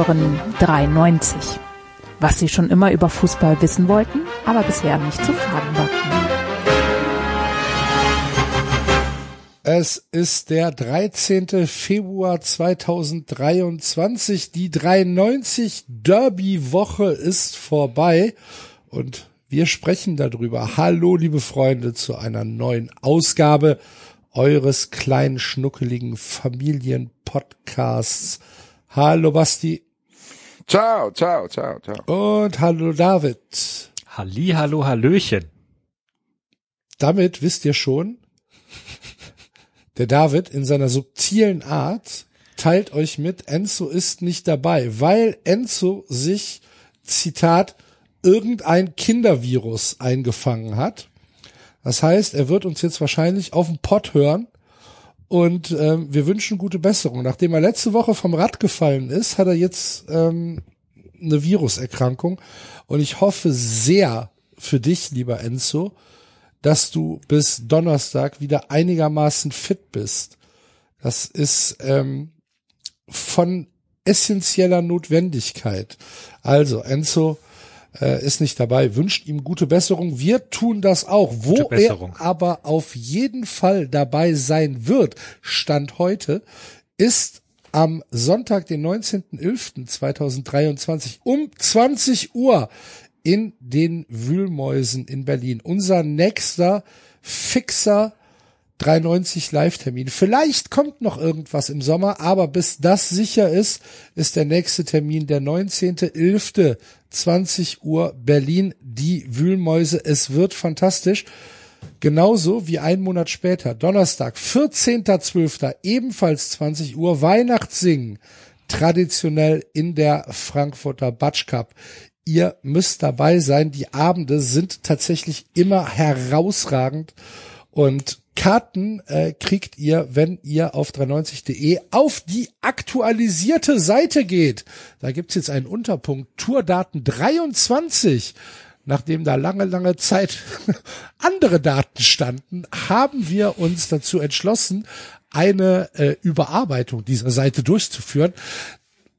Hören 93. Was Sie schon immer über Fußball wissen wollten, aber bisher nicht zu fragen war. Es ist der 13. Februar 2023. Die 93 Derby-Woche ist vorbei und wir sprechen darüber. Hallo, liebe Freunde, zu einer neuen Ausgabe eures kleinen, schnuckeligen Familienpodcasts. Hallo, Basti. Ciao, ciao, ciao, ciao. Und hallo, David. Halli, hallo, hallöchen. Damit wisst ihr schon, der David in seiner subtilen Art teilt euch mit, Enzo ist nicht dabei, weil Enzo sich, Zitat, irgendein Kindervirus eingefangen hat. Das heißt, er wird uns jetzt wahrscheinlich auf dem Pott hören und ähm, wir wünschen gute Besserung. Nachdem er letzte Woche vom Rad gefallen ist, hat er jetzt ähm, eine Viruserkrankung und ich hoffe sehr für dich, lieber Enzo, dass du bis Donnerstag wieder einigermaßen fit bist. Das ist ähm, von essentieller Notwendigkeit. Also Enzo äh, ist nicht dabei, wünscht ihm gute Besserung. Wir tun das auch. Wo er aber auf jeden Fall dabei sein wird, Stand heute, ist am Sonntag, den 19.11.2023 um 20 Uhr in den Wühlmäusen in Berlin. Unser nächster fixer 390 Live-Termin. Vielleicht kommt noch irgendwas im Sommer, aber bis das sicher ist, ist der nächste Termin der 19.11. 20 Uhr Berlin, die Wühlmäuse. Es wird fantastisch. Genauso wie ein Monat später, Donnerstag, 14.12., ebenfalls 20 Uhr, Weihnachtssingen, traditionell in der Frankfurter Batsch Cup. Ihr müsst dabei sein. Die Abende sind tatsächlich immer herausragend und Karten äh, kriegt ihr, wenn ihr auf 390.de auf die aktualisierte Seite geht. Da gibt's jetzt einen Unterpunkt Tourdaten 23. Nachdem da lange, lange Zeit andere Daten standen, haben wir uns dazu entschlossen, eine äh, Überarbeitung dieser Seite durchzuführen.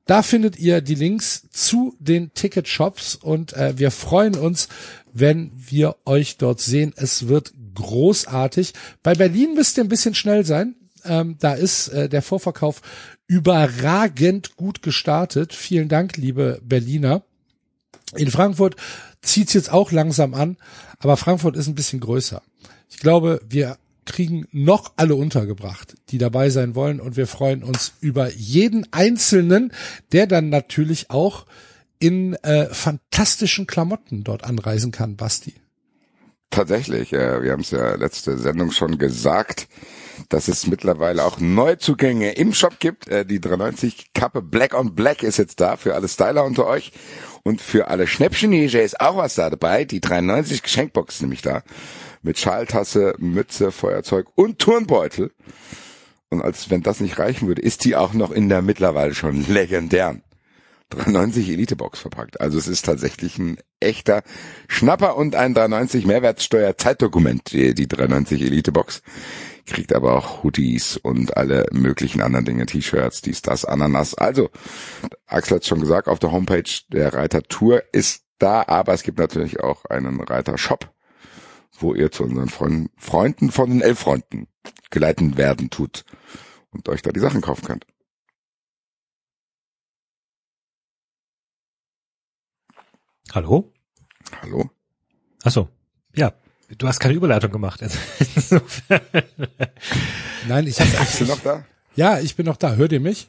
Da findet ihr die Links zu den Ticketshops und äh, wir freuen uns, wenn wir euch dort sehen. Es wird großartig. Bei Berlin müsst ihr ein bisschen schnell sein. Ähm, da ist äh, der Vorverkauf überragend gut gestartet. Vielen Dank, liebe Berliner. In Frankfurt zieht's jetzt auch langsam an, aber Frankfurt ist ein bisschen größer. Ich glaube, wir kriegen noch alle untergebracht, die dabei sein wollen und wir freuen uns über jeden Einzelnen, der dann natürlich auch in äh, fantastischen Klamotten dort anreisen kann, Basti. Tatsächlich, äh, wir haben es ja letzte Sendung schon gesagt, dass es mittlerweile auch Neuzugänge im Shop gibt. Äh, die 390 Kappe Black on Black ist jetzt da für alle Styler unter euch und für alle Schnäppchen-DJ ist auch was da dabei. Die 390 Geschenkbox ist nämlich da mit Schalltasse, Mütze, Feuerzeug und Turnbeutel. Und als wenn das nicht reichen würde, ist die auch noch in der mittlerweile schon legendären 390 Elitebox verpackt. Also es ist tatsächlich ein echter Schnapper und ein 390 Mehrwertsteuer Zeitdokument, die, die 390 Elitebox. Kriegt aber auch Hoodies und alle möglichen anderen Dinge, T-Shirts, dies, das, Ananas. Also, Axel hat schon gesagt, auf der Homepage der Reiter Tour ist da, aber es gibt natürlich auch einen Reiter Shop wo ihr zu unseren Freunden, Freunden von den Elffreunden geleiten werden tut und euch da die Sachen kaufen könnt. Hallo? Hallo? Achso, ja. Du hast keine Überleitung gemacht. Nein, ich habe. Bist du noch da? Ja, ich bin noch da. Hört ihr mich?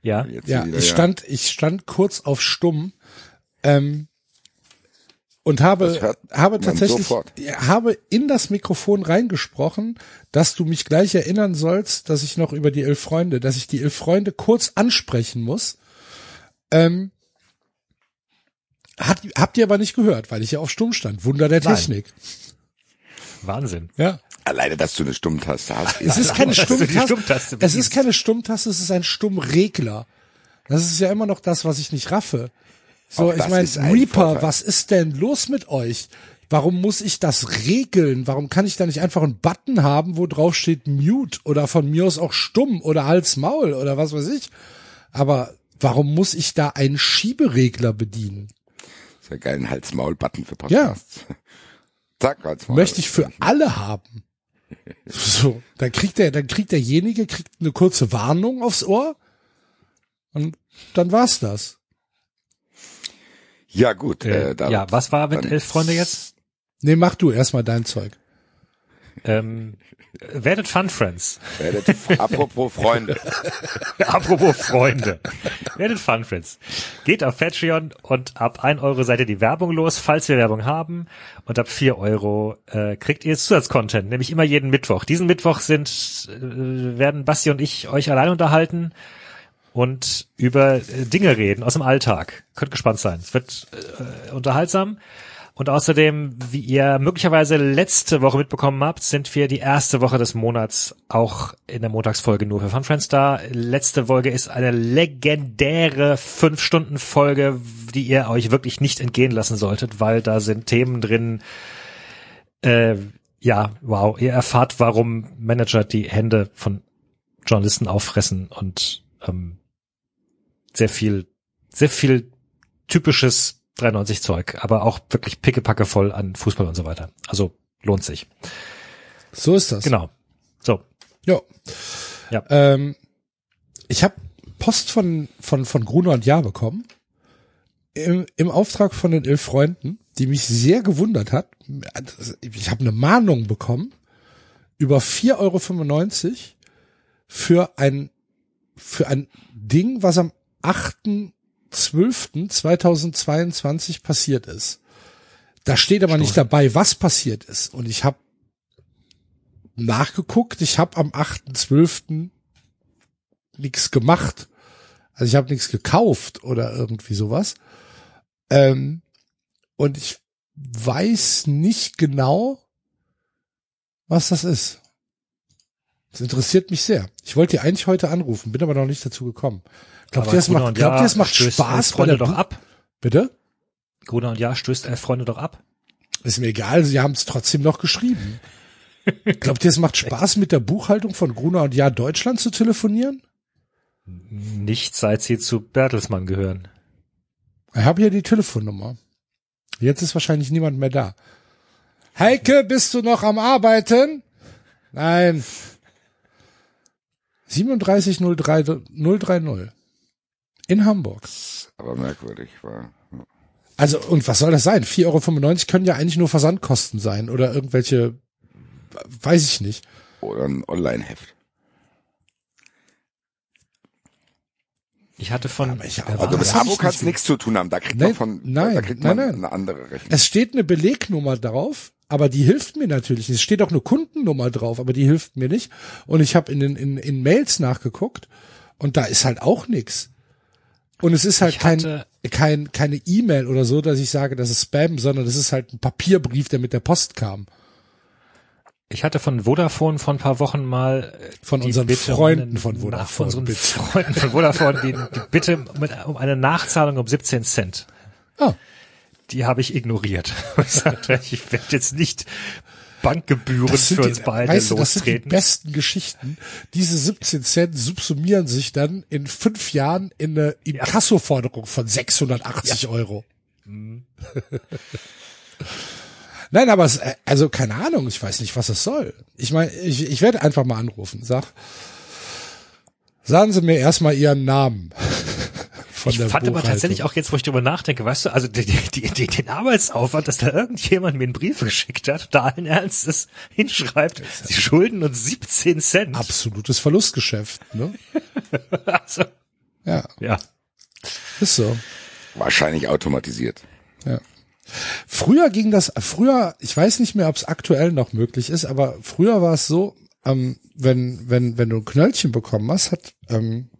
Ja. Jetzt ja, wieder, ich stand, ich stand kurz auf Stumm. Ähm, und habe habe tatsächlich habe in das Mikrofon reingesprochen, dass du mich gleich erinnern sollst, dass ich noch über die elf Freunde, dass ich die elf Freunde kurz ansprechen muss. Ähm, hat, habt ihr aber nicht gehört, weil ich ja auf Stumm stand. Wunder der Technik. Nein. Wahnsinn. Ja. Alleine, dass du eine Stummtaste hast. Es ist keine Stummtaste. Stummtaste es ist keine Stummtaste, es ist ein Stummregler. Das ist ja immer noch das, was ich nicht raffe. So, ich meine, Reaper, was ist denn los mit euch? Warum muss ich das regeln? Warum kann ich da nicht einfach einen Button haben, wo drauf steht Mute oder von mir aus auch stumm oder Hals Maul oder was weiß ich? Aber Warum muss ich da einen Schieberegler bedienen? Ja geil, ein Hals-Maul-Button für Podcasts. Zack, Hals-Maul. Möchte ich für alle haben. So, dann kriegt der, dann kriegt derjenige kriegt eine kurze Warnung aufs Ohr und dann war's das. Ja, gut. Äh, Äh, da, ja, was war mit Elf Freunde jetzt? Nee, mach du erstmal dein Zeug. Ähm, werdet Fun Friends. Werdet, apropos Freunde. Apropos Freunde. Werdet Fun Friends. Geht auf Patreon und ab 1 Euro seid ihr die Werbung los, falls wir Werbung haben. Und ab 4 Euro äh, kriegt ihr Zusatzcontent, nämlich immer jeden Mittwoch. Diesen Mittwoch sind äh, werden Basti und ich euch allein unterhalten und über äh, Dinge reden aus dem Alltag. Könnt gespannt sein. Es wird äh, unterhaltsam. Und außerdem, wie ihr möglicherweise letzte Woche mitbekommen habt, sind wir die erste Woche des Monats auch in der Montagsfolge nur für Fun Friends da. Letzte Folge ist eine legendäre 5-Stunden-Folge, die ihr euch wirklich nicht entgehen lassen solltet, weil da sind Themen drin, äh, ja, wow, ihr erfahrt, warum Manager die Hände von Journalisten auffressen und ähm, sehr viel, sehr viel typisches 93 Zeug, aber auch wirklich pickepacke voll an Fußball und so weiter. Also lohnt sich. So ist das. Genau. So. Ja. Ja. Ähm, ich habe Post von, von, von Gruner und Jahr bekommen. Im, Im Auftrag von den elf Freunden, die mich sehr gewundert hat. Ich habe eine Mahnung bekommen über 4,95 Euro für ein, für ein Ding, was am 8.12.2022 passiert ist. Da steht aber nicht dabei, was passiert ist. Und ich habe nachgeguckt. Ich habe am 8.12. nichts gemacht. Also ich habe nichts gekauft oder irgendwie sowas. Ähm, und ich weiß nicht genau, was das ist. Das interessiert mich sehr. Ich wollte dir eigentlich heute anrufen, bin aber noch nicht dazu gekommen. Glaubt ihr, es macht, glaubt ihr, es macht Spaß Freunde doch ab? Bitte? Gruner und Jahr stößt Elf Freunde doch ab. Ist mir egal, sie haben es trotzdem noch geschrieben. Glaubt ihr, es macht Spaß mit der Buchhaltung von Gruner und Jahr Deutschland zu telefonieren? Nicht seit sie zu Bertelsmann gehören. Ich habe hier die Telefonnummer. Jetzt ist wahrscheinlich niemand mehr da. Heike, bist du noch am Arbeiten? Nein. 37030 030. In Hamburg. Aber merkwürdig war. Also, und was soll das sein? 4,95 Euro können ja eigentlich nur Versandkosten sein oder irgendwelche, weiß ich nicht. Oder ein Online-Heft. Ich hatte von Aber ich- äh, aber Also mit Hamburg ich hat es nicht- nichts zu tun haben. Da kriegt Nein, man von, nein, da kriegt nein, man nein. eine andere Rechnung. Es steht eine Belegnummer drauf, aber die hilft mir natürlich nicht. Es steht auch eine Kundennummer drauf, aber die hilft mir nicht. Und ich habe in den in, in Mails nachgeguckt und da ist halt auch nix. Und es ist halt Ich kein, kein keine E-Mail oder so, dass ich sage, das ist Spam, sondern das ist halt ein Papierbrief, der mit der Post kam. Ich hatte von Vodafone vor ein paar Wochen mal äh, Von unseren Bitte Freunden von Vodafone, Von unseren bitte. Freunden von Vodafone, die, die Bitte mit, um eine Nachzahlung um 17 Cent. Ah, Die habe ich ignoriert. Ich sagte, ich werde jetzt nicht Bankgebühren sind, für uns beide weißt du, das sind die besten Geschichten. Diese 17 Cent subsumieren sich dann in fünf Jahren in eine Inkassoforderung von 680 Euro. Mhm. Nein, aber es, äh, also keine Ahnung, ich weiß nicht, was es soll. Ich meine, ich, ich werde einfach mal anrufen. Sag, sagen Sie mir erstmal Ihren Namen. Von ich der fand aber tatsächlich auch jetzt, wo ich drüber nachdenke, weißt du, also die, die, die, den Arbeitsaufwand, dass da irgendjemand mir einen Brief geschickt hat, da allen Ernstes hinschreibt, sie schulden uns 17 Cent. absolutes Verlustgeschäft. Ne? Also, Ja, ja. ist so. Wahrscheinlich automatisiert. Ja. Früher ging das, früher, ich weiß nicht mehr, ob es aktuell noch möglich ist, aber früher war es so, ähm, wenn, wenn, wenn du ein Knöllchen bekommen hast, hat ähm,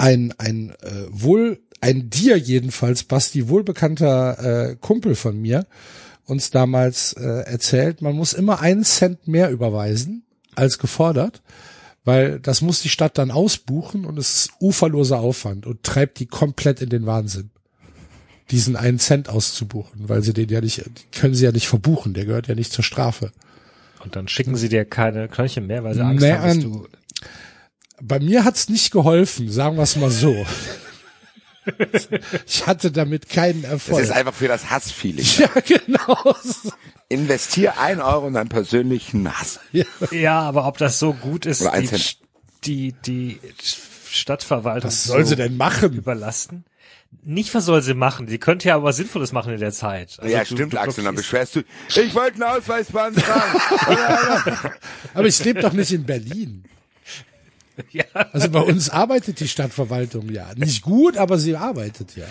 ein, ein äh, wohl, ein dir jedenfalls, Basti, wohlbekannter äh, Kumpel von mir, uns damals äh, erzählt, man muss immer einen Cent mehr überweisen als gefordert, weil das muss die Stadt dann ausbuchen und es ist uferloser Aufwand und treibt die komplett in den Wahnsinn diesen einen Cent auszubuchen, weil sie den ja nicht, können sie ja nicht verbuchen, der gehört ja nicht zur Strafe. Und dann schicken sie dir keine Knöllchen mehr, weil sie Angst Nee, haben, dass du Bei mir hat's nicht geholfen, sagen wir es mal so. Ich hatte damit keinen Das Erfolg. ist einfach für das Hassfeeling. ja, genau. Investier ein Euro in deinen persönlichen Hass. Ja, aber ob das so gut ist, die, die, die Stadtverwaltung Was soll so sie denn machen? überlasten? Nicht, was soll sie machen? Die könnte ja aber was Sinnvolles machen in der Zeit. Also ja, du- stimmt, du Axel, dann beschwerst du, ich wollte einen Ausweis beantragen. Aber ich lebe doch nicht in Berlin. Ja. Also bei uns arbeitet die Stadtverwaltung ja. Nicht gut, aber sie arbeitet ja.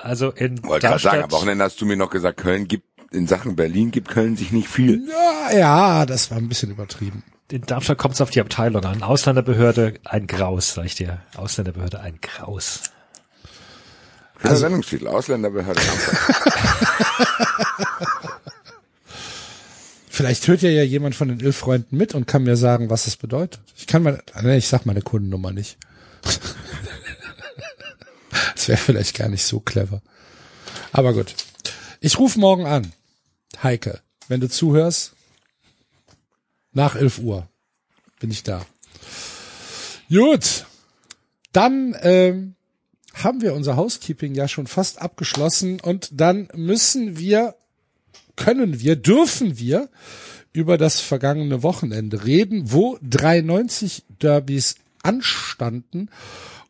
Also in Wollte gerade sagen, am Wochenende hast du mir noch gesagt, Köln gibt, in Sachen Berlin gibt Köln sich nicht viel. Ja, ja, das war ein bisschen übertrieben. in Darmstadt kommt es auf die Abteilung an. Ausländerbehörde, ein Graus, sag ich dir. Ausländerbehörde, ein Graus. Schöner also, Sendungstitel, Ausländerbehörde. Vielleicht hört ja ja jemand von den Ilf-Freunden mit und kann mir sagen, was es bedeutet. Ich kann mal, nee, ich sag meine Kundennummer nicht. Das wäre vielleicht gar nicht so clever. Aber gut. Ich rufe morgen an. Heike, wenn du zuhörst, nach 11 Uhr bin ich da. Gut. Dann ähm, haben wir unser Housekeeping ja schon fast abgeschlossen und dann müssen wir, können wir, dürfen wir über das vergangene Wochenende reden, wo 93 Derbys anstanden.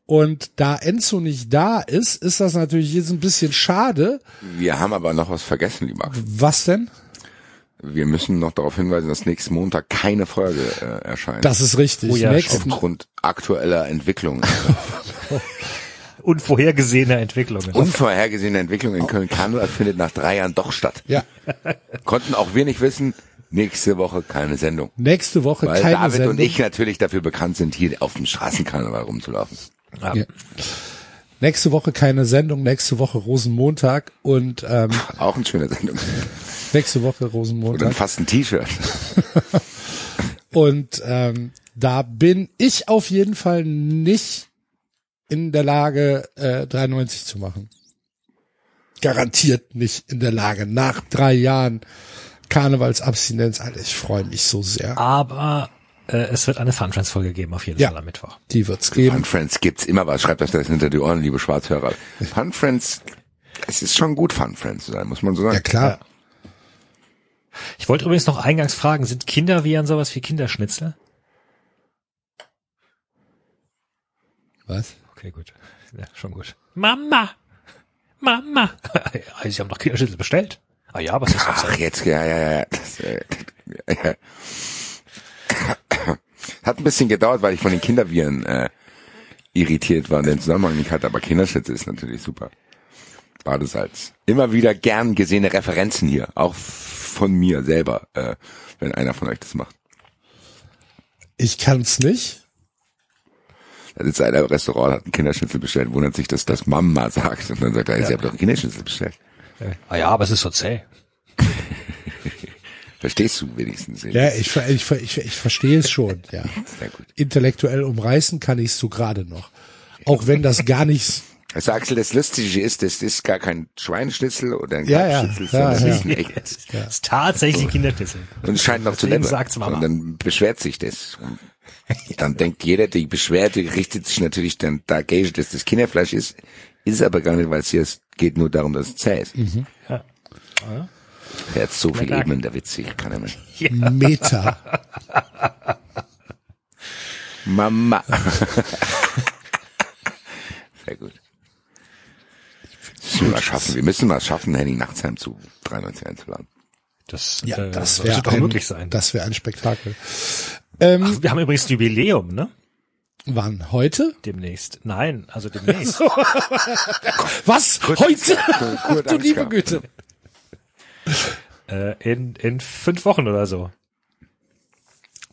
Und da Enzo nicht da ist, ist das natürlich jetzt ein bisschen schade. Wir haben aber noch was vergessen, lieber. Axel. Was denn? Wir müssen noch darauf hinweisen, dass nächsten Montag keine Folge äh, erscheint. Das ist richtig. Oh ja, Nächsten, Aufgrund aktueller Entwicklungen. Unvorhergesehene Entwicklungen. Unvorhergesehene Entwicklung in Köln Karneval findet nach drei Jahren doch statt. ja, Konnten auch wir nicht wissen, nächste Woche keine Sendung. nächste Woche Weil keine David Sendung. und ich natürlich dafür bekannt sind, hier auf dem Straßenkarneval rumzulaufen. Ja. Ja. Nächste Woche keine Sendung, nächste Woche Rosenmontag und ähm, Auch eine schöne Sendung. nächste Woche Rosenmontag. fast ein T-Shirt. Und ähm, da bin ich auf jeden Fall nicht in der Lage, äh, 93 zu machen. Garantiert nicht in der Lage. Nach drei Jahren Karnevalsabstinenz, Alter, ich freue mich so sehr. Aber äh, es wird eine Fun-Trans-Folge geben, auf jeden Ja. Fall am Mittwoch. Die wird's geben. Fun Friends gibt's immer was. Schreibt euch das hinter die Ohren, liebe Schwarzhörer. Fun Friends, es ist schon gut, Fun Friends zu sein, muss man so sagen. Ja klar. Ich wollte übrigens noch eingangs fragen, sind Kinderviren sowas wie Kinderschnitzel? Was? Okay, gut. Ja, schon gut. Mama! Mama! Ja, Sie haben doch Kinderschnitzel bestellt. Ah ja, was ist das? Ach, jetzt, ja, ja, ja. Das, äh, ja. Hat ein bisschen gedauert, weil ich von den Kinderviren äh, irritiert war und den Zusammenhang nicht hatte, aber Kinderschnitze ist natürlich super. Badesalz. Immer wieder gern gesehene Referenzen hier, auch von mir selber, äh, wenn einer von euch das macht. Ich kann's nicht. Da sitzt einer im Restaurant, hat einen Kinderschnitzel bestellt, wundert sich, dass das Mama sagt und dann sagt er, sie haben doch einen Kinderschnitzel bestellt. Ah ja, aber es ist so zäh. Verstehst du wenigstens? Ja, ich, ich, ich, ich verstehe es schon, ja. Sehr gut. Intellektuell umreißen kann ich es so gerade noch. Auch wenn das gar nicht Also Axel, das Lustige ist, das ist gar kein Schweineschnitzel oder ein Ja, ja, Kalbsschnitzel, ja, sondern ja. das ist ein echtes. Das ist tatsächlich ein Kinderschnitzel. Und es scheint noch zu Deswegen sagt's Mama. Und dann beschwert sich das. Dann denkt jeder, die Beschwerde richtet sich natürlich dann dagegen, dass das Kinderfleisch ist. Ist es aber gar nicht, weil es hier geht nur darum, dass es zäh ist. Ja. Er hat so viel. Ebenen, der Witz, ich kann er mehr. Meta. Mama. Sehr gut. Das müssen wir schaffen. Wir müssen mal schaffen, Henning Nachtsheim zu 93 einzuladen. Das, Ja, äh, das sollte wäre doch ein, möglich sein. Das wäre ein Spektakel. Ähm, Ach, wir haben übrigens ein Jubiläum, ne? wann? Heute? Demnächst. Nein, also demnächst. Was? Heute? Kurt du liebe. Güte. äh, in, in fünf Wochen oder so.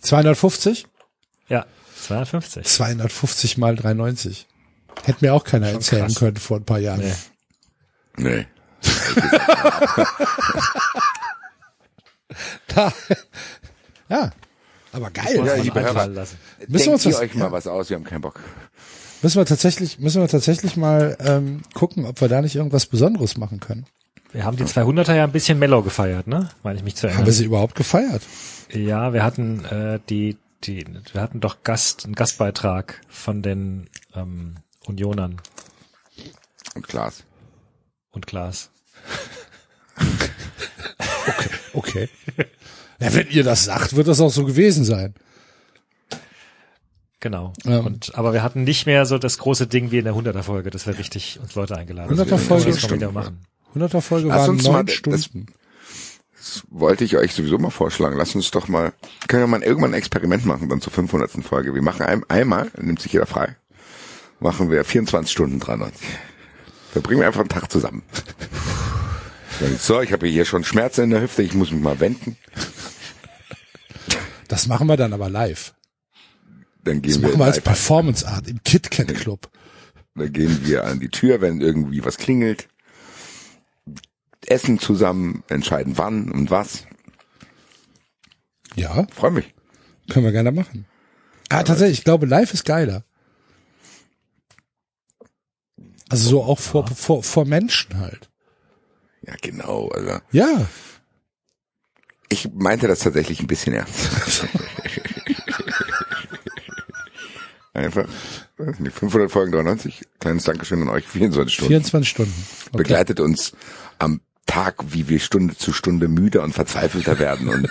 250? Ja, 250. 250 mal 390. Hätte mir auch keiner erzählen krass. können vor ein paar Jahren. Nee. Nee. Da, ja, aber geil. Muss Ja, liebe Hörer. lassen. Müssen wir uns das- euch mal was aus, wir haben keinen Bock. Müssen wir tatsächlich, müssen wir tatsächlich mal ähm, gucken, ob wir da nicht irgendwas Besonderes machen können. Wir haben die 200er ja ein bisschen mellow gefeiert, ne? Meine ich mich zu Haben wir erinnern. sie überhaupt gefeiert? Ja, wir hatten äh, die die, wir hatten doch Gast, einen Gastbeitrag von den ähm, Unionern Und Klaas. und Klaas. Okay. Ja, wenn ihr das sagt, wird das auch so gewesen sein. Genau. Ähm. Und aber wir hatten nicht mehr so das große Ding wie in der 100er Folge, dass wir richtig uns Leute eingeladen 100er haben. Folge Das wieder machen. 100er Folge Lass waren neun das- Stunden. Das wollte ich euch sowieso mal vorschlagen. Lasst uns doch mal, können wir mal irgendwann ein Experiment machen, dann zur 500. Folge. Wir machen ein, einmal, nimmt sich jeder frei, machen wir 24 Stunden 93. Da bringen wir einfach einen Tag zusammen. So, ich habe hier schon Schmerzen in der Hüfte, ich muss mich mal wenden. Das machen wir dann aber live. Dann Das gehen wir, machen wir als Performance Art im KitKat Club. dann gehen wir an die Tür, wenn irgendwie was klingelt. Essen zusammen, entscheiden wann und was. Ja, Freue mich. können wir gerne machen. Ah, tatsächlich, ich glaube, live ist geiler. Also so auch vor, vor, vor Menschen halt. Ja, genau. Also Ja. ich meinte das tatsächlich ein bisschen ernst. Einfach. weiß nicht, 500 Folgen 93. Kleines Dankeschön an euch. 24 Stunden. 24 Stunden. Okay. Begleitet uns am Tag, wie wir Stunde zu Stunde müder und verzweifelter werden und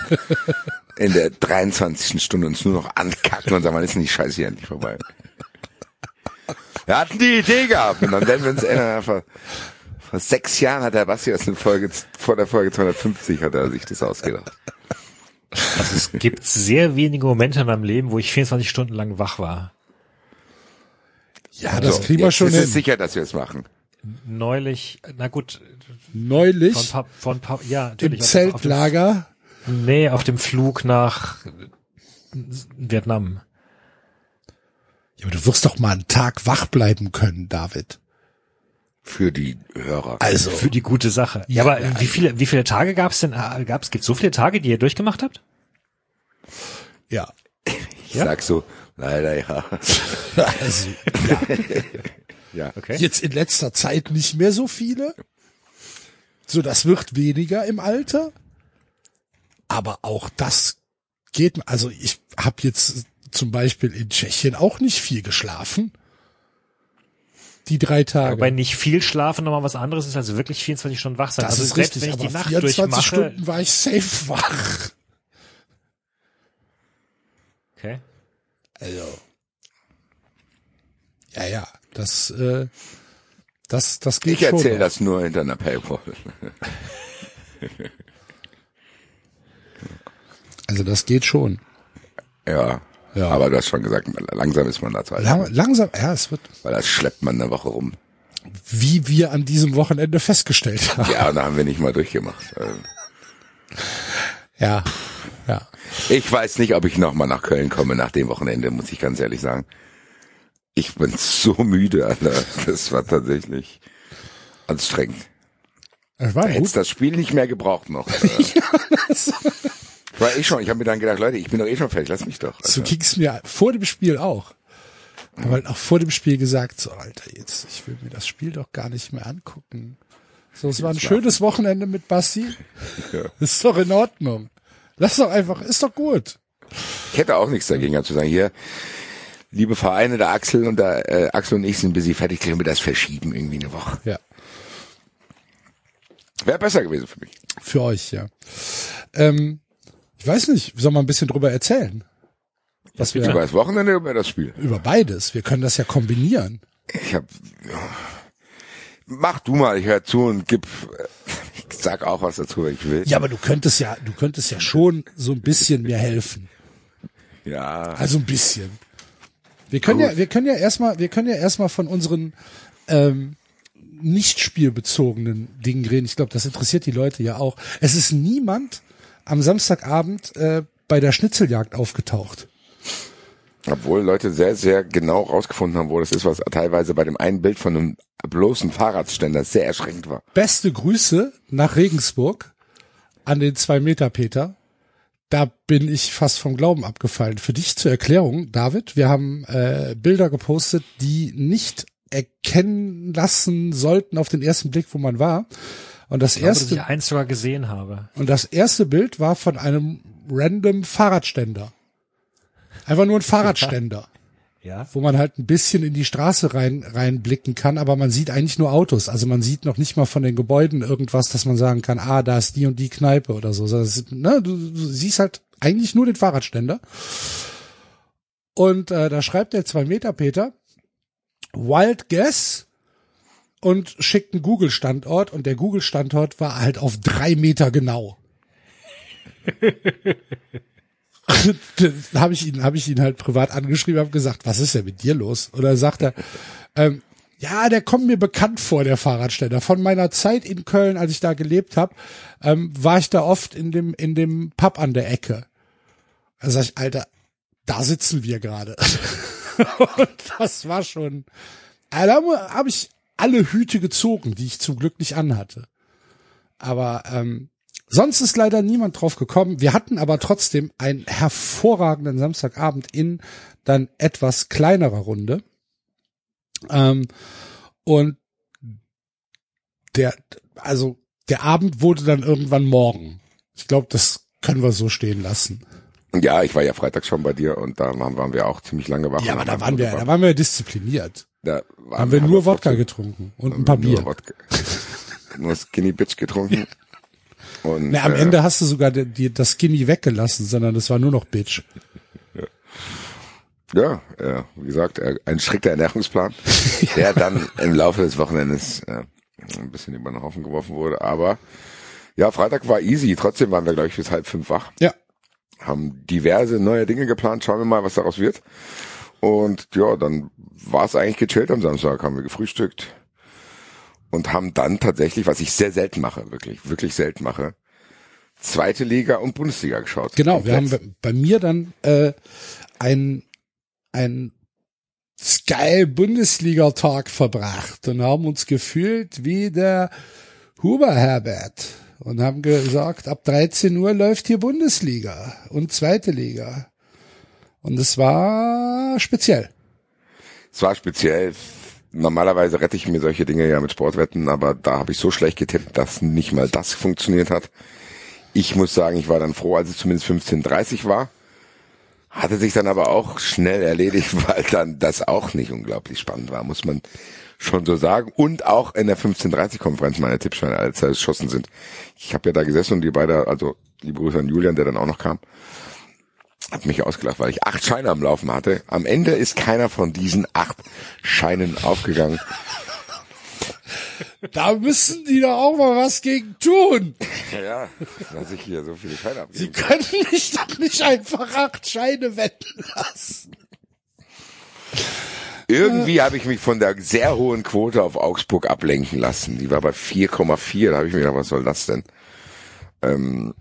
in der 23. Stunde uns nur noch ankacken und sagen, wann ist denn die Scheiße hier endlich vorbei? Wir hatten die Idee gehabt und dann werden wir uns erinnern, vor, vor sechs Jahren hat der Basti aus der Folge, vor der Folge 250 hat er sich das ausgedacht. Also es gibt sehr wenige Momente in meinem Leben, wo ich 24 Stunden lang wach war. Ja, das So, kriegen wir schon ist es hin. sicher, dass wir es machen. Neulich, na gut, von Neulich paar, von paar, ja, im natürlich. auf- Zeltlager. Auf dem, nee, auf dem Flug nach Vietnam. Ja, aber du wirst doch mal einen Tag wach bleiben können, David. Für die Hörer. Also, Für die gute Sache. Ja, aber wie viele, wie viele Tage gab's denn, äh, gab's, gibt's so viele Tage, die ihr durchgemacht habt? ja. ich sag so, leider ja. Also, ja. ja. Okay. Jetzt in letzter Zeit nicht mehr so viele. So, das wird weniger im Alter. Aber auch das geht, also ich habe jetzt zum Beispiel in Tschechien auch nicht viel geschlafen. Die drei Tage. Wobei nicht viel schlafen nochmal was anderes ist, als wirklich 24 Stunden wach sein. das also ist selbst richtig, wenn ich aber die Nacht 24 durchmache. Stunden war ich safe wach. Okay. Also. Ja, ja, das, äh, das, das geht Ich schon. erzähle noch. das nur hinter einer Paywall. Also das geht schon. Ja. Ja. Aber du hast schon gesagt, langsam ist man da zu alt. Lang, langsam, ja, es wird, Weil das schleppt man eine Woche rum. wie wir an diesem Wochenende festgestellt haben. Ja, da haben wir nicht mal durchgemacht. Ja, ja. Ich weiß nicht, ob ich nochmal nach Köln komme nach dem Wochenende, muss ich ganz ehrlich sagen. Ich bin so müde, Alter. Das war tatsächlich anstrengend. Es war Hättest gut. das Spiel nicht mehr gebraucht noch. Alter. Ich war eh schon, ich habe mir dann gedacht, Leute, ich bin doch eh schon fertig, lass mich doch. So Alter. ging's mir vor dem Spiel auch. Habe halt auch vor dem Spiel gesagt, so Alter, jetzt, ich will mir das Spiel doch gar nicht mehr angucken. So, es war ein schönes Wochenende mit Basti. Ja. Ist doch in Ordnung. Lass doch einfach, ist doch gut. Ich hätte auch nichts dagegen zu sagen, hier, liebe Vereine, der Axel und der äh, Axel und ich sind busy fertig, können wir das verschieben irgendwie eine Woche. Ja. Wäre besser gewesen für mich. Für euch, ja. Ähm, ich weiß nicht, soll man ein bisschen drüber erzählen? Was wir, Über das Wochenende oder über das Spiel? über beides. Wir können das ja kombinieren. Ich hab, mach du mal, ich hör zu und gib, ich sag auch was dazu, wenn ich will. Ja, aber du könntest ja, du könntest ja schon so ein bisschen mir helfen. Ja, Also ein bisschen. Wir können Gut. ja, wir können ja erstmal, wir können ja erstmal von unseren ähm, nicht spielbezogenen Dingen reden. Ich glaube, das interessiert die Leute ja auch. Es ist niemand am Samstagabend äh, bei der Schnitzeljagd aufgetaucht. obwohl Leute sehr, sehr genau rausgefunden haben, wo das ist, was teilweise bei dem einen Bild von einem bloßen Fahrradständer sehr erschreckend war. Beste Grüße nach Regensburg an den zwei Meter Peter. Da bin ich fast vom Glauben abgefallen. Für dich zur Erklärung, David, wir haben äh, Bilder gepostet, die nicht erkennen lassen sollten auf den ersten Blick, wo man war. Und das Ich glaube, dass erste ich eins sogar gesehen habe. und das erste Bild war von einem random Fahrradständer. Einfach nur ein Fahrradständer. Ja. wo man halt ein bisschen in die Straße rein reinblicken kann, aber man sieht eigentlich nur Autos. Also man sieht noch nicht mal von den Gebäuden irgendwas, dass man sagen kann, ah, da ist die und die Kneipe oder so. Das, ne, du, du siehst halt eigentlich nur den Fahrradständer. Und äh, da schreibt der zwei Meter Peter Wild Guess und schickt einen Google-Standort und der Google-Standort war halt auf drei Meter genau. habe ich ihn, habe ich ihn halt privat angeschrieben, habe gesagt, was ist denn mit dir los? Dann sagt er, ähm, ja, der kommt mir bekannt vor, der Fahrradständer. Von meiner Zeit in Köln, als ich da gelebt habe, ähm, war ich da oft in dem in dem Pub an der Ecke. Da sag ich, Alter, da sitzen wir gerade. Und das war schon, äh, da habe ich alle Hüte gezogen, die ich zum Glück nicht anhatte. Aber ähm, Sonst ist leider niemand drauf gekommen. Wir hatten aber trotzdem einen hervorragenden Samstagabend in dann etwas kleinerer Runde. Ähm, und der, also der Abend wurde dann irgendwann morgen. Ich glaube, das können wir so stehen lassen. Ja, ich war ja Freitag schon bei dir und da waren wir auch ziemlich lange wach. Ja, aber da waren wir, da waren wir diszipliniert. Da haben wir nur Wodka getrunken und ein paar Bier. Wodka, nur Skinny Bitch getrunken. Und, Na, am äh, Ende hast du sogar die, die, das Skinny weggelassen, sondern das war nur noch Bitch. Ja, ja, wie gesagt, äh, ein strikter Ernährungsplan, der dann im Laufe des Wochenendes äh, ein bisschen über den Haufen geworfen wurde. Aber ja, Freitag war easy. Trotzdem waren wir, glaube ich, bis halb fünf wach. Ja. Haben diverse neue Dinge geplant. Schauen wir mal, was daraus wird. Und ja, dann war es eigentlich gechillt am Samstag. Haben wir gefrühstückt und haben dann tatsächlich, was ich sehr selten mache, wirklich, wirklich selten mache, zweite Liga und Bundesliga geschaut. Genau, wir haben bei mir dann äh, ein ein Sky Bundesliga Tag verbracht und haben uns gefühlt wie der Huber Herbert und haben gesagt, ab 13 Uhr läuft hier Bundesliga und zweite Liga. Und es war speziell. Es war speziell. Normalerweise rette ich mir solche Dinge ja mit Sportwetten, aber da habe ich so schlecht getippt, dass nicht mal das funktioniert hat. Ich muss sagen, ich war dann froh, als es zumindest 15.30 war. Hatte sich dann aber auch schnell erledigt, weil dann das auch nicht unglaublich spannend war, muss man schon so sagen. Und auch in der 15.30-Konferenz meine Tippscheine, als sie geschossen sind. Ich habe ja da gesessen und die beide, also liebe Grüße an Julian, der dann auch noch kam, hat mich ausgelacht, weil ich acht Scheine am Laufen hatte. Am Ende ist keiner von diesen acht Scheinen aufgegangen. Da müssen die doch auch mal was gegen tun. Ja, dass ich hier so viele Scheine abgebe. Sie können mich doch nicht einfach acht Scheine wetten lassen. Irgendwie habe ich mich von der sehr hohen Quote auf Augsburg ablenken lassen. Die war bei 4,4. Da habe ich mir gedacht, was soll das denn? Ähm,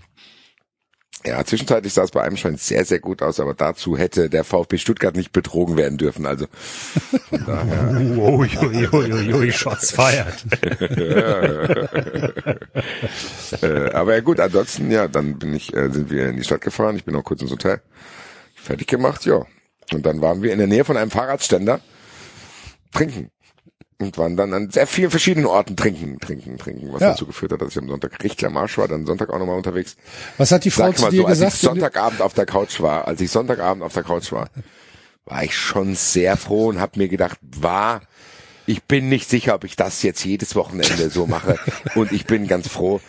ja, zwischenzeitlich sah es bei einem Schein sehr, sehr gut aus, aber dazu hätte der VfB Stuttgart nicht betrogen werden dürfen. Also von daher. Uiuiuiui, Shots feiert. äh, aber ja gut, ansonsten, ja, dann bin ich, äh, sind wir in die Stadt gefahren. Ich bin auch kurz ins Hotel. Fertig gemacht, ja. Und dann waren wir in der Nähe von einem Fahrradständer trinken. Und waren dann an sehr vielen verschiedenen Orten trinken, trinken, trinken, was Ja. dazu geführt hat, dass ich am Sonntag richtig am Arsch war, dann Sonntag auch nochmal unterwegs. Was hat die Frau Sag zu mal dir so, als gesagt? ich Sonntagabend auf der Couch war, als ich Sonntagabend auf der Couch war, war ich schon sehr froh und habe mir gedacht, war, ich bin nicht sicher, ob ich das jetzt jedes Wochenende so mache. und ich bin ganz froh,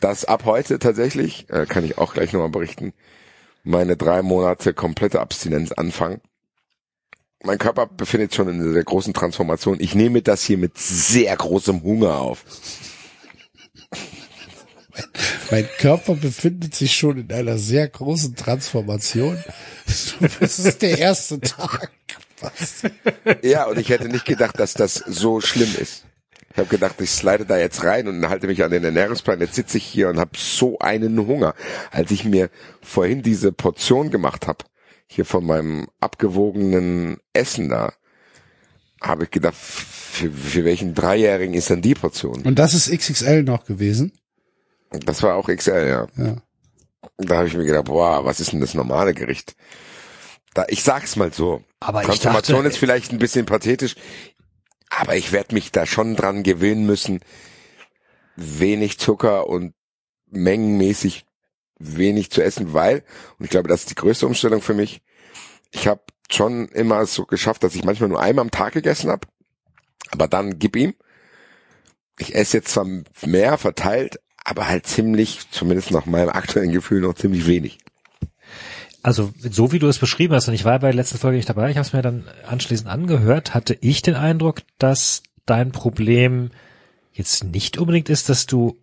dass ab heute tatsächlich, äh, kann ich auch gleich nochmal berichten, meine drei Monate komplette Abstinenz anfangen. Mein Körper befindet sich schon in einer sehr großen Transformation. Ich nehme das hier mit sehr großem Hunger auf. Mein Körper befindet sich schon in einer sehr großen Transformation. Das ist der erste Tag. Was? Ja, und ich hätte nicht gedacht, dass das so schlimm ist. Ich habe gedacht, ich slide da jetzt rein und halte mich an den Ernährungsplan. Jetzt sitze ich hier und habe so einen Hunger. Als ich mir vorhin diese Portion gemacht habe, hier von meinem abgewogenen Essen da, habe ich gedacht, für, für welchen Dreijährigen ist denn die Portion? Und das ist XXL noch gewesen. Das war auch XL, ja. Ja. Da habe ich mir gedacht, boah, was ist denn das normale Gericht? Da, ich sag's mal so. Aber ich Transformation dachte- ist vielleicht ein bisschen pathetisch, aber ich werde mich da schon dran gewöhnen müssen, wenig Zucker und mengenmäßig wenig zu essen, weil, und ich glaube, das ist die größte Umstellung für mich, ich habe schon immer so geschafft, dass ich manchmal nur einmal am Tag gegessen habe, aber dann gib ihm. Ich esse jetzt zwar mehr verteilt, aber halt ziemlich, zumindest nach meinem aktuellen Gefühl, noch ziemlich wenig. Also so wie du es beschrieben hast, und ich war bei der letzten Folge nicht dabei, ich habe es mir dann anschließend angehört, hatte ich den Eindruck, dass dein Problem jetzt nicht unbedingt ist, dass du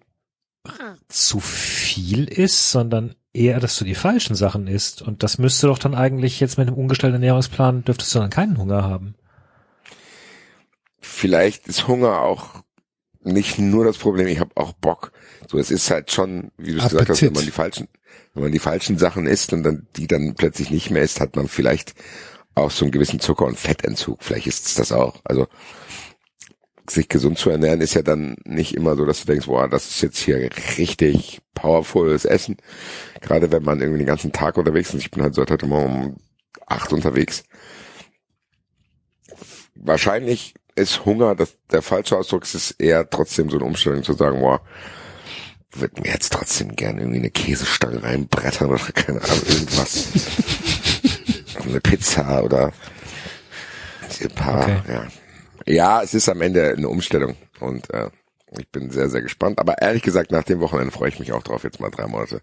zu viel isst, sondern eher, dass du die falschen Sachen isst. Und das müsste doch dann eigentlich jetzt mit einem umgestellten Ernährungsplan, dürftest du dann keinen Hunger haben. Vielleicht ist Hunger auch nicht nur das Problem, ich habe auch Bock. So, es ist halt schon, wie du es gesagt hast, wenn man die falschen, wenn man die falschen Sachen isst und dann die dann plötzlich nicht mehr isst, hat man vielleicht auch so einen gewissen Zucker- und Fettentzug. Vielleicht ist es das auch. Also sich gesund zu ernähren ist ja dann nicht immer so, dass du denkst, boah, das ist jetzt hier richtig powerfules Essen. Gerade wenn man irgendwie den ganzen Tag unterwegs ist. Ich bin halt seit heute Morgen um acht unterwegs. Wahrscheinlich ist Hunger das, der falsche Ausdruck. Es ist eher trotzdem so eine Umstellung zu sagen, boah, würde mir jetzt trotzdem gerne irgendwie eine Käsestange reinbrettern oder keine Ahnung, irgendwas. eine Pizza oder ein paar, okay. ja. Ja, es ist am Ende eine Umstellung und äh, ich bin sehr, sehr gespannt. Aber ehrlich gesagt, nach dem Wochenende freue ich mich auch drauf, jetzt mal drei Monate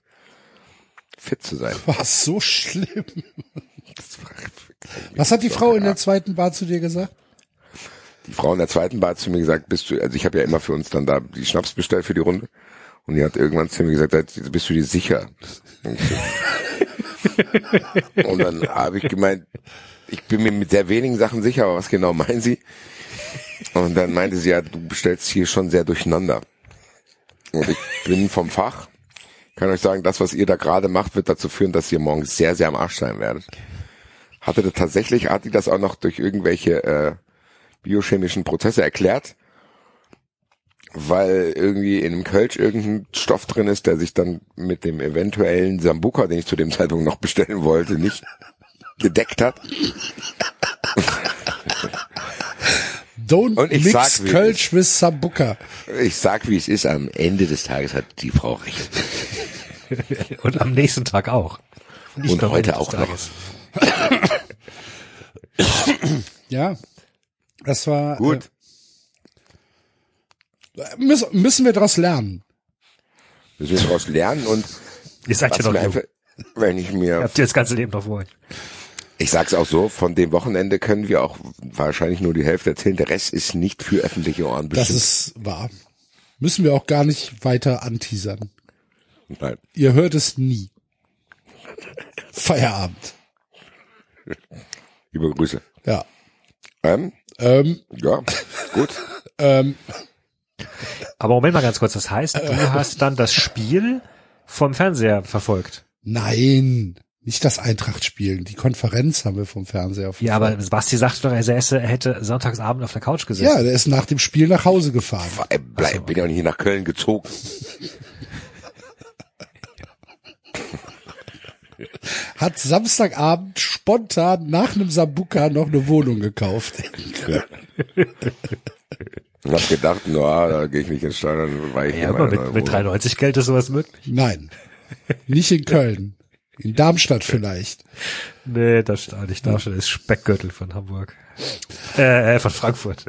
fit zu sein. War so schlimm. Was hat die Frau in der zweiten Bar zu dir gesagt? Die Frau in der zweiten Bar hat zu mir gesagt, bist du, also ich habe ja immer für uns dann da die Schnaps bestellt für die Runde. Und die hat irgendwann zu mir gesagt, bist du dir sicher? Und dann habe ich gemeint, ich bin mir mit sehr wenigen Sachen sicher, aber was genau meinen Sie? Und dann meinte sie, ja, du bestellst hier schon sehr durcheinander. Und ich bin vom Fach. Kann euch sagen, das, was ihr da gerade macht, wird dazu führen, dass ihr morgen sehr, sehr am Arsch sein werdet. Hatte das tatsächlich, hat die das auch noch durch irgendwelche äh, biochemischen Prozesse erklärt? Weil irgendwie in einem Kölsch irgendein Stoff drin ist, der sich dann mit dem eventuellen Sambuka, den ich zu dem Zeitpunkt noch bestellen wollte, nicht gedeckt hat. Don't und ich mix sag, Kölsch with Sambuca. Ich sag, wie es ist, am Ende des Tages hat die Frau recht. und am nächsten Tag auch. Nicht und heute auch noch. ja, das war gut. Äh, müssen, müssen wir daraus lernen. Müssen wir daraus lernen und Ihr seid ja noch einfach, wenn ich mir. Habt ihr das ganze Leben noch vor euch? Ich sag's auch so, von dem Wochenende können wir auch wahrscheinlich nur die Hälfte erzählen. Der Rest ist nicht für öffentliche Ohren bestimmt. Das ist wahr. Müssen wir auch gar nicht weiter anteasern. Nein. Ihr hört es nie. Feierabend. Liebe Grüße. Ja. Ähm, ähm, ja, gut. ähm, Aber Moment mal ganz kurz, das heißt, du hast dann das Spiel vom Fernseher verfolgt? Nein. Nicht das Eintracht spielen, die Konferenz haben wir vom Fernseher. Ja, aber Basti sagte doch, er hätte sonntagsabend auf der Couch gesessen. Ja, der ist nach dem Spiel nach Hause gefahren. Ich bleib, bin ja nicht nach Köln gezogen. Hat Samstagabend spontan nach einem Sambuka noch eine Wohnung gekauft. Und hab gedacht, no, da gehe ich nicht ins Stadion, weil ich ja, aber mit, mit 93 Geld ist sowas möglich. Nein, nicht in Köln. In Darmstadt vielleicht. Nee, das steht nicht. Darmstadt ist Speckgürtel von Hamburg. Äh, äh, von Frankfurt.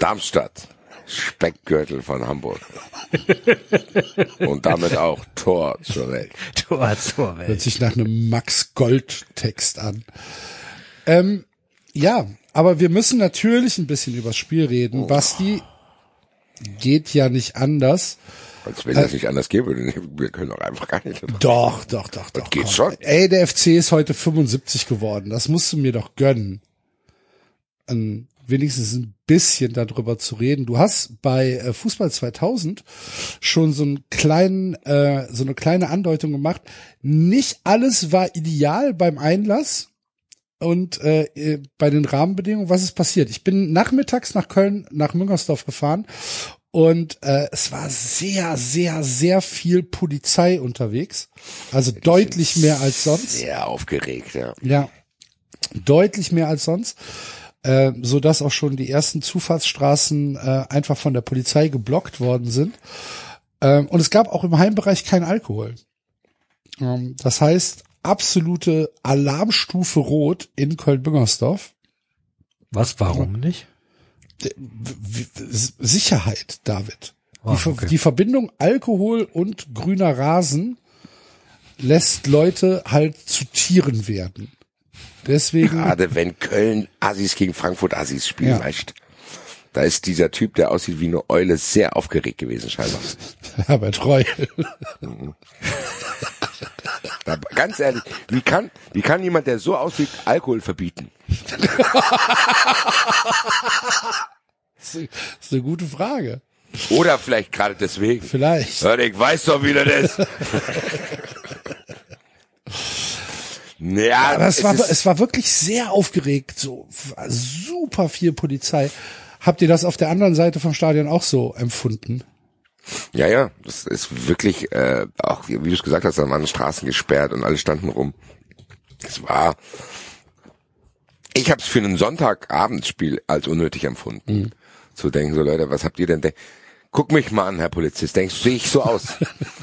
Darmstadt. Speckgürtel von Hamburg. Und damit auch Tor zur Welt. Tor zur Welt. Hört sich nach einem Max Gold Text an. Ähm, ja, aber wir müssen natürlich ein bisschen übers Spiel reden. Oh. Basti geht ja nicht anders. Als wenn es äh, nicht anders gäbe, wir können doch einfach gar nicht. Doch, doch, doch, doch. Das geht schon. Ey, der FC ist heute 75 geworden. Das musst du mir doch gönnen. An, wenigstens ein bisschen darüber zu reden. Du hast bei äh, Fußball 2000 schon so einen kleinen, äh, so eine kleine Andeutung gemacht. Nicht alles war ideal beim Einlass und äh, äh bei den Rahmenbedingungen. Was ist passiert? Ich bin nachmittags nach Köln, nach Müngersdorf gefahren und äh, es war sehr, sehr, sehr viel Polizei unterwegs. Also ich deutlich mehr als sonst. Sehr aufgeregt, ja. Ja, deutlich mehr als sonst. Äh, so dass auch schon die ersten Zufahrtsstraßen äh, einfach von der Polizei geblockt worden sind. Ähm, und es gab auch im Heimbereich kein Alkohol. Ähm, das heißt, absolute Alarmstufe rot in Köln-Büngersdorf. Was, warum nicht? W- Sicherheit, David. Ah, die, Ver- okay. die Verbindung Alkohol und grüner Rasen lässt Leute halt zu Tieren werden. Deswegen, Gerade wenn Köln Assis gegen Frankfurt Assis spielen, Ja. weißt da ist dieser Typ, der aussieht wie eine Eule, sehr aufgeregt gewesen scheinbar. Herbert Reul. Da, ganz ehrlich, wie kann, wie kann jemand, der so aussieht, Alkohol verbieten? Das ist eine gute Frage. Oder vielleicht gerade deswegen. Vielleicht. Ja, ich weiß doch, wie das ist. ja, Aber es, war, ist, es war wirklich sehr aufgeregt, so war super viel Polizei. Habt ihr das auf der anderen Seite vom Stadion auch so empfunden? Ja, ja, das ist wirklich, äh, auch wie, wie du es gesagt hast, da waren Straßen gesperrt und alle standen rum. Es war, ich habe es für ein Sonntagabendspiel als unnötig empfunden. Zu denken, so Leute, was habt ihr denn? De Guck mich mal an, Herr Polizist. Denkst du, sehe ich so aus?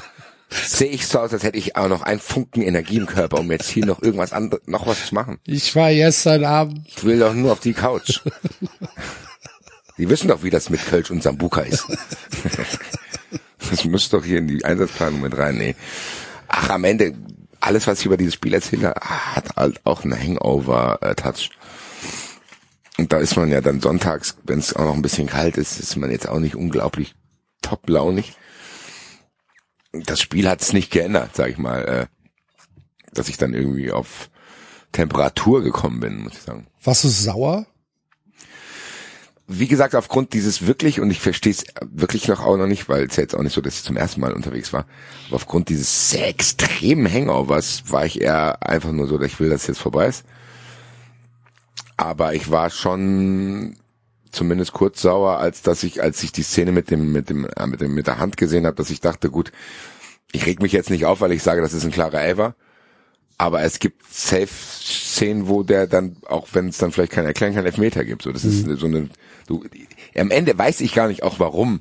sehe ich so aus, als hätte ich auch noch einen Funken Energie im Körper, um jetzt hier noch irgendwas anderes, noch was zu machen. Ich war gestern Abend. Ich will doch nur auf die Couch. Die wissen doch, wie das mit Kölsch und Sambuka ist. Das muss doch hier in die Einsatzplanung mit rein. Nee. Ach, am Ende, alles, was ich über dieses Spiel erzähle, hat halt auch einen Hangover-Touch. Und da ist man ja dann sonntags, wenn es auch noch ein bisschen kalt ist, ist man jetzt auch nicht unglaublich top-launig. Das Spiel hat es nicht geändert, sag ich mal, äh, dass ich dann irgendwie auf Temperatur gekommen bin, muss ich sagen. Warst du sauer? Wie gesagt, aufgrund dieses wirklich, und ich verstehe es wirklich noch auch noch nicht, weil es ja jetzt auch nicht so, dass ich zum ersten Mal unterwegs war, aber aufgrund dieses sehr extremen Hangovers war ich eher einfach nur so, dass ich will, dass es jetzt vorbei ist. Aber ich war schon zumindest kurz sauer, als dass ich, als ich die Szene mit dem, mit dem, äh, mit dem, mit der Hand gesehen habe, dass ich dachte, gut, ich reg mich jetzt nicht auf, weil ich sage, das ist ein klarer Elfer. Aber es gibt Safe-Szenen, wo der dann, auch wenn es dann vielleicht kein Erklären, kein Elfmeter gibt. So, das ist so eine, du, am Ende weiß ich gar nicht auch warum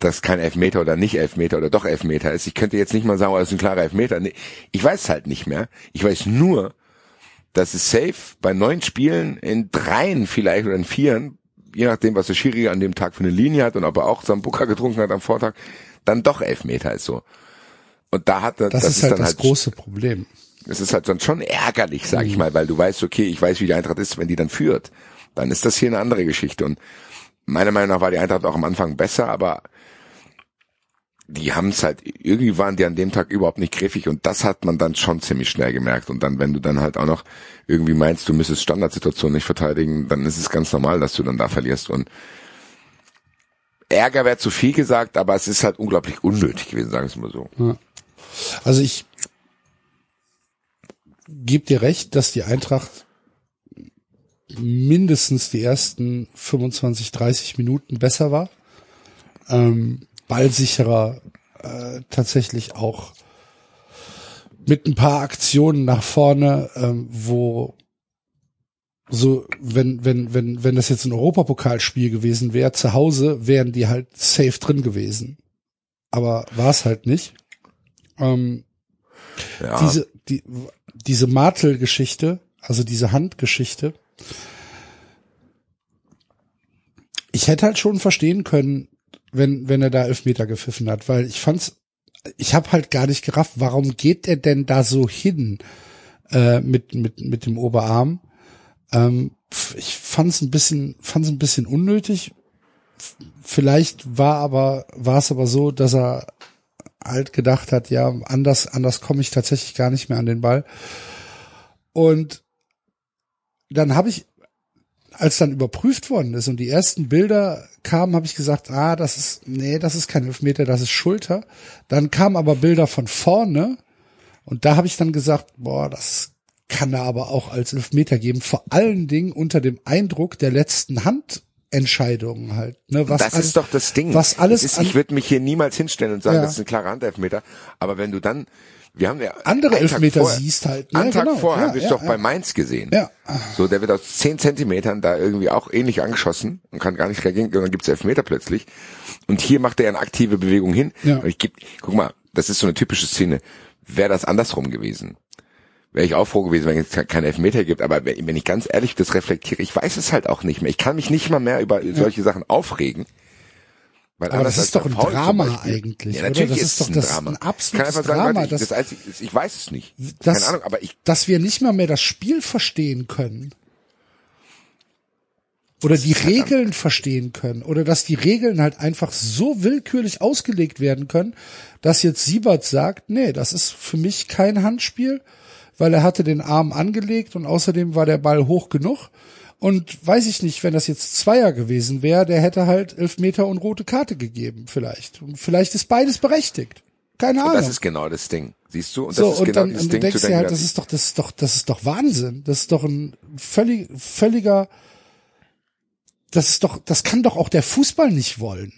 das kein Elfmeter oder nicht Elfmeter oder doch Elfmeter ist. Ich könnte jetzt nicht mal sagen, oh, das ist ein klarer Elfmeter. Nee, ich weiß es halt nicht mehr. Ich weiß nur, dass es safe bei neun Spielen in dreien vielleicht oder in vieren, je nachdem, was der Schiri an dem Tag für eine Linie hat und ob er auch Sambuka getrunken hat am Vortag, dann doch Elfmeter ist so. Und da hat er, Das, ist halt das große Problem. Es ist halt dann schon ärgerlich, sag ich mal, weil du weißt, okay, ich weiß, wie die Eintracht ist, wenn die dann führt. Dann ist das hier eine andere Geschichte. Und meiner Meinung nach war die Eintracht auch am Anfang besser, aber die haben es halt, irgendwie waren die an dem Tag überhaupt nicht griffig und das hat man dann schon ziemlich schnell gemerkt. Und dann, wenn du dann halt auch noch irgendwie meinst, du müsstest Standardsituationen nicht verteidigen, dann ist es ganz normal, dass du dann da verlierst. Und Ärger wäre zu viel gesagt, aber es ist halt unglaublich unnötig gewesen, sagen wir es mal so. Also ich gebe dir recht, dass die Eintracht mindestens die ersten 25, 30 Minuten besser war. Ähm, ballsicherer, äh, tatsächlich auch mit ein paar Aktionen nach vorne, ähm, wo so, wenn, wenn, wenn, wenn das jetzt ein Europapokalspiel gewesen wäre, zu Hause wären die halt safe drin gewesen. Aber war es halt nicht. Ähm, Ja. diese, die, diese Martel-Geschichte, also diese Handgeschichte, ich hätte halt schon verstehen können, wenn, wenn er da Elfmeter gepfiffen hat, weil ich fand's, ich habe halt gar nicht gerafft, warum geht er denn da so hin äh, mit, mit, mit dem Oberarm? Ähm, ich fand's ein bisschen, fand's ein bisschen unnötig. Vielleicht war aber, war es aber so, dass er halt gedacht hat, ja, anders, anders komme ich tatsächlich gar nicht mehr an den Ball. Und dann habe ich, als dann überprüft worden ist und die ersten Bilder kamen, habe ich gesagt, ah, das ist, nee, das ist kein Elfmeter, das ist Schulter. Dann kamen aber Bilder von vorne und da habe ich dann gesagt, boah, das kann er aber auch als Elfmeter geben, vor allen Dingen unter dem Eindruck der letzten Handentscheidungen halt. Ne, was das alles- ist doch das Ding. was alles Es ist, ich würde mich hier niemals hinstellen und sagen, Ja. das ist ein klarer Handelfmeter. Aber wenn du dann, wir haben ja andere Elfmeter vorher- siehst halt. Ne? Einen Tag genau. vorher ja, haben wir es ja, doch ja. bei Mainz gesehen. Ja. So, der wird aus zehn Zentimetern da irgendwie auch ähnlich angeschossen und kann gar nicht reagieren und dann gibt's Elfmeter plötzlich. Und hier macht er eine aktive Bewegung hin. Ja. Und ich geb, guck mal, das ist so eine typische Szene. Wäre das andersrum gewesen? Wäre ich auch froh gewesen, wenn es keinen Elfmeter gibt. Aber wenn ich ganz ehrlich das reflektiere, ich weiß es halt auch nicht mehr. Ich kann mich nicht mal mehr über solche Sachen aufregen. Weil Aber das ist doch ein Drama eigentlich, Ja, natürlich Das ist doch ein das- Drama. ein Ich absolutes einfach sagen, Drama, ich, das- das Einzige, ich weiß es nicht. Das- Keine Ahnung, aber ich dass wir nicht mal mehr das Spiel verstehen können. Oder die Regeln verstehen können. Oder dass die Regeln halt einfach so willkürlich ausgelegt werden können, dass jetzt Siebert sagt, nee, das ist für mich kein Handspiel, weil er hatte den Arm angelegt und außerdem war der Ball hoch genug. Und weiß ich nicht, wenn das jetzt Zweier gewesen wäre, der hätte halt Elfmeter und rote Karte gegeben, vielleicht. Und vielleicht ist beides berechtigt. Keine und Ahnung. das ist genau das Ding. Siehst du? Und So, das ist und genau dann dieses und du Ding denkst zu dir halt, das ist doch, das ist doch, das ist doch Wahnsinn. Das ist doch ein völlig, völliger, das ist doch, das kann doch auch der Fußball nicht wollen.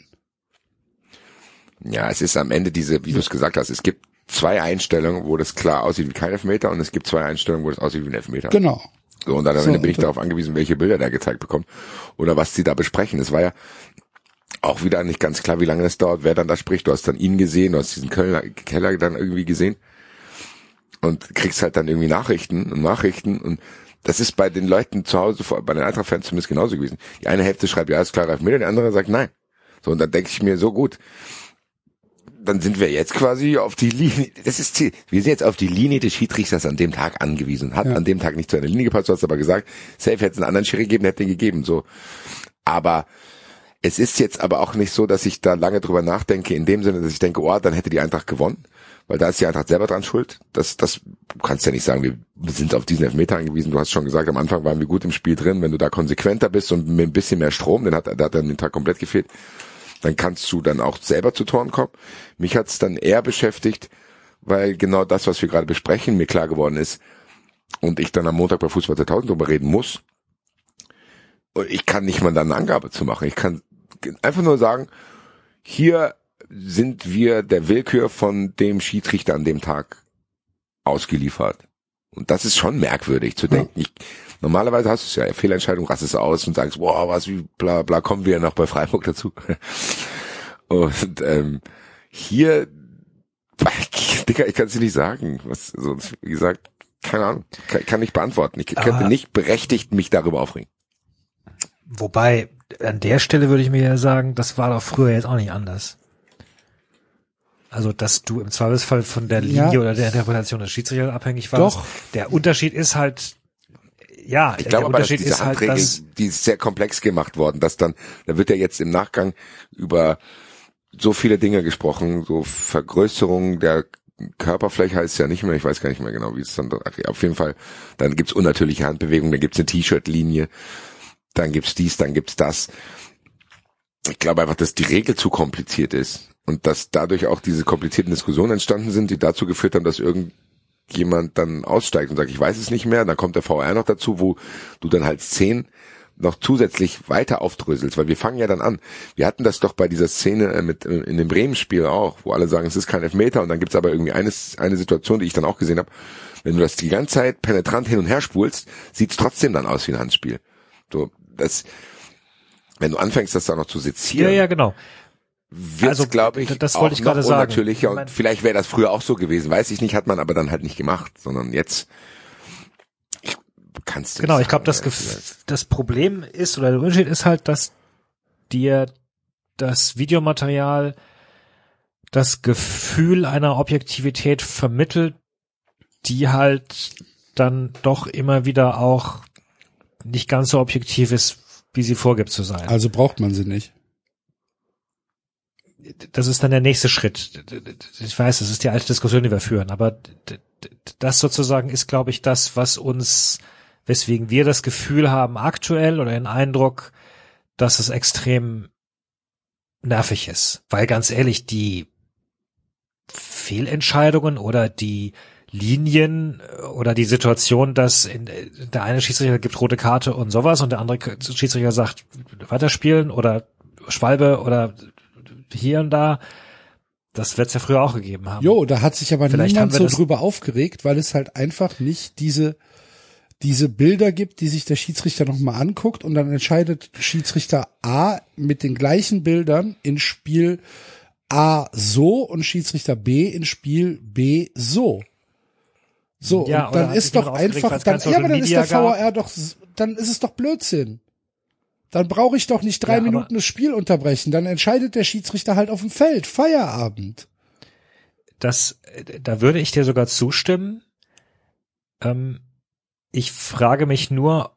Ja, es ist am Ende diese, wie du es gesagt hast, es gibt zwei Einstellungen, wo das klar aussieht wie kein Elfmeter und es gibt zwei Einstellungen, wo das aussieht wie ein Elfmeter. Genau. So, und dann am So, bin ich darauf angewiesen, welche Bilder der gezeigt bekommt oder was sie da besprechen. Es war ja auch wieder nicht ganz klar, wie lange das dauert, wer dann da spricht. Du hast dann ihn gesehen, du hast diesen Keller, Keller dann irgendwie gesehen und kriegst halt dann irgendwie Nachrichten und Nachrichten und das ist bei den Leuten zu Hause, bei den Eintracht-Fans zumindest genauso gewesen. Die eine Hälfte schreibt, ja, ist klar, Elfmeter, die andere sagt nein. So, und dann denke ich mir, so gut, dann sind wir jetzt quasi auf die Linie, das ist Ziel. Wir sind jetzt auf die Linie des Schiedsrichters an dem Tag angewiesen. Hat Ja. an dem Tag nicht zu einer Linie gepasst, du hast aber gesagt, safe hätte es einen anderen Schiri gegeben, hätte den gegeben, so. Aber es ist jetzt aber auch nicht so, dass ich da lange drüber nachdenke, in dem Sinne, dass ich denke, oh, dann hätte die Eintracht gewonnen, weil da ist die Eintracht selber dran schuld. Das, das du kannst ja nicht sagen, wir sind auf diesen Elfmeter angewiesen. Du hast schon gesagt, am Anfang waren wir gut im Spiel drin. Wenn du da konsequenter bist und mit ein bisschen mehr Strom, den hat, der hat dann den Tag komplett gefehlt, dann kannst du dann auch selber zu Toren kommen. Mich hat's dann eher beschäftigt, weil genau das, was wir gerade besprechen, mir klar geworden ist und ich dann am Montag bei Fußball 2000 drüber reden muss. Und ich kann nicht mal da eine Angabe zu machen. Ich kann einfach nur sagen, hier sind wir der Willkür von dem Schiedsrichter an dem Tag ausgeliefert. Und das ist schon merkwürdig zu denken. Ich, normalerweise hast du es ja, Fehlentscheidung, rastest aus und sagst, boah, was, wie, bla, bla, kommen wir noch bei Freiburg dazu. Und ähm, hier, Dicker, ich kann es dir nicht sagen. Was, so, wie gesagt, keine Ahnung, kann, kann nicht beantworten. Ich könnte nicht berechtigt mich darüber aufregen. Wobei, an der Stelle würde ich mir ja sagen, das war doch früher jetzt auch nicht anders. Also, dass du im Zweifelsfall von der Linie Ja. oder der Interpretation des Schiedsrichters abhängig warst. Doch. Der Unterschied ist halt, ja, Ich glaube aber, dass diese ist halt, Handregel, dass, die ist sehr komplex gemacht worden, dass dann, da wird ja jetzt im Nachgang über so viele Dinge gesprochen, so Vergrößerung der Körperfläche heißt es ja nicht mehr, ich weiß gar nicht mehr genau, wie es dann, auf jeden Fall, dann gibt's unnatürliche Handbewegungen, dann gibt's eine T-Shirt-Linie, dann gibt's dies, dann gibt's das. Ich glaube einfach, dass die Regel zu kompliziert ist und dass dadurch auch diese komplizierten Diskussionen entstanden sind, die dazu geführt haben, dass irgendjemand dann aussteigt und sagt, ich weiß es nicht mehr, dann kommt der VR noch dazu, wo du dann halt zehn noch zusätzlich weiter aufdröselst, weil wir fangen ja dann an. Wir hatten das doch bei dieser Szene äh, mit äh, in dem Bremen-Spiel auch, wo alle sagen, es ist kein Elfmeter und dann gibt's aber irgendwie eines, eine Situation, die ich dann auch gesehen habe. Wenn du das die ganze Zeit penetrant hin und her spulst, sieht's trotzdem dann aus wie ein Handspiel. So, das, wenn du anfängst, das da noch zu ja, sezieren, ja, genau. Wird's, Also, glaube ich, das auch wollte ich gerade sagen. unnatürlicher Ich mein- und vielleicht wäre das früher auch so gewesen, weiß ich nicht, hat man aber dann halt nicht gemacht, sondern jetzt ich, kannst du Genau, nicht ich glaube, das, sagen, Gef- das Problem ist, oder der Unterschied ist halt, dass dir das Videomaterial das Gefühl einer Objektivität vermittelt, die halt dann doch immer wieder auch nicht ganz so objektiv ist, wie sie vorgibt zu sein. Also braucht man sie nicht. Das ist dann der nächste Schritt. Ich weiß, das ist die alte Diskussion, die wir führen, aber das sozusagen ist, glaube ich, das, was uns, weswegen wir das Gefühl haben, aktuell oder den Eindruck, dass es extrem nervig ist. Weil ganz ehrlich, die Fehlentscheidungen oder die Linien äh, oder die Situation, dass in, der eine Schiedsrichter gibt rote Karte und sowas und der andere Schiedsrichter sagt weiterspielen oder Schwalbe oder hier und da, das wird es ja früher auch gegeben haben. Jo, da hat sich aber Vielleicht niemand so drüber aufgeregt, weil es halt einfach nicht diese diese Bilder gibt, die sich der Schiedsrichter nochmal anguckt und dann entscheidet Schiedsrichter A mit den gleichen Bildern in Spiel A so und Schiedsrichter B in Spiel B so. So, Ja, und dann ist doch einfach, dann, ja, aber dann ist der. VAR doch, dann ist es doch Blödsinn. Dann brauche ich doch nicht drei Ja, Minuten das Spiel unterbrechen. Dann entscheidet der Schiedsrichter halt auf dem Feld. Feierabend. Das, da würde ich dir sogar zustimmen. Ähm, ich frage mich nur,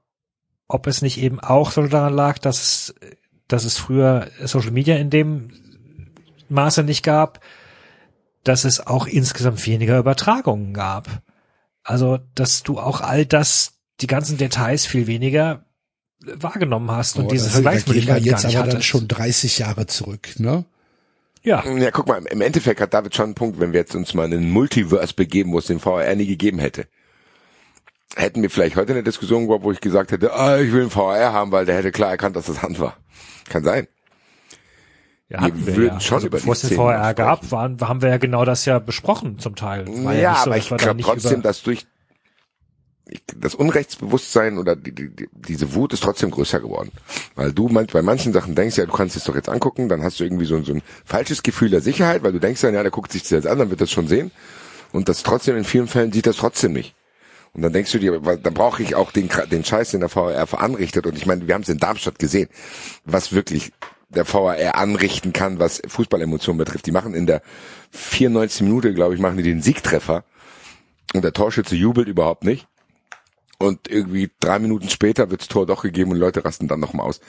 ob es nicht eben auch so daran lag, dass es, dass es früher Social Media in dem Maße nicht gab, dass es auch insgesamt weniger Übertragungen gab. Also, dass du auch all das, die ganzen Details viel weniger wahrgenommen hast und Oh, diese Vergleichsmöglichkeit gar jetzt nicht aber dann hattest. schon 30 Jahre zurück, ne? Ja, Ja, guck mal, im Endeffekt hat David schon einen Punkt, wenn wir jetzt uns mal in einen Multiverse begeben, wo es den VR nie gegeben hätte. Hätten wir vielleicht heute eine Diskussion gehabt, wo ich gesagt hätte, ah, ich will einen VR haben, weil der hätte klar erkannt, dass das Hand war. Kann sein. Ja, Wir wir würden ja. schon also über bevor die es den VR gab, waren, haben wir ja genau das ja besprochen zum Teil. War ja, nicht so, aber ich glaube trotzdem, dass durch das Unrechtsbewusstsein oder die, die, die, diese Wut ist trotzdem größer geworden. Weil du bei manchen Sachen denkst, ja, du kannst es doch jetzt angucken, dann hast du irgendwie so, ein- so ein falsches Gefühl der Sicherheit, weil du denkst dann, ja, der guckt sich das jetzt an, dann wird das schon sehen. Und das trotzdem in vielen Fällen sieht das trotzdem nicht. Und dann denkst du dir, dann brauche ich auch den, den Scheiß, den der VAR veranrichtet. Und ich meine, wir haben es in Darmstadt gesehen, was wirklich der VAR anrichten kann, was Fußballemotionen betrifft. Die machen in der 94 Minute, glaube ich, machen die den Siegtreffer. Und der Torschütze jubelt überhaupt nicht. Und irgendwie drei Minuten später wirds Tor doch gegeben und Leute rasten dann nochmal aus.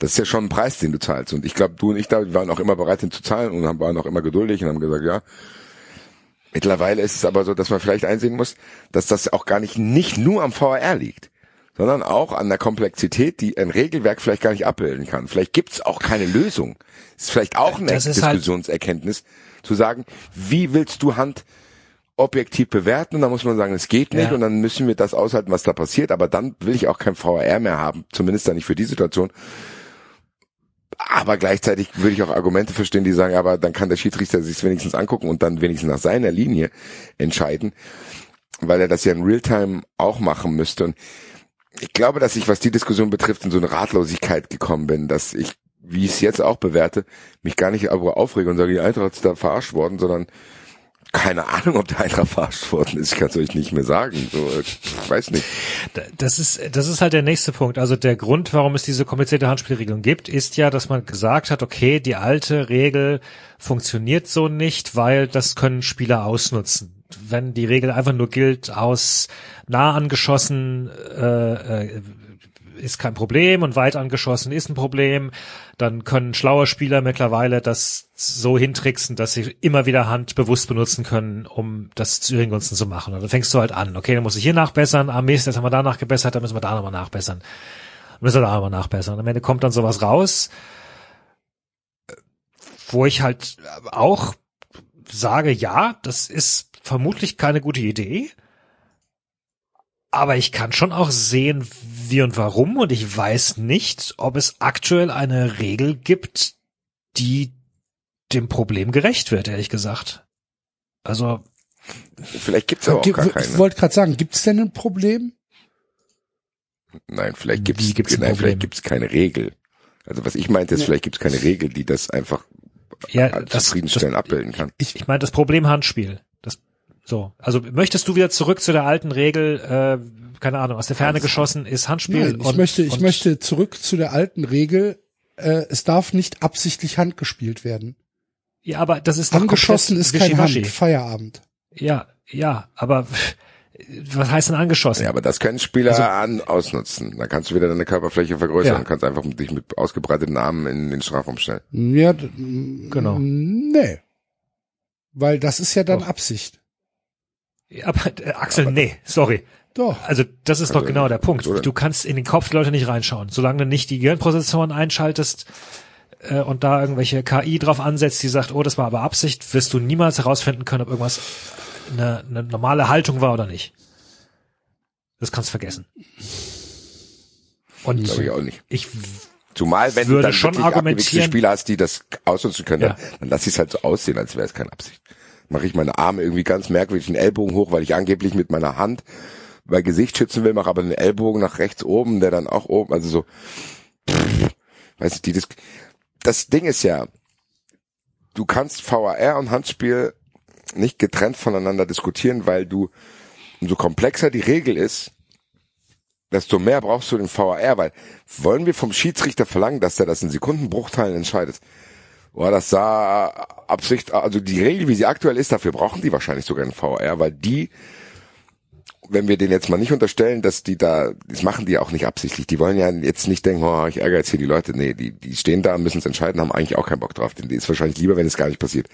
Das ist ja schon ein Preis, den du zahlst. Und ich glaube, du und ich da wir waren auch immer bereit, den zu zahlen und haben, waren auch immer geduldig und haben gesagt, ja. Mittlerweile ist es aber so, dass man vielleicht einsehen muss, dass das auch gar nicht, nicht nur am VAR liegt, sondern auch an der Komplexität, die ein Regelwerk vielleicht gar nicht abbilden kann. Vielleicht gibt's auch keine Lösung. ist vielleicht auch eine Das halt- Diskussionserkenntnis, zu sagen, wie willst du Hand objektiv bewerten und dann muss man sagen, es geht nicht Ja. und dann müssen wir das aushalten, was da passiert, aber dann will ich auch kein VAR mehr haben, zumindest dann nicht für die Situation. Aber gleichzeitig würde ich auch Argumente verstehen, die sagen, aber dann kann der Schiedsrichter sich wenigstens angucken und dann wenigstens nach seiner Linie entscheiden, weil er das ja in Realtime auch machen müsste. Und ich glaube, dass ich, was die Diskussion betrifft, in so eine Ratlosigkeit gekommen bin, dass ich, wie ich es jetzt auch bewerte, mich gar nicht darüber aufrege und sage, die Eintracht ist da verarscht worden, sondern keine Ahnung, ob der Eintracht verarscht worden ist. Ich kann es euch nicht mehr sagen. So, äh, ich weiß nicht. Das ist, das ist halt der nächste Punkt. Also der Grund, warum es diese komplizierte Handspielregelung gibt, ist ja, dass man gesagt hat, okay, die alte Regel funktioniert so nicht, weil das können Spieler ausnutzen. Wenn die Regel einfach nur gilt, aus nah angeschossen äh, äh, ist kein Problem und weit angeschossen ist ein Problem, dann können schlaue Spieler mittlerweile das so hintricksen, dass sie immer wieder Hand bewusst benutzen können, um das zu ihren Gunsten zu machen. Und dann fängst du halt an, okay, dann muss ich hier nachbessern, ah Mist, jetzt haben wir da nachgebessert, dann müssen wir da nochmal nachbessern. Dann müssen wir da nochmal nachbessern. Und am Ende kommt dann sowas raus, wo ich halt auch sage, ja, das ist vermutlich keine gute Idee, aber ich kann schon auch sehen, wie und warum und ich weiß nicht, ob es aktuell eine Regel gibt, die dem Problem gerecht wird, ehrlich gesagt. Also, Vielleicht gibt's aber auch Gibt- gar Ich keine. wollte gerade sagen, gibt's denn ein Problem? Nein, vielleicht gibt's, gibt's ein nein, vielleicht gibt's keine Regel. Also was ich meinte ist, vielleicht gibt's keine Regel, die das einfach ja, als das, das, zufriedenstellend abbilden kann. ich meine, das Problem Handspiel. So. Also, möchtest du wieder zurück zu der alten Regel, äh, keine Ahnung, aus der Ferne geschossen ist Handspiel? Nein, ich und, möchte, ich und, möchte zurück zu der alten Regel. Äh, es darf nicht absichtlich Hand gespielt werden. Ja, aber das ist doch Angeschossen ist kein. Hand. Feierabend. Ja, ja, aber was heißt denn angeschossen? Ja, aber das können Spieler Also- an, ausnutzen. Da kannst du wieder deine Körperfläche vergrößern Ja. und kannst einfach dich mit ausgebreiteten Armen in den Strafraum stellen. Ja, Genau. Nee. Weil das ist ja dann Doch. Absicht. Aber äh, Axel, nee, sorry. Doch. Also das ist doch Also, genau der Punkt. oder? Du kannst in den Kopf der Leute nicht reinschauen. Solange du nicht die Gehirnprozessoren einschaltest äh, und da irgendwelche KI drauf ansetzt, die sagt, oh, das war aber Absicht, wirst du niemals herausfinden können, ob irgendwas eine, eine normale Haltung war oder nicht. Das kannst du vergessen. Und Glaube ich auch nicht. ich Zumal, wenn du dann schon wirklich abgewichste argumentieren- Spieler hast, die das ausnutzen können, Ja. dann, dann lass ich es halt so aussehen, als wäre es keine Absicht. Mache ich meine Arme irgendwie ganz merkwürdig, den Ellbogen hoch, weil ich angeblich mit meiner Hand mein Gesicht schützen will, mache aber den Ellbogen nach rechts oben, der dann auch oben, also so, pff, weißt du, die, das, das Ding ist ja, du kannst VAR und Handspiel nicht getrennt voneinander diskutieren, weil du umso komplexer die Regel ist, desto mehr brauchst du den VAR, weil wollen wir vom Schiedsrichter verlangen, dass er das in Sekundenbruchteilen entscheidet? Boah, das sah Absicht, also die Regel, wie sie aktuell ist, dafür brauchen die wahrscheinlich sogar einen VAR, weil die, wenn wir den jetzt mal nicht unterstellen, dass die da, das machen die auch nicht absichtlich. Die wollen ja jetzt nicht denken, oh, ich ärgere jetzt hier die Leute. Nee, die, die stehen da, müssen es entscheiden, haben eigentlich auch keinen Bock drauf. Die ist wahrscheinlich lieber, wenn es gar nicht passiert.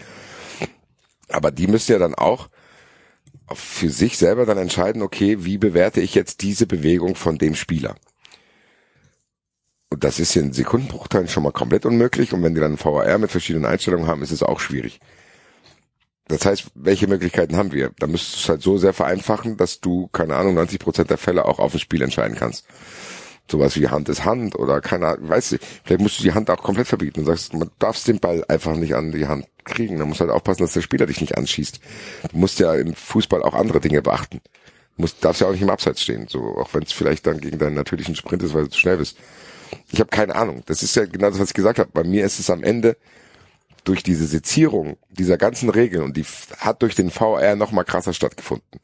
Aber die müssen ja dann auch für sich selber dann entscheiden, okay, wie bewerte ich jetzt diese Bewegung von dem Spieler? Und das ist in Sekundenbruchteilen schon mal komplett unmöglich. Und wenn die dann VAR mit verschiedenen Einstellungen haben, ist es auch schwierig. Das heißt, welche Möglichkeiten haben wir? Da müsstest du es halt so sehr vereinfachen, dass du, keine Ahnung, 90 Prozent der Fälle auch auf ein Spiel entscheiden kannst. Sowas wie Hand ist Hand oder keine Ahnung, weißt du, vielleicht musst du die Hand auch komplett verbieten und sagst, man darfst den Ball einfach nicht an die Hand kriegen. Da musst halt aufpassen, dass der Spieler dich nicht anschießt. Du musst ja im Fußball auch andere Dinge beachten. Du musst, darfst ja auch nicht im Abseits stehen, so auch wenn es vielleicht dann gegen deinen natürlichen Sprint ist, weil du zu schnell bist. Ich habe keine Ahnung. Das ist ja genau das, was ich gesagt habe. Bei mir ist es am Ende durch diese Sezierung dieser ganzen Regeln und die hat durch den VR noch mal krasser stattgefunden.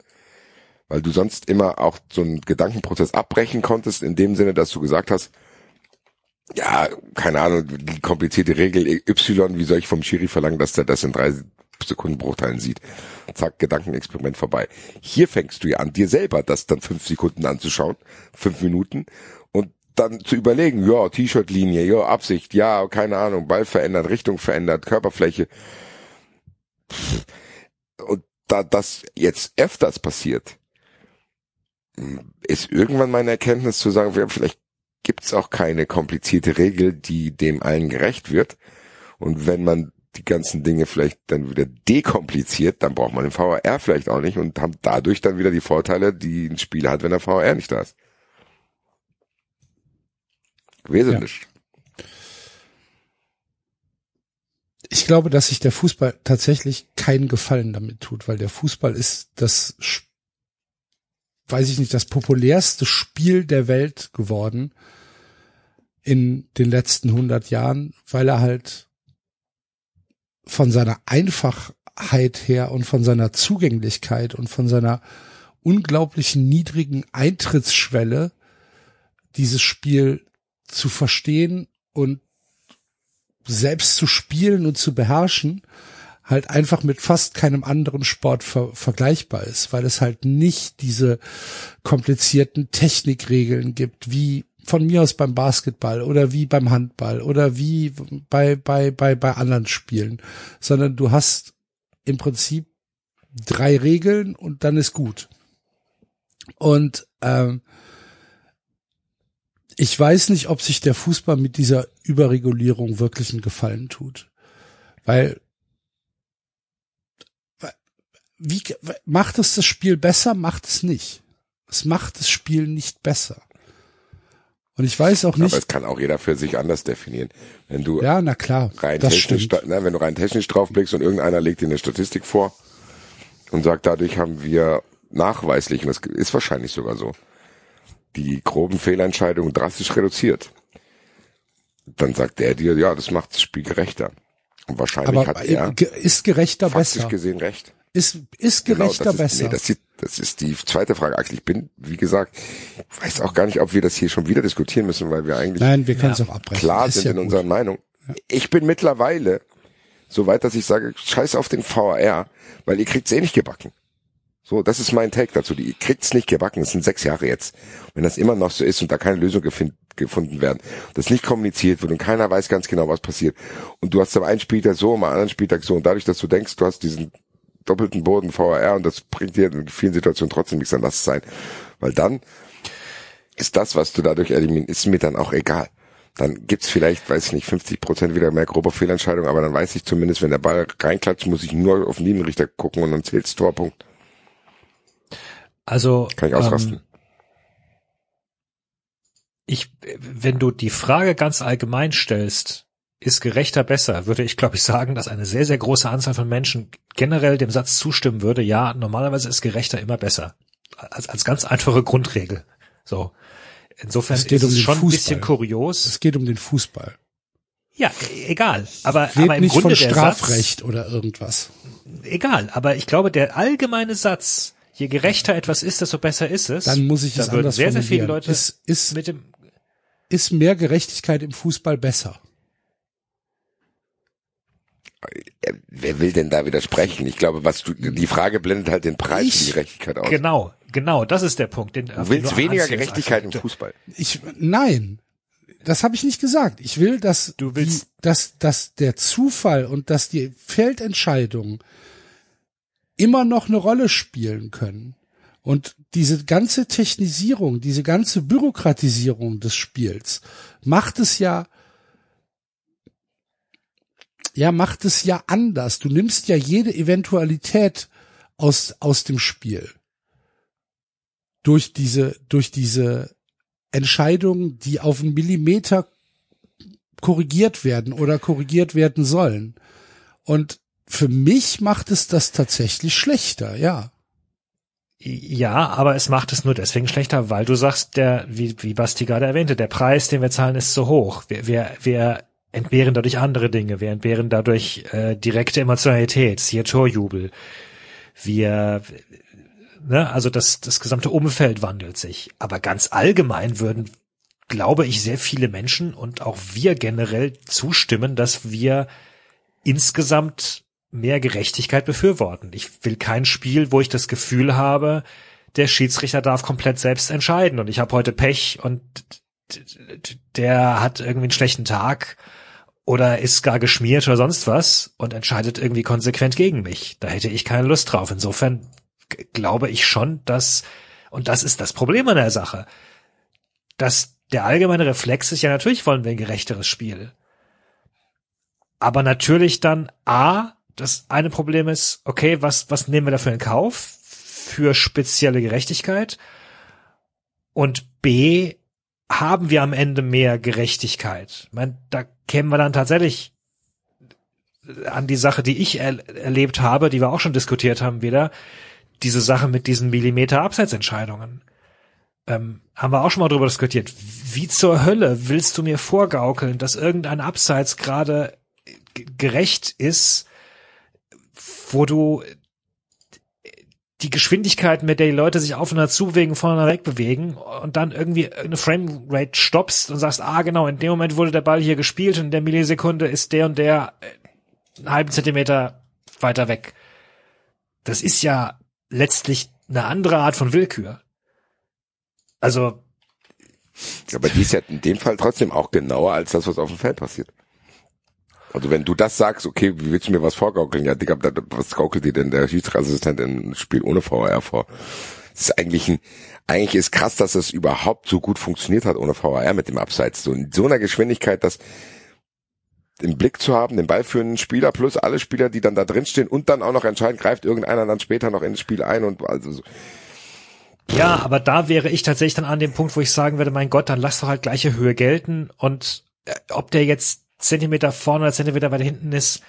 Weil du sonst immer auch so einen Gedankenprozess abbrechen konntest, in dem Sinne, dass du gesagt hast, ja, keine Ahnung, die komplizierte Regel Y, wie soll ich vom Schiri verlangen, dass der das in drei Sekunden Bruchteilen sieht? Zack, Gedankenexperiment vorbei. Hier fängst du ja an, dir selber das dann fünf Sekunden anzuschauen, fünf Minuten dann zu überlegen, ja, T-Shirt-Linie, ja, Absicht, ja, keine Ahnung, Ball verändert, Richtung verändert, Körperfläche. Und da das jetzt öfters passiert, ist irgendwann meine Erkenntnis zu sagen, vielleicht gibt's auch keine komplizierte Regel, die dem allen gerecht wird. Und wenn man die ganzen Dinge vielleicht dann wieder dekompliziert, dann braucht man den VR vielleicht auch nicht und haben dadurch dann wieder die Vorteile, die ein Spieler hat, wenn der VR nicht da ist. Wesentlich. Ja. Ich glaube, dass sich der Fußball tatsächlich keinen Gefallen damit tut, weil der Fußball ist das, weiß ich nicht, das populärste Spiel der Welt geworden in den letzten 100 Jahren, weil er halt von seiner Einfachheit her und von seiner Zugänglichkeit und von seiner unglaublichen niedrigen Eintrittsschwelle dieses Spiel zu verstehen und selbst zu spielen und zu beherrschen, halt einfach mit fast keinem anderen Sport ver vergleichbar ist, weil es halt nicht diese komplizierten Technikregeln gibt, wie von mir aus beim Basketball oder wie beim Handball oder wie bei, bei, bei, bei anderen Spielen, sondern du hast im Prinzip drei Regeln und dann ist gut. Und ähm, ich weiß nicht, ob sich der Fußball mit dieser Überregulierung wirklich einen Gefallen tut. Weil, wie, macht es das Spiel besser? Macht es nicht. Es macht das Spiel nicht besser. Und ich weiß auch nicht. Aber es kann auch jeder für sich anders definieren. Wenn du ja, na klar, rein technisch, ne, wenn du rein technisch draufblickst und irgendeiner legt dir eine Statistik vor und sagt, dadurch haben wir nachweislich, und das ist wahrscheinlich sogar so, die groben Fehlentscheidungen drastisch reduziert. Dann sagt er dir, ja, das macht das Spiel gerechter. Und wahrscheinlich Aber hat er ist gerechter besser. gesehen recht. Ist, ist genau, gerechter genau, ist, besser. Nee, das, ist, das ist die zweite Frage. Axel, ich bin, wie gesagt, weiß auch gar nicht, ob wir das hier schon wieder diskutieren müssen, weil wir eigentlich Nein, wir können es auch abbrechen. klar sind ja in gut. unserer Meinung. Ja. Ich bin mittlerweile so weit, dass ich sage, scheiß auf den VR, weil ihr kriegt's eh nicht gebacken. So, das ist mein Take dazu. Die kriegt's nicht gebacken. Es sind sechs Jahre jetzt. Wenn das immer noch so ist und da keine Lösung gefunden werden, das nicht kommuniziert wird und keiner weiß ganz genau, was passiert. Und du hast am einen Spieltag so, am anderen Spieltag so. Und dadurch, dass du denkst, du hast diesen doppelten Boden VAR und das bringt dir in vielen Situationen trotzdem nichts, dann lass es sein. Weil dann ist das, was du dadurch eliminierst, ist mir dann auch egal. Dann gibt's vielleicht, weiß ich nicht, 50 Prozent wieder mehr grobe Fehlentscheidungen, aber dann weiß ich zumindest, wenn der Ball reinklatscht, muss ich nur auf den Linienrichter gucken und dann zählt's Torpunkt. Also kann ich ausrasten. Ähm, ich, wenn du die Frage ganz allgemein stellst, ist gerechter besser, würde ich glaube ich sagen, dass eine sehr sehr große Anzahl von Menschen generell dem Satz zustimmen würde. Ja, normalerweise ist gerechter immer besser als als ganz einfache Grundregel. So. Insofern es ist um es schon Fußball. ein bisschen kurios. Es geht um den Fußball. Ja, egal. Aber, Lebt aber im nicht Grunde von Strafrecht Satz, oder irgendwas. Egal. Aber ich glaube, der allgemeine Satz, je gerechter etwas ist, desto besser ist es. Dann muss ich es da anders sehr, sehr viele. Leute Ist, ist, mit dem, ist mehr Gerechtigkeit im Fußball besser? Äh, Wer will denn da widersprechen? Ich glaube, was du, die Frage blendet halt den Preis Ich- für die Gerechtigkeit aus. genau, genau, das ist der Punkt. Den, Du willst weniger Gerechtigkeit im Fußball. Ich, nein, das habe ich nicht gesagt. Ich will, dass, Du willst- die, dass, dass der Zufall und dass die Feldentscheidungen immer noch eine Rolle spielen können. Und diese ganze Technisierung, diese ganze Bürokratisierung des Spiels macht es ja, ja, macht es ja anders. Du nimmst ja jede Eventualität aus, aus dem Spiel. Durch diese, durch diese Entscheidungen, die auf einen Millimeter korrigiert werden oder korrigiert werden sollen. Und für mich macht es das tatsächlich schlechter, ja. Ja, aber es macht es nur deswegen schlechter, weil du sagst, der, wie, wie Basti gerade erwähnte, der Preis, den wir zahlen, ist zu hoch. Wir, wir, wir entbehren dadurch andere Dinge. Wir entbehren dadurch äh, direkte Emotionalität, siehe Torjubel. Wir, ne, also das, das gesamte Umfeld wandelt sich. Aber ganz allgemein würden, glaube ich, sehr viele Menschen und auch wir generell zustimmen, dass wir insgesamt mehr Gerechtigkeit befürworten. Ich will kein Spiel, wo ich das Gefühl habe, der Schiedsrichter darf komplett selbst entscheiden und ich habe heute Pech und der hat irgendwie einen schlechten Tag oder ist gar geschmiert oder sonst was und entscheidet irgendwie konsequent gegen mich. Da hätte ich keine Lust drauf. Insofern glaube ich schon, dass, und das ist das Problem an der Sache, dass der allgemeine Reflex ist ja natürlich wollen wir ein gerechteres Spiel. Aber natürlich dann A, das eine Problem ist, okay, was, was nehmen wir dafür in Kauf? Für spezielle Gerechtigkeit. Und B, haben wir am Ende mehr Gerechtigkeit? Ich meine, da kämen wir dann tatsächlich an die Sache, die ich er erlebt habe, die wir auch schon diskutiert haben wieder, diese Sache mit diesen Millimeter Abseitsentscheidungen. Ähm, haben wir auch schon mal drüber diskutiert. Wie zur Hölle willst du mir vorgaukeln, dass irgendein Abseits gerade gerecht ist, wo du die Geschwindigkeit, mit der die Leute sich aufeinander zuwegen, voneinander wegbewegen und dann irgendwie eine Framerate stoppst und sagst, ah genau, in dem Moment wurde der Ball hier gespielt und in der Millisekunde ist der und der äh, einen halben Zentimeter weiter weg. Das ist ja letztlich eine andere Art von Willkür. Also, Aber die ist ja in dem Fall trotzdem auch genauer als das, was auf dem Feld passiert. Also wenn du das sagst, okay, wie willst du mir was vorgaukeln? Ja, Digga, was gaukelt dir denn der Schiedsrichterassistent im Spiel ohne VR vor? Das ist eigentlich ein, eigentlich ist krass, dass es überhaupt so gut funktioniert hat ohne VR mit dem Abseits. So in so einer Geschwindigkeit, das im Blick zu haben, den Ball für einen Spieler plus alle Spieler, die dann da drin stehen und dann auch noch entscheiden, greift irgendeiner dann später noch ins Spiel ein und also so. ja, aber da wäre ich tatsächlich dann an dem Punkt, wo ich sagen würde, mein Gott, dann lass doch halt gleiche Höhe gelten und äh, ob der jetzt Zentimeter vorne oder Zentimeter weiter hinten ist,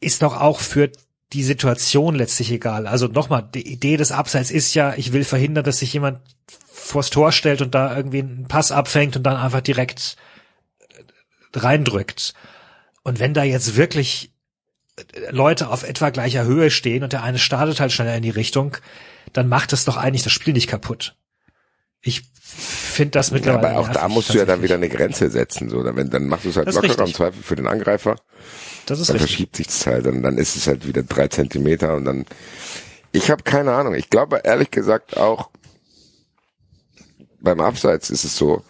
ist doch auch für die Situation letztlich egal. Also nochmal, die Idee des Abseits ist ja, ich will verhindern, dass sich jemand vors Tor stellt und da irgendwie einen Pass abfängt und dann einfach direkt äh, reindrückt. Und wenn da jetzt wirklich äh, Leute auf etwa gleicher Höhe stehen und der eine startet halt schneller in die Richtung, dann macht es doch eigentlich das Spiel nicht kaputt. Ich finde das Ja, mittlerweile. aber auch da musst du ja dann wieder eine Grenze setzen, so. Dann, wenn, dann machst du es halt Das lockerer im. Zweifel für den Angreifer. Das ist dann richtig. verschiebt sich das halt, dann, dann ist es halt wieder drei Zentimeter und dann. Ich habe keine Ahnung. Ich glaube ehrlich gesagt auch beim Abseits ist es so,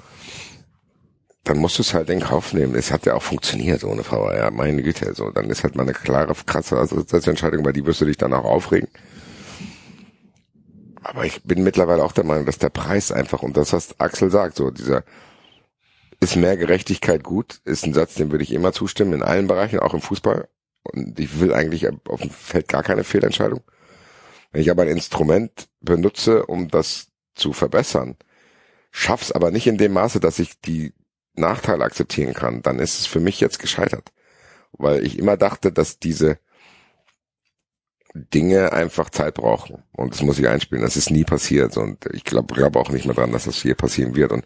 dann musst du es halt in Kauf nehmen. Es hat ja auch funktioniert ohne VR, meine Güte. So, dann ist halt mal eine klare, krasse Entscheidung, bei die wirst du dich dann auch aufregen. Aber ich bin mittlerweile auch der Meinung, dass der Preis einfach, und das, was Axel sagt, so dieser ist mehr Gerechtigkeit gut, ist ein Satz, dem würde ich immer zustimmen, in allen Bereichen, auch im Fußball. Und ich will eigentlich auf dem Feld gar keine Fehlentscheidung. Wenn ich aber ein Instrument benutze, um das zu verbessern, schaff's aber nicht in dem Maße, dass ich die Nachteile akzeptieren kann, dann ist es für mich jetzt gescheitert. Weil ich immer dachte, dass diese Dinge einfach Zeit brauchen. Und das muss ich einspielen. Das ist nie passiert. Und ich glaube glaub auch nicht mehr dran, dass das hier passieren wird. Und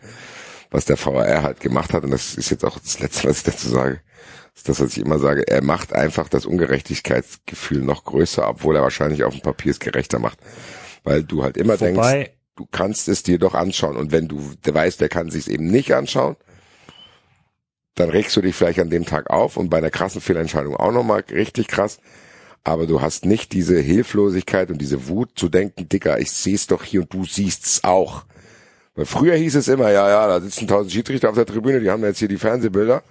was der VAR halt gemacht hat, und das ist jetzt auch das Letzte, was ich dazu sage, ist das, was ich immer sage, er macht einfach das Ungerechtigkeitsgefühl noch größer, obwohl er wahrscheinlich auf dem Papier es gerechter macht. Weil du halt immer Wobei, denkst, du kannst es dir doch anschauen. Und wenn du weißt, der kann sich eben nicht anschauen, dann regst du dich vielleicht an dem Tag auf und bei einer krassen Fehlentscheidung auch nochmal richtig krass. Aber du hast nicht diese Hilflosigkeit und diese Wut zu denken, Dicker, ich seh's doch hier und du siehst's auch. Weil früher hieß es immer, ja, ja, da sitzen tausend Schiedsrichter auf der Tribüne, die haben jetzt hier die Fernsehbilder.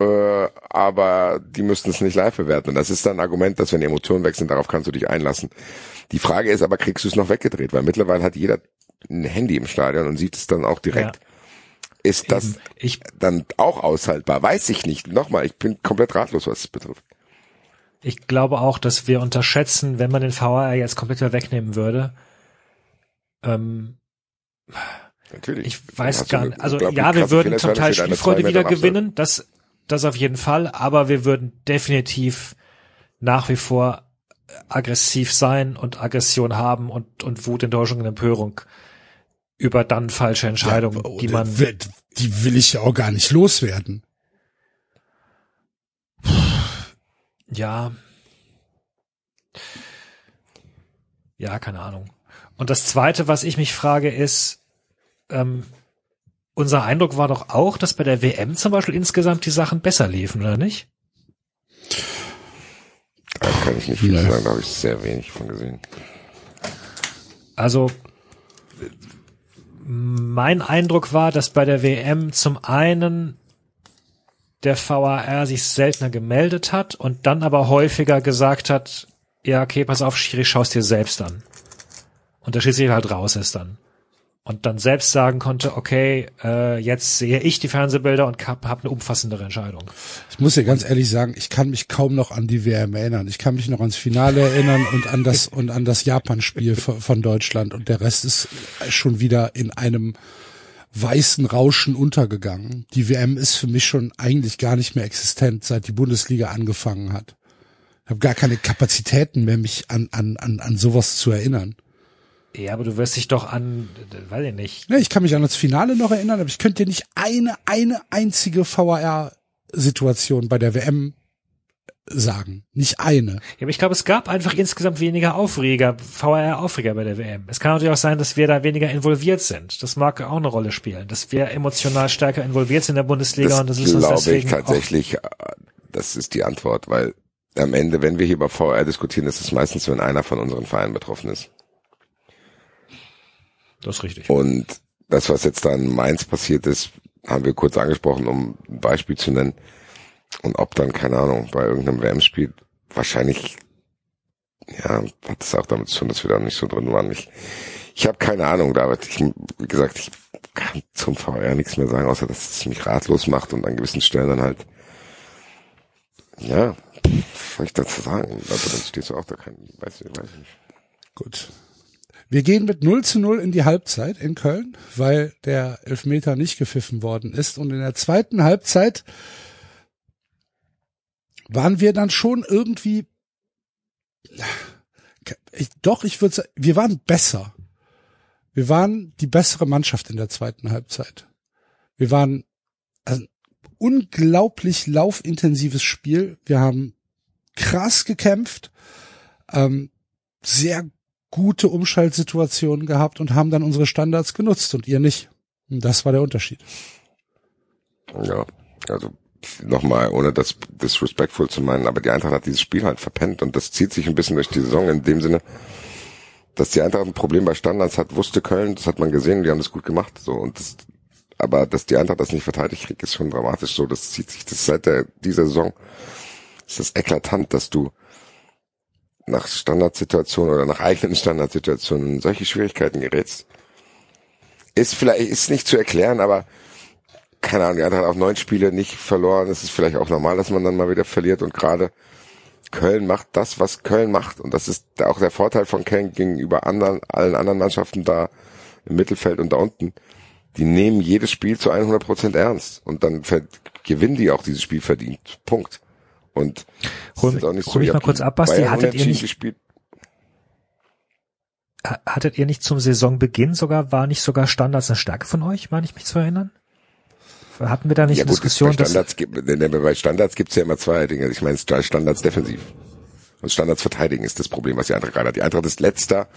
Äh, aber die müssten es nicht live bewerten. Und das ist dann ein Argument, dass wenn Emotionen wechseln, darauf kannst du dich einlassen. Die Frage ist aber, kriegst du es noch weggedreht? Weil mittlerweile hat jeder ein Handy im Stadion und sieht es dann auch direkt. Ja. Ist das. Ich- dann auch aushaltbar? Weiß ich nicht. Nochmal, ich bin komplett ratlos, was es betrifft. Ich glaube auch, dass wir unterschätzen, wenn man den VAR jetzt komplett wieder wegnehmen würde. Ähm, Natürlich. ich weiß gar nicht. Also ja, wir würden zum Teil Spielfreude wieder gewinnen, das, das auf jeden Fall, aber wir würden definitiv nach wie vor aggressiv sein und Aggression haben und, und Wut, Enttäuschung und Empörung über dann falsche Entscheidungen, Ja, die man die will ich ja auch gar nicht loswerden. Ja. Ja, keine Ahnung. Und das Zweite, was ich mich frage, ist, ähm, unser Eindruck war doch auch, dass bei der WM zum Beispiel insgesamt die Sachen besser liefen, oder nicht? Da kann ich nicht viel Nee. sagen, da habe ich sehr wenig von gesehen. Also mein Eindruck war, dass bei der WM zum einen der VAR sich seltener gemeldet hat und dann aber häufiger gesagt hat, ja, okay, pass auf, Schiri, schau's dir selbst an. Und der Schiedsrichter halt raus ist dann. Und dann selbst sagen konnte, okay, äh, jetzt sehe ich die Fernsehbilder und hab, hab eine umfassendere Entscheidung. Ich muss dir ganz ehrlich sagen, ich kann mich kaum noch an die WM erinnern. Ich kann mich noch ans Finale erinnern und an das und an das Japan-Spiel von Deutschland und der Rest ist schon wieder in einem weißen Rauschen untergegangen. Die WM ist für mich schon eigentlich gar nicht mehr existent, seit die Bundesliga angefangen hat. Ich habe gar keine Kapazitäten mehr, mich an, an, an, an sowas zu erinnern. Ja, aber du wirst dich doch an, weiß ich nicht, Ne, ich kann mich an das Finale noch erinnern, aber ich könnte dir nicht eine, eine einzige VAR-Situation bei der WM sagen. Nicht eine. Ja, aber ich glaube, es gab einfach insgesamt weniger Aufreger, VR-Aufreger bei der WM. Es kann natürlich auch sein, dass wir da weniger involviert sind. Das mag auch eine Rolle spielen, dass wir emotional stärker involviert sind in der Bundesliga Das und das ist uns glaube ich deswegen tatsächlich, äh, das ist die Antwort, weil am Ende, wenn wir hier über VR diskutieren, ist es meistens, wenn einer von unseren Vereinen betroffen ist. das ist richtig. Und das, was jetzt da in Mainz passiert ist, haben wir kurz angesprochen, um ein Beispiel zu nennen. Und ob dann, keine Ahnung, bei irgendeinem WM-Spiel wahrscheinlich, ja, hat es auch damit zu tun, dass wir da nicht so drin waren. Ich, ich habe keine Ahnung, David. Ich, wie gesagt, ich kann zum VR nichts mehr sagen, außer dass es mich ratlos macht und an gewissen Stellen dann halt, ja, was soll ich dazu sagen? Also, dann stehst du auch da kein, weiß ich, weiß ich nicht. Gut. Wir gehen mit 0 zu 0 in die Halbzeit in Köln, weil der Elfmeter nicht gepfiffen worden ist. Und in der zweiten Halbzeit waren wir dann schon irgendwie, ich, doch, ich würde sagen, wir waren besser. Wir waren die bessere Mannschaft in der zweiten Halbzeit. Wir waren ein unglaublich laufintensives Spiel. Wir haben krass gekämpft, ähm, sehr gute Umschaltsituationen gehabt und haben dann unsere Standards genutzt und ihr nicht. Und das war der Unterschied. Ja, also nochmal, ohne das disrespectful zu meinen, aber die Eintracht hat dieses Spiel halt verpennt und das zieht sich ein bisschen durch die Saison in dem Sinne, dass die Eintracht ein Problem bei Standards hat, wusste Köln, das hat man gesehen, die haben das gut gemacht, so und das, aber dass die Eintracht das nicht verteidigt kriegt, ist schon dramatisch so, das zieht sich das seit der, dieser Saison, ist das eklatant, dass du nach Standardsituationen oder nach eigenen Standardsituationen solche Schwierigkeiten gerätst. Ist vielleicht, ist nicht zu erklären, aber keine Ahnung, Eintracht hat auch neun Spiele nicht verloren. Es ist vielleicht auch normal, dass man dann mal wieder verliert und gerade Köln macht das, was Köln macht und das ist auch der Vorteil von Köln gegenüber anderen, allen anderen Mannschaften da im Mittelfeld und da unten. Die nehmen jedes Spiel zu 100 Prozent ernst und dann gewinnen die auch dieses Spiel verdient. Punkt. Und Hol ist mich- auch nicht hol mich ihr mal kurz ab, Basti. Hattet ihr nicht- gespielt. ha- hattet ihr nicht zum Saisonbeginn sogar, war nicht sogar Standards eine Stärke von euch, meine ich mich zu erinnern? Hatten wir da nicht Ja eine gut, Diskussion, bei dass, Standards, gibt, denn bei Standards gibt's ja immer zwei Dinge. Ich meine, Standards defensiv. Und Standards verteidigen ist das Problem, was die Eintracht gerade hat. Die Eintracht ist letzter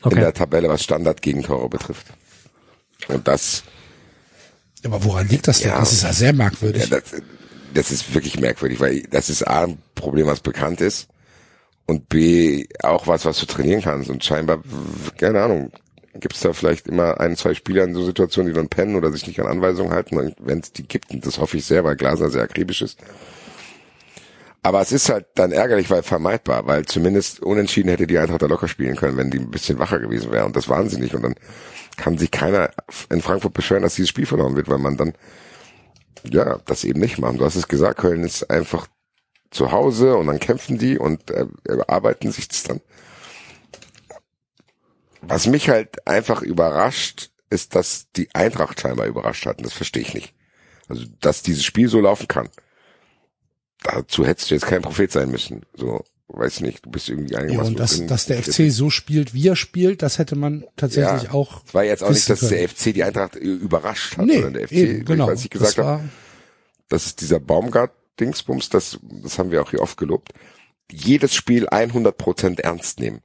in okay, der Tabelle, was Standard-Gegentore betrifft. Und das, Aber woran liegt das denn? Ja. Das ist ja sehr merkwürdig. ja, das, das ist wirklich merkwürdig, weil das ist A, ein Problem, was bekannt ist. Und B, auch was, was du trainieren kannst. Und scheinbar, keine Ahnung, gibt's da vielleicht immer ein, zwei Spieler in so Situationen, die dann pennen oder sich nicht an Anweisungen halten. Wenn es die gibt, und das hoffe ich sehr, weil Glasner sehr akribisch ist. Aber es ist halt dann ärgerlich, weil vermeidbar, weil zumindest unentschieden hätte die Eintracht da locker spielen können, wenn die ein bisschen wacher gewesen wäre. Und das waren sie nicht. Und dann kann sich keiner in Frankfurt beschweren, dass dieses Spiel verloren wird, weil man dann, ja, das eben nicht macht. Du hast es gesagt, Köln ist einfach zu Hause und dann kämpfen die und äh, erarbeiten sich das dann. Was mich halt einfach überrascht, ist, dass die Eintracht scheinbar überrascht hat. Und das verstehe ich nicht. Also, dass dieses Spiel so laufen kann. Dazu hättest du jetzt kein Prophet sein müssen. So, weiß nicht, du bist irgendwie Ja, eingemacht. und dass, dass der FC so spielt, wie er spielt, das hätte man tatsächlich Ja, auch. Es war jetzt auch nicht, dass können. der FC die Eintracht überrascht hat, Nee, sondern der FC, eben, genau. was ich gesagt das habe, das ist dieser Baumgart-Dingsbums, das, das haben wir auch hier oft gelobt. Jedes Spiel 100% ernst nehmen.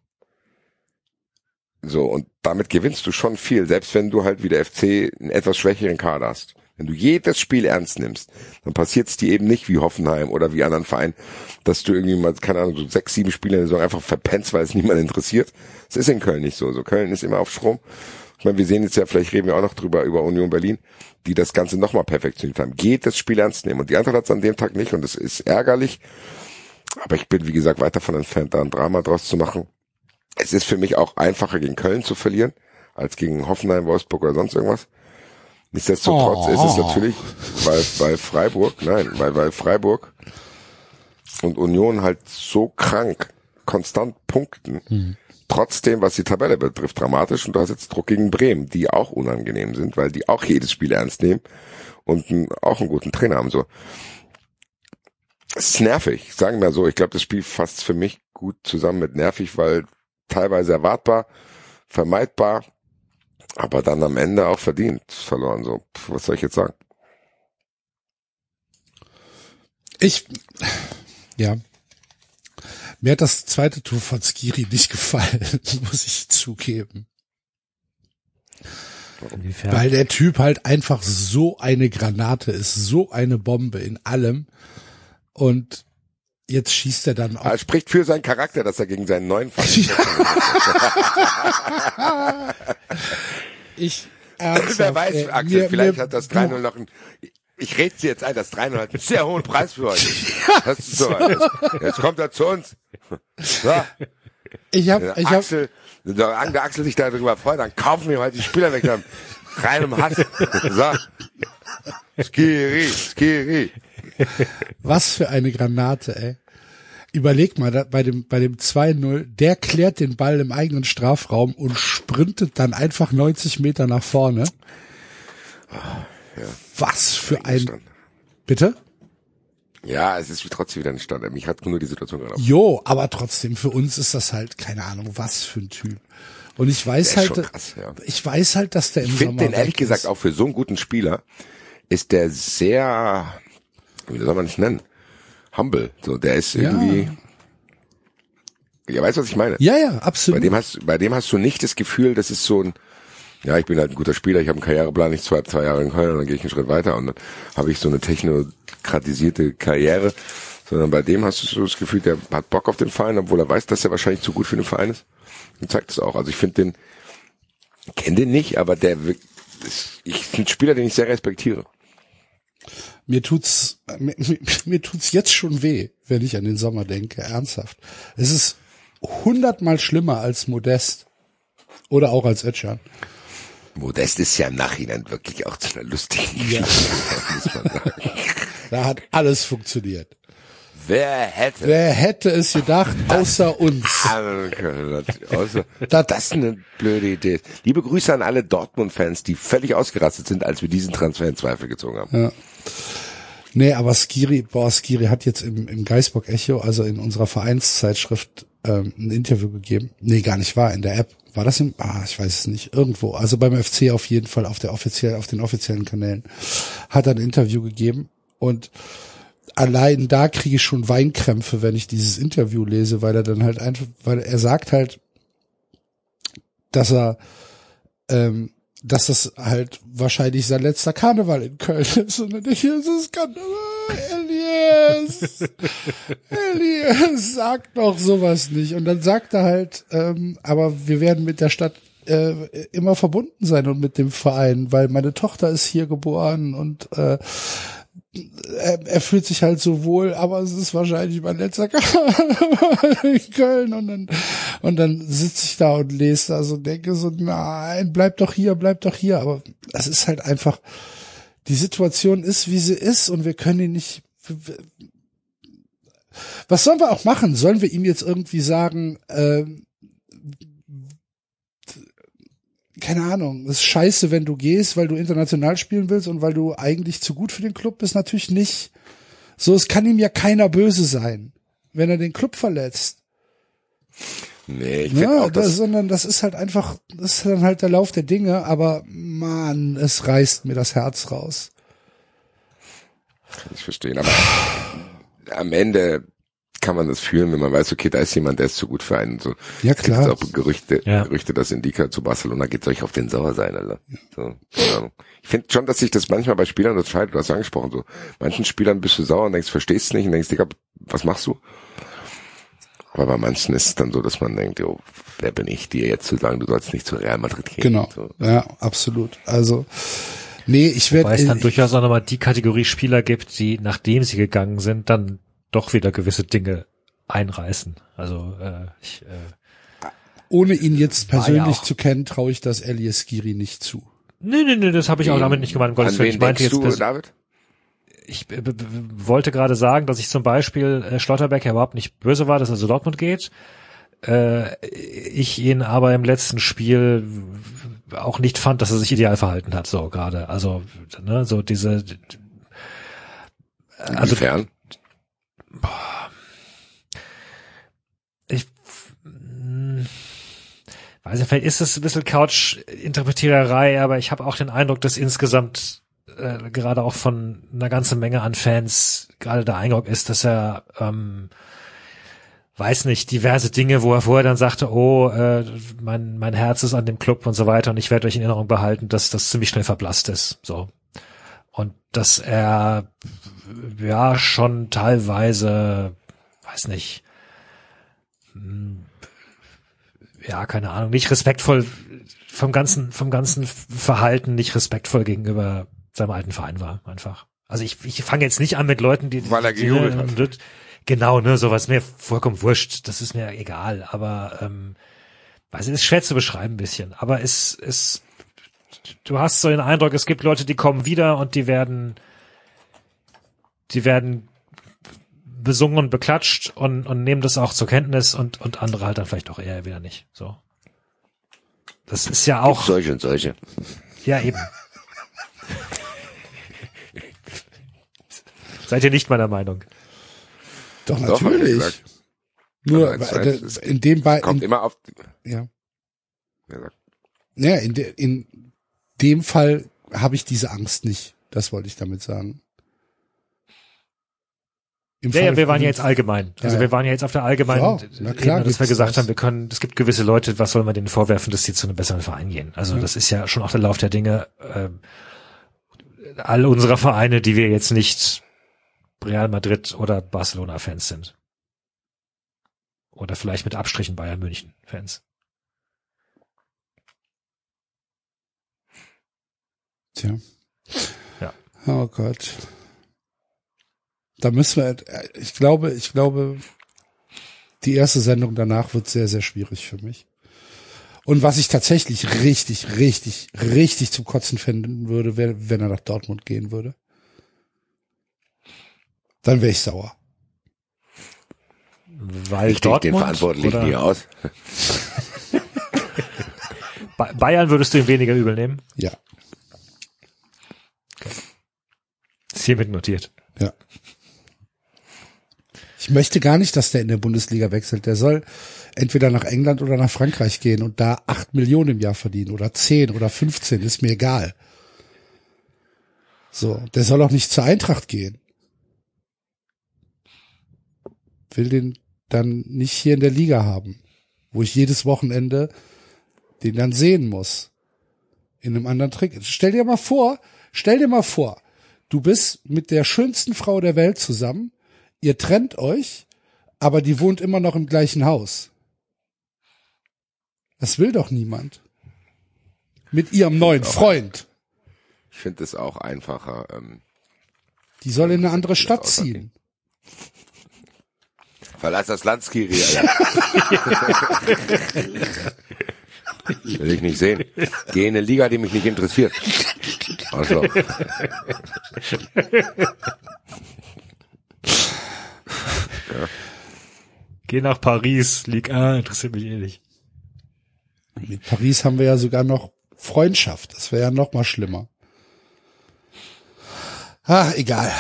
So, und damit gewinnst du schon viel, selbst wenn du halt wie der FC einen etwas schwächeren Kader hast. Wenn du jedes Spiel ernst nimmst, dann passiert es dir eben nicht wie Hoffenheim oder wie anderen Vereinen, dass du irgendwie mal, keine Ahnung, so sechs, sieben Spiele in der Saison einfach verpennst, weil es niemand interessiert. Das ist in Köln nicht so. So Köln ist immer auf Strom. Ich meine, wir sehen jetzt ja, vielleicht reden wir auch noch drüber, über Union Berlin, die das Ganze nochmal perfektioniert haben. Das Spiel ernst nehmen. Und die Eintracht hat es an dem Tag nicht und es ist ärgerlich. Aber ich bin, wie gesagt, weiter von entfernt, da ein Drama draus zu machen. Es ist für mich auch einfacher, gegen Köln zu verlieren, als gegen Hoffenheim, Wolfsburg oder sonst irgendwas. Nichtsdestotrotz Oh. ist es natürlich, weil, weil Freiburg, nein, weil, weil Freiburg und Union halt so krank konstant punkten, trotzdem, was die Tabelle betrifft, dramatisch. Und du hast jetzt Druck gegen Bremen, die auch unangenehm sind, weil die auch jedes Spiel ernst nehmen und auch einen guten Trainer haben. So, es ist nervig, sagen wir so. Ich glaube, das Spiel fasst für mich gut zusammen mit nervig, weil teilweise erwartbar, vermeidbar, aber dann am Ende auch verdient verloren. So, was soll ich jetzt sagen? ich, ja. Mir hat das zweite Tor von Skiri nicht gefallen, muss ich zugeben. inwiefern? Weil der Typ halt einfach so eine Granate ist, so eine Bombe in allem. Und jetzt schießt er dann auch. Er spricht für seinen Charakter, dass er gegen seinen neuen Verein. Ich ernsthaft, Wer weiß, äh, Axel, mir- vielleicht mir- hat das 3-0 noch ein, ich rede dir jetzt ein, das 3-0 hat einen sehr hohen Preis für heute. Das ist so, jetzt, jetzt kommt er zu uns. So, Ich habe, der ich Axel, der, der Axel sich darüber freut, dann kaufen wir heute die Spieler weg, dann reinem Hass. So. Skiri, Skiri. was für eine Granate, ey. Überleg mal, da, bei dem, bei dem 2-0, der klärt den Ball im eigenen Strafraum und sprintet dann einfach 90 Meter nach vorne. Was für ein, Stand. bitte? Ja, es ist wie trotzdem wieder ein Stand. Mich hat nur die Situation gerade. Jo, aber trotzdem, für uns ist das halt, keine Ahnung, was für ein Typ. Und ich weiß ist halt, krass, ja. ich weiß halt, dass der im Ich Sommer finde den ehrlich weg gesagt ist. auch für so einen guten Spieler ist der sehr, wie soll man es nennen? Humble. So, der ist irgendwie, ja, weißt du, was ich meine? Ja, ja, Bei absolut. dem hast, bei dem hast du nicht das Gefühl, das ist so ein, ja, ich bin halt ein guter Spieler, ich habe einen Karriereplan, ich zwei, zwei Jahre in Köln und dann gehe ich einen Schritt weiter und dann habe ich so eine technokratisierte Karriere, sondern bei dem hast du so das Gefühl, der hat Bock auf den Verein, obwohl er weiß, dass er wahrscheinlich zu gut für den Verein ist. Und zeigt es auch. Also ich finde den, kenne den nicht, aber der ist, ich bin ein Spieler, den ich sehr respektiere. Mir tut's, mir, mir tut's jetzt schon weh, wenn ich an den Sommer denke, ernsthaft. Es ist hundertmal schlimmer als Modest. Oder auch als Ötchan. Modest ist ja im Nachhinein wirklich auch zu einer lustigen Ja. Da hat alles funktioniert. Wer hätte Wer hätte es gedacht, außer uns? dass- außer, Das- das eine blöde Idee ist. Liebe Grüße an alle Dortmund-Fans, die völlig ausgerastet sind, als wir diesen Transfer in Zweifel gezogen haben. Ja. Nee, aber Skiri, boah, Skiri hat jetzt im, im Geisbock Echo, also in unserer Vereinszeitschrift, ähm, ein Interview gegeben. Nee, gar nicht wahr, in der App. War das im, ah, ich weiß es nicht, irgendwo. Also beim FC auf jeden Fall auf der offiziell, auf den offiziellen Kanälen. Hat er ein Interview gegeben und allein da kriege ich schon Weinkrämpfe, wenn ich dieses Interview lese, weil er dann halt einfach, weil er sagt halt, dass er, ähm, dass das halt wahrscheinlich sein letzter Karneval in Köln ist. Und dann denke ich, das ist Karneval, Elias, Elias, sag doch sowas nicht. Und dann sagt er halt, ähm, aber wir werden mit der Stadt äh, immer verbunden sein und mit dem Verein, weil meine Tochter ist hier geboren und äh, er, er fühlt sich halt so wohl, aber es ist wahrscheinlich mein letzter in Köln und dann und dann sitze ich da und lese das und denke so, nein, bleib doch hier, bleib doch hier, aber es ist halt einfach die Situation ist, wie sie ist und wir können ihn nicht was sollen wir auch machen? Sollen wir ihm jetzt irgendwie sagen, äh, keine Ahnung, ist scheiße, wenn du gehst, weil du international spielen willst und weil du eigentlich zu gut für den Club bist, natürlich nicht. So, es kann ihm ja keiner böse sein, wenn er den Club verletzt. Nee, ich Ja, auch, dass, das, sondern das ist halt einfach, das ist dann halt der Lauf der Dinge, aber man, es reißt mir das Herz raus. kann ich verstehen, aber am Ende kann man das fühlen, wenn man weiß, okay, da ist jemand, der ist zu gut für einen. So Ja, klar. auch Gerüchte, Ja. Gerüchte, dass Indika zu Barcelona geht, soll ich auf den sauer sein, Alter. So, keine Ahnung. Ich finde schon, dass sich das manchmal bei Spielern unterscheidet, du hast angesprochen, so. Manchen Spielern bist du sauer und denkst, verstehst es nicht und denkst, Digga, was machst du? Aber bei manchen ist es dann so, dass man denkt, jo, wer bin ich, dir jetzt zu sagen, du sollst nicht zu Real Madrid gehen. Genau. So. Ja, absolut. Also, nee, ich Weil es werde, dann durchaus auch nochmal die Kategorie Spieler gibt, die, nachdem sie gegangen sind, dann doch wieder gewisse Dinge einreißen. Also äh, ich, äh, ohne ihn jetzt ja persönlich auch- zu kennen, traue ich das Elias Giri nicht zu. nee, nee, nee, das habe ich auch damit nicht gemeint. Um Gottes An Willen. wen Ich meinte jetzt du, David? ich b- wollte gerade sagen, dass ich zum Beispiel äh, Schlotterbeck ja überhaupt nicht böse war, dass er zu Dortmund geht. Äh, ich ihn aber im letzten Spiel auch nicht fand, dass er sich ideal verhalten hat, so gerade. Also, ne, so diese, also Inwiefern? Ich mh, weiß nicht, vielleicht ist es ein bisschen Couch-Interpretiererei, aber ich habe auch den Eindruck, dass insgesamt äh, gerade auch von einer ganzen Menge an Fans gerade der Eindruck ist, dass er ähm, weiß nicht, diverse Dinge, wo er vorher dann sagte, oh, äh, mein, mein Herz ist an dem Club und so weiter und ich werde euch in Erinnerung behalten, dass das ziemlich schnell verblasst ist. So. Und dass er ja schon teilweise, weiß nicht, hm, ja, keine Ahnung, nicht respektvoll vom ganzen, vom ganzen Verhalten nicht respektvoll gegenüber seinem alten Verein war, einfach. Also ich, ich fange jetzt nicht an mit Leuten, die, Weil er die, gejubelt hat. die, Genau, ne, sowas mir vollkommen wurscht, das ist mir egal, aber ähm, weiß ich, ist schwer zu beschreiben ein bisschen, aber es es du hast so den Eindruck, es gibt Leute, die kommen wieder und die werden die werden besungen und beklatscht und, und nehmen das auch zur Kenntnis und, und andere halt dann vielleicht auch eher wieder nicht. So. Das ist ja auch, Solche und solche. ja eben. Seid ihr nicht meiner Meinung? Doch, Doch, natürlich. Nur Also, äh, in dem Be Kommt in, immer auf, ja. Ja, in, de, in dem Fall habe ich diese Angst nicht. Das wollte ich damit sagen. Im Ja, ja, Fall wir waren ja jetzt allgemein. Also Ja, ja. wir waren ja jetzt auf der allgemeinen Ja, na klar Ebene, dass wir gesagt das. haben, wir können, es gibt gewisse Leute, was soll man denen vorwerfen, dass sie zu einem besseren Verein gehen. Also Ja. das ist ja schon auch der Lauf der Dinge. Ähm, all unserer Vereine, die wir jetzt nicht Real Madrid oder Barcelona Fans sind. Oder vielleicht mit Abstrichen Bayern München Fans. Tja. Ja. Oh Gott. Da müssen wir, ich glaube, ich glaube, die erste Sendung danach wird sehr, sehr schwierig für mich. Und was ich tatsächlich richtig, richtig, richtig zum Kotzen finden würde, wäre, wenn er nach Dortmund gehen würde. Dann wäre ich sauer. Weil Ich denke den Dortmund Verantwortlichen oder nie aus. Ba- Bayern würdest du ihm weniger übel nehmen? Ja, Ist hiermit notiert. ja. Ich möchte gar nicht, dass der in der Bundesliga wechselt. Der soll entweder nach England oder nach Frankreich gehen und da acht Millionen im Jahr verdienen oder zehn oder 15, ist mir egal. So, der soll auch nicht zur Eintracht gehen. Will den dann nicht hier in der Liga haben, wo ich jedes Wochenende den dann sehen muss. In einem anderen Trick. Stell dir mal vor, stell dir mal vor, du bist mit der schönsten Frau der Welt zusammen, ihr trennt euch, aber die wohnt immer noch im gleichen Haus. Das will doch niemand. Mit ihrem neuen Freund. Ich finde es auch einfacher. Ähm, Die soll in eine andere Stadt ziehen. verlass das Land, Skiri. Will ich nicht sehen. Geh in eine Liga, die mich nicht interessiert. Also, Geh nach Paris, Ligue 1, interessiert mich eh nicht. Mit Paris haben wir ja sogar noch Freundschaft. Das wäre ja noch mal schlimmer. Ah, egal.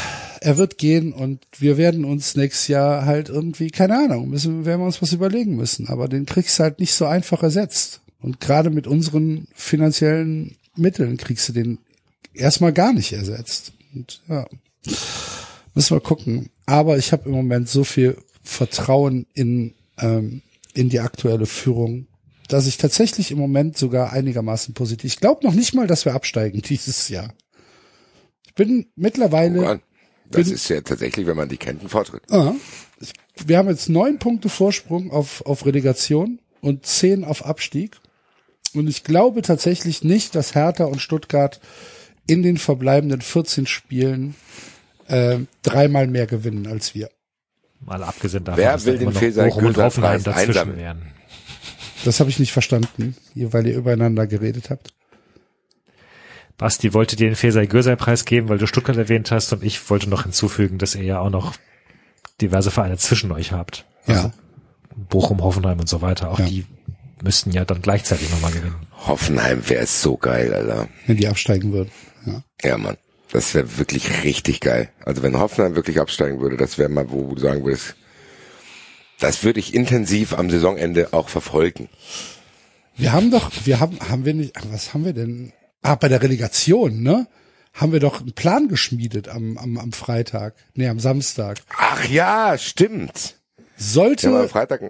Er wird gehen und wir werden uns nächstes Jahr halt irgendwie, keine Ahnung, müssen, werden wir uns was überlegen müssen. Aber den kriegst du halt nicht so einfach ersetzt. Und gerade mit unseren finanziellen Mitteln kriegst du den erstmal gar nicht ersetzt. Und ja, müssen wir gucken. Aber ich habe im Moment so viel Vertrauen in, ähm, in die aktuelle Führung, dass ich tatsächlich im Moment sogar einigermaßen positiv. Ich glaube noch nicht mal, dass wir absteigen dieses Jahr. Ich bin mittlerweile. Mann, das Bin- ist ja tatsächlich, wenn man die kennt, ein Fortschritt. Ah, ich, wir haben jetzt neun Punkte Vorsprung auf, auf Relegation und zehn auf Abstieg. Und ich glaube tatsächlich nicht, dass Hertha und Stuttgart in den verbleibenden 14 Spielen äh, dreimal mehr gewinnen als wir. Mal abgesehen davon, Wer will den Feser und Hoffenheim dazwischen einsammeln? wären. Das habe ich nicht verstanden, ihr- weil ihr übereinander geredet habt. Basti wollte dir den Feser Göser Preis geben, weil du Stuttgart erwähnt hast und ich wollte noch hinzufügen, dass ihr ja auch noch diverse Vereine zwischen euch habt. Ja. Bochum, Hoffenheim und so weiter. Auch Ja. die müssten ja dann gleichzeitig nochmal gewinnen. Hoffenheim wäre so geil, Alter. wenn die absteigen würden. Ja. Ja, Mann. Das wäre wirklich richtig geil. Also wenn Hoffenheim wirklich absteigen würde, das wäre mal, wo du sagen würdest, das würde ich intensiv am Saisonende auch verfolgen. Wir haben doch, wir haben, haben wir nicht, was haben wir denn? Ah, bei der Relegation, ne? Haben wir doch einen Plan geschmiedet am, am, am Freitag. Nee, am Samstag. Ach ja, stimmt. Sollte, Ja, Freitag,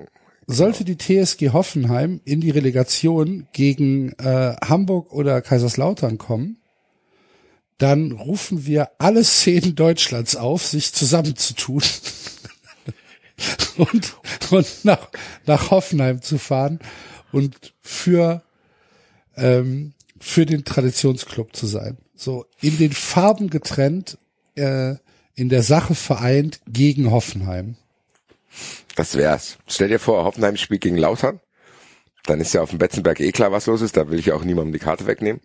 sollte die TSG Hoffenheim in die Relegation gegen äh, Hamburg oder Kaiserslautern kommen, dann rufen wir alle Szenen Deutschlands auf, sich zusammenzutun und, und nach, nach Hoffenheim zu fahren und für, ähm, für den Traditionsclub zu sein. So in den Farben getrennt, äh, in der Sache vereint gegen Hoffenheim. das wär's. Stell dir vor, Hoffenheim spielt gegen Lautern. Dann ist ja auf dem Betzenberg eh klar, was los ist. Da will ich auch niemandem die Karte wegnehmen.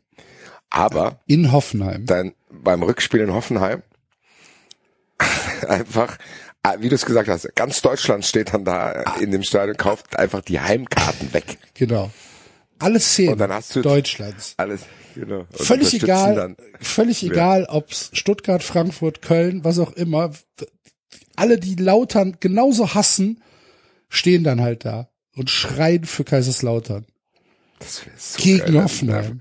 Aber In Hoffenheim. dann beim Rückspiel in Hoffenheim einfach, ah, wie du es gesagt hast, ganz Deutschland steht dann da in dem Stadion, kauft einfach die Heimkarten weg. Genau. Alle Szenen Und dann hast du- Deutschlands. Alles, genau. Und Völlig egal, Dann, völlig egal, ob's Stuttgart, Frankfurt, Köln, was auch immer. Alle, die Lautern genauso hassen, stehen dann halt da und schreien für Kaiserslautern. das so Gegen geil, Hoffenheim.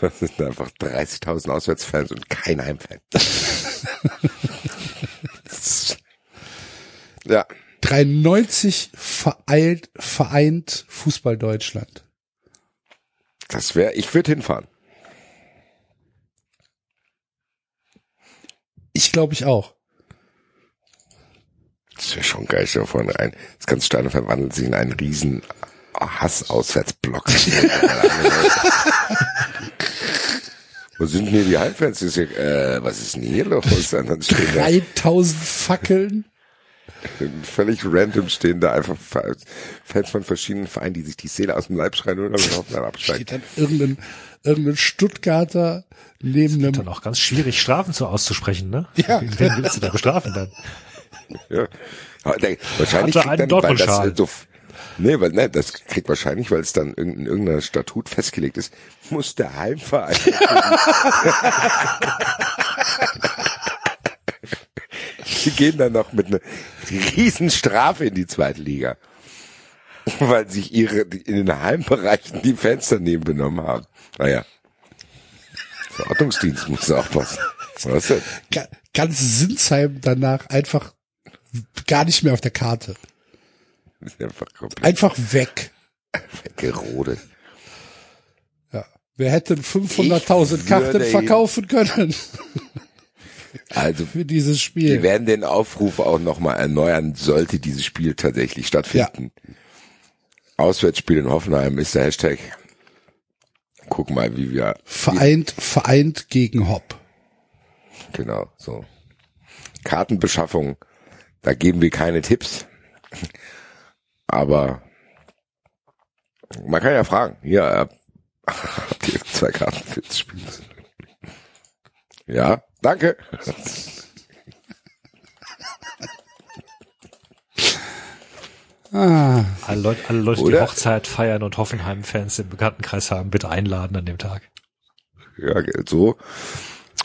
Das sind einfach 30.000 Auswärtsfans und kein Heimfan. ja, 93 vereilt, vereint Fußball Deutschland. das wäre, ich würde hinfahren. Ich glaube ich auch. Das wäre schon geil, stell dir vor, ein, das ganze Stadion verwandelt sich in einen riesen Hass-Auswärtsblock. Wo sind denn hier die Heimfans? Äh, was ist denn hier los? Und dann stehen da 3000 Fackeln. völlig random stehen da einfach Fans von verschiedenen Vereinen, die sich die Seele aus dem Leib schreien und dann hoffen, dann absteigen. Steht dann irgendein, irgendein Stuttgarter neben Dann einem, auch ganz schwierig, Strafen so auszusprechen, ne? Ja. Wen willst du da bestrafen dann? Ja. Wahrscheinlich Hatte kriegt einen dann, weil das äh, so, nee, weil, ne, das kriegt wahrscheinlich, weil es dann in, in irgendeiner Statut festgelegt ist, muss der Heimverein. Die gehen dann noch mit einer riesen Strafe in die zweite Liga. Weil sich ihre, in den Heimbereichen die Fans daneben benommen haben. Naja. Verordnungsdienst muss aufpassen. Was denn? Ga- Ganz Sinsheim danach einfach gar nicht mehr auf der Karte. Ist einfach komplett Einfach weg. weggerodet. Ja. Wir hätten 500.000 Ich Karten verkaufen können Also, für dieses wir Spiel. werden den Aufruf auch nochmal erneuern, sollte dieses Spiel tatsächlich stattfinden. Auswärtsspiel in Hoffenheim ist der Hashtag. Guck mal, wie wir, Vereint, vereint gegen Hopp. genau, so. Kartenbeschaffung, da geben wir keine Tipps. Aber man kann ja fragen, hier, äh, habt ihr zwei Karten für das Spiel? Ja, danke. Ah, Alle Leute, alle Leute die? Hochzeit feiern und Hoffenheim-Fans im Bekanntenkreis haben, bitte einladen an dem Tag. Ja, so.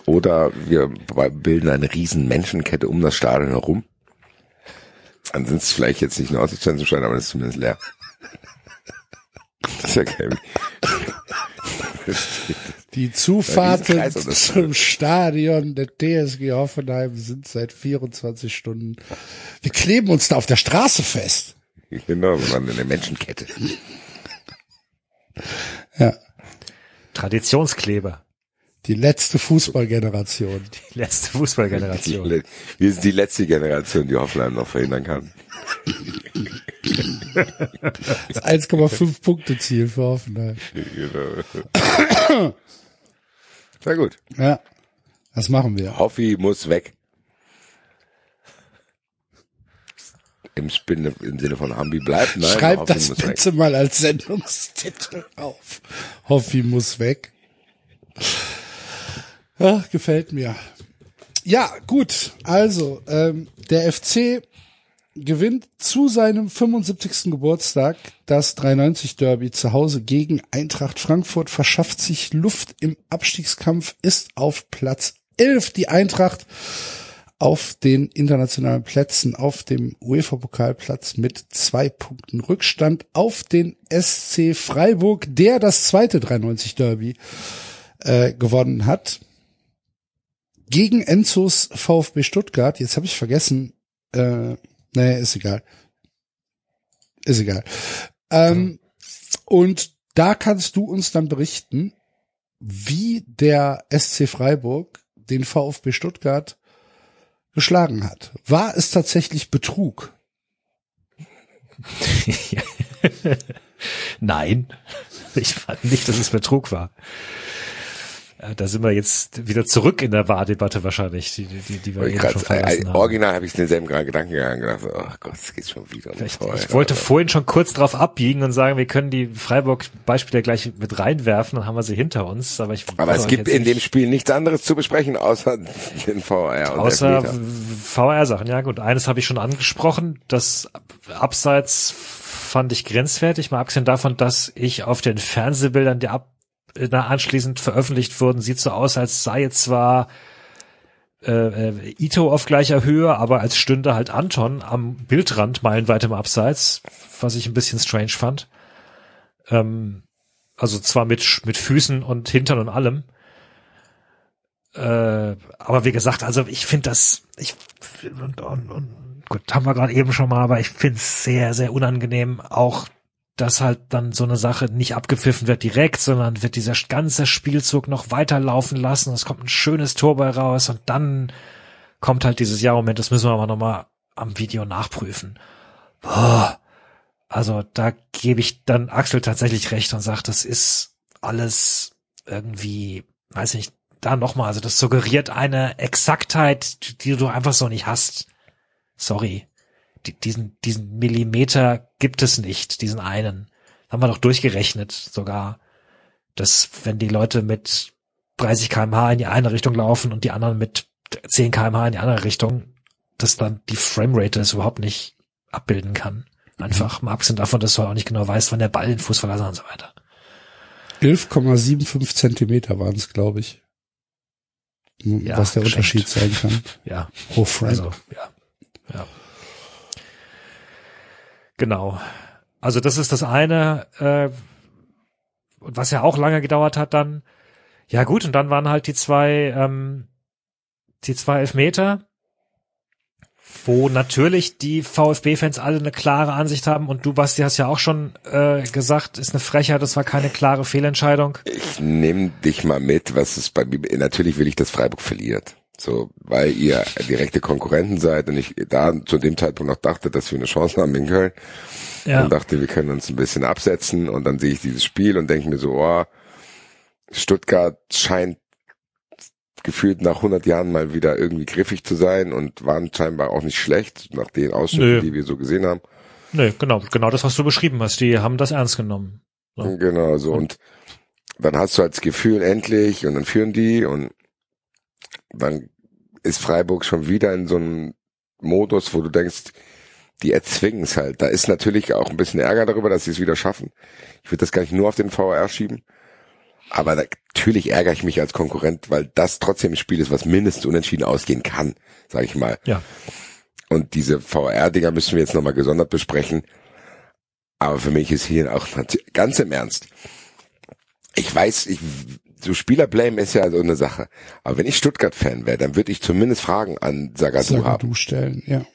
Oder wir bilden eine riesen Menschenkette um das Stadion herum. Dann sind es vielleicht jetzt nicht ein Aussichtsfensterstein, aber es ist zumindest leer. Das ist ja geil. die Zufahrten das- zum Stadion der TSG Hoffenheim sind seit 24 Stunden. Wir kleben uns da auf der Straße fest. Genau, wir waren eine Menschenkette. Ja. Traditionskleber. Die letzte Fußballgeneration. Die letzte Fußballgeneration. Wir sind die letzte Generation, die Hoffenheim noch verhindern kann. Das 1,5 Punkte Ziel für Hoffenheim. Genau. Sehr gut. Ja. Das machen wir. Hoffi muss weg. Im, Spin, Im Sinne von Hambi bleibt. Nein, Schreib Hoffi das muss weg. bitte mal als Sendungstitel auf. Hoffi muss weg. Ja, gefällt mir. Ja, gut. Also, ähm, der FC gewinnt zu seinem 75. Geburtstag das 390 Derby zu Hause gegen Eintracht Frankfurt, verschafft sich Luft im Abstiegskampf, ist auf Platz 11 die Eintracht auf den internationalen Plätzen auf dem UEFA-Pokalplatz mit zwei Punkten Rückstand auf den SC Freiburg, der das zweite 93 Derby äh, gewonnen hat. Gegen Enzos VfB Stuttgart. Jetzt habe ich vergessen. Äh, naja, ist egal. Ist egal. Ähm, und da kannst du uns dann berichten, wie der SC Freiburg den VfB Stuttgart geschlagen hat. War es tatsächlich Betrug? Nein, ich fand nicht, dass es Betrug war. Äh, Da sind wir jetzt wieder zurück in der Wahrdebatte wahrscheinlich, die, die, die wir Ich eben grad, schon äh, verlassen haben. original habe ich denselben Gedanken gegangen gedacht, so, oh Gott, es geht schon wieder. um Ich, ich wollte vorhin schon kurz drauf abbiegen und sagen, wir können die Freiburg-Beispiele gleich mit reinwerfen, dann haben wir sie hinter uns. Aber ich Aber es gibt in dem Spiel nichts anderes zu besprechen, außer den VR und Außer. VR-Sachen, ja gut. Eines habe ich schon angesprochen. Das Abseits fand ich grenzwertig, mal abgesehen davon, dass ich auf den Fernsehbildern, die ab, anschließend veröffentlicht wurden, sieht so aus, als sei jetzt zwar äh, äh, Ito auf gleicher Höhe, aber als stünde halt Anton am Bildrand meilenweit im Abseits, was ich ein bisschen strange fand. Ähm, also zwar mit, mit Füßen und Hintern und allem. Äh, aber wie gesagt, also ich finde das, ich und, und, und gut, haben wir gerade eben schon mal, aber ich finde es sehr, sehr unangenehm, auch dass halt dann so eine Sache nicht abgepfiffen wird direkt, sondern wird dieser ganze Spielzug noch weiterlaufen lassen. Es kommt ein schönes Tor bei raus und dann kommt halt dieses Jahr Moment, das müssen wir aber nochmal am Video nachprüfen. Boah. Also da gebe ich dann Axel tatsächlich recht und sage, das ist alles irgendwie, weiß nicht, da nochmal, also das suggeriert eine Exaktheit, die du einfach so nicht hast. Sorry. Die, diesen, diesen Millimeter gibt es nicht, diesen einen. Haben wir doch durchgerechnet sogar, dass wenn die Leute mit 30 kmh in die eine Richtung laufen und die anderen mit 10 kmh in die andere Richtung, dass dann die Framerate das überhaupt nicht abbilden kann. Einfach mal abgesehen davon, dass du auch nicht genau weißt, wann der Ball den Fuß verlassen und so weiter. 11,75 Zentimeter waren es, glaube ich. Ja, was der geschenkt. Unterschied sein kann. Ja, Oh, Frank. also, ja, ja. Genau. Also das ist das eine, äh, was ja auch lange gedauert hat dann. Ja gut, und dann waren halt die zwei, ähm, die zwei Elfmeter, wo natürlich die VfB-Fans alle eine klare Ansicht haben und du, Basti, hast ja auch schon äh, gesagt, ist eine Frechheit, das war keine klare Fehlentscheidung. Ich nehme dich mal mit, was es bei mir, natürlich will ich, dass Freiburg verliert. So, weil ihr direkte Konkurrenten seid und ich da zu dem Zeitpunkt noch dachte, dass wir eine Chance haben in Köln Ja, und dachte, wir können uns ein bisschen absetzen und dann sehe ich dieses Spiel und denke mir so, oh, Stuttgart scheint gefühlt nach 100 Jahren mal wieder irgendwie griffig zu sein und waren scheinbar auch nicht schlecht nach den Ausschnitten, Nö. die wir so gesehen haben. nö, genau, genau das, was du beschrieben hast. Die haben das ernst genommen. So. Genau, so und dann hast du halt das Gefühl endlich und dann führen die und dann ist Freiburg schon wieder in so einem Modus, wo du denkst, die erzwingen es halt. Da ist natürlich auch ein bisschen Ärger darüber, dass sie es wieder schaffen. Ich würde das gar nicht nur auf den VR schieben. Aber natürlich ärgere ich mich als Konkurrent, weil das trotzdem ein Spiel ist, was mindestens unentschieden ausgehen kann, sage ich mal. Ja. Und diese VR-Dinger müssen wir jetzt nochmal gesondert besprechen. Aber für mich ist hier auch ganz im Ernst. Ich weiß, ich, so Spielerblame ist ja so eine Sache. Aber wenn ich Stuttgart-Fan wäre, dann würde ich zumindest Fragen an Sagadu Sag haben. du stellen, ja.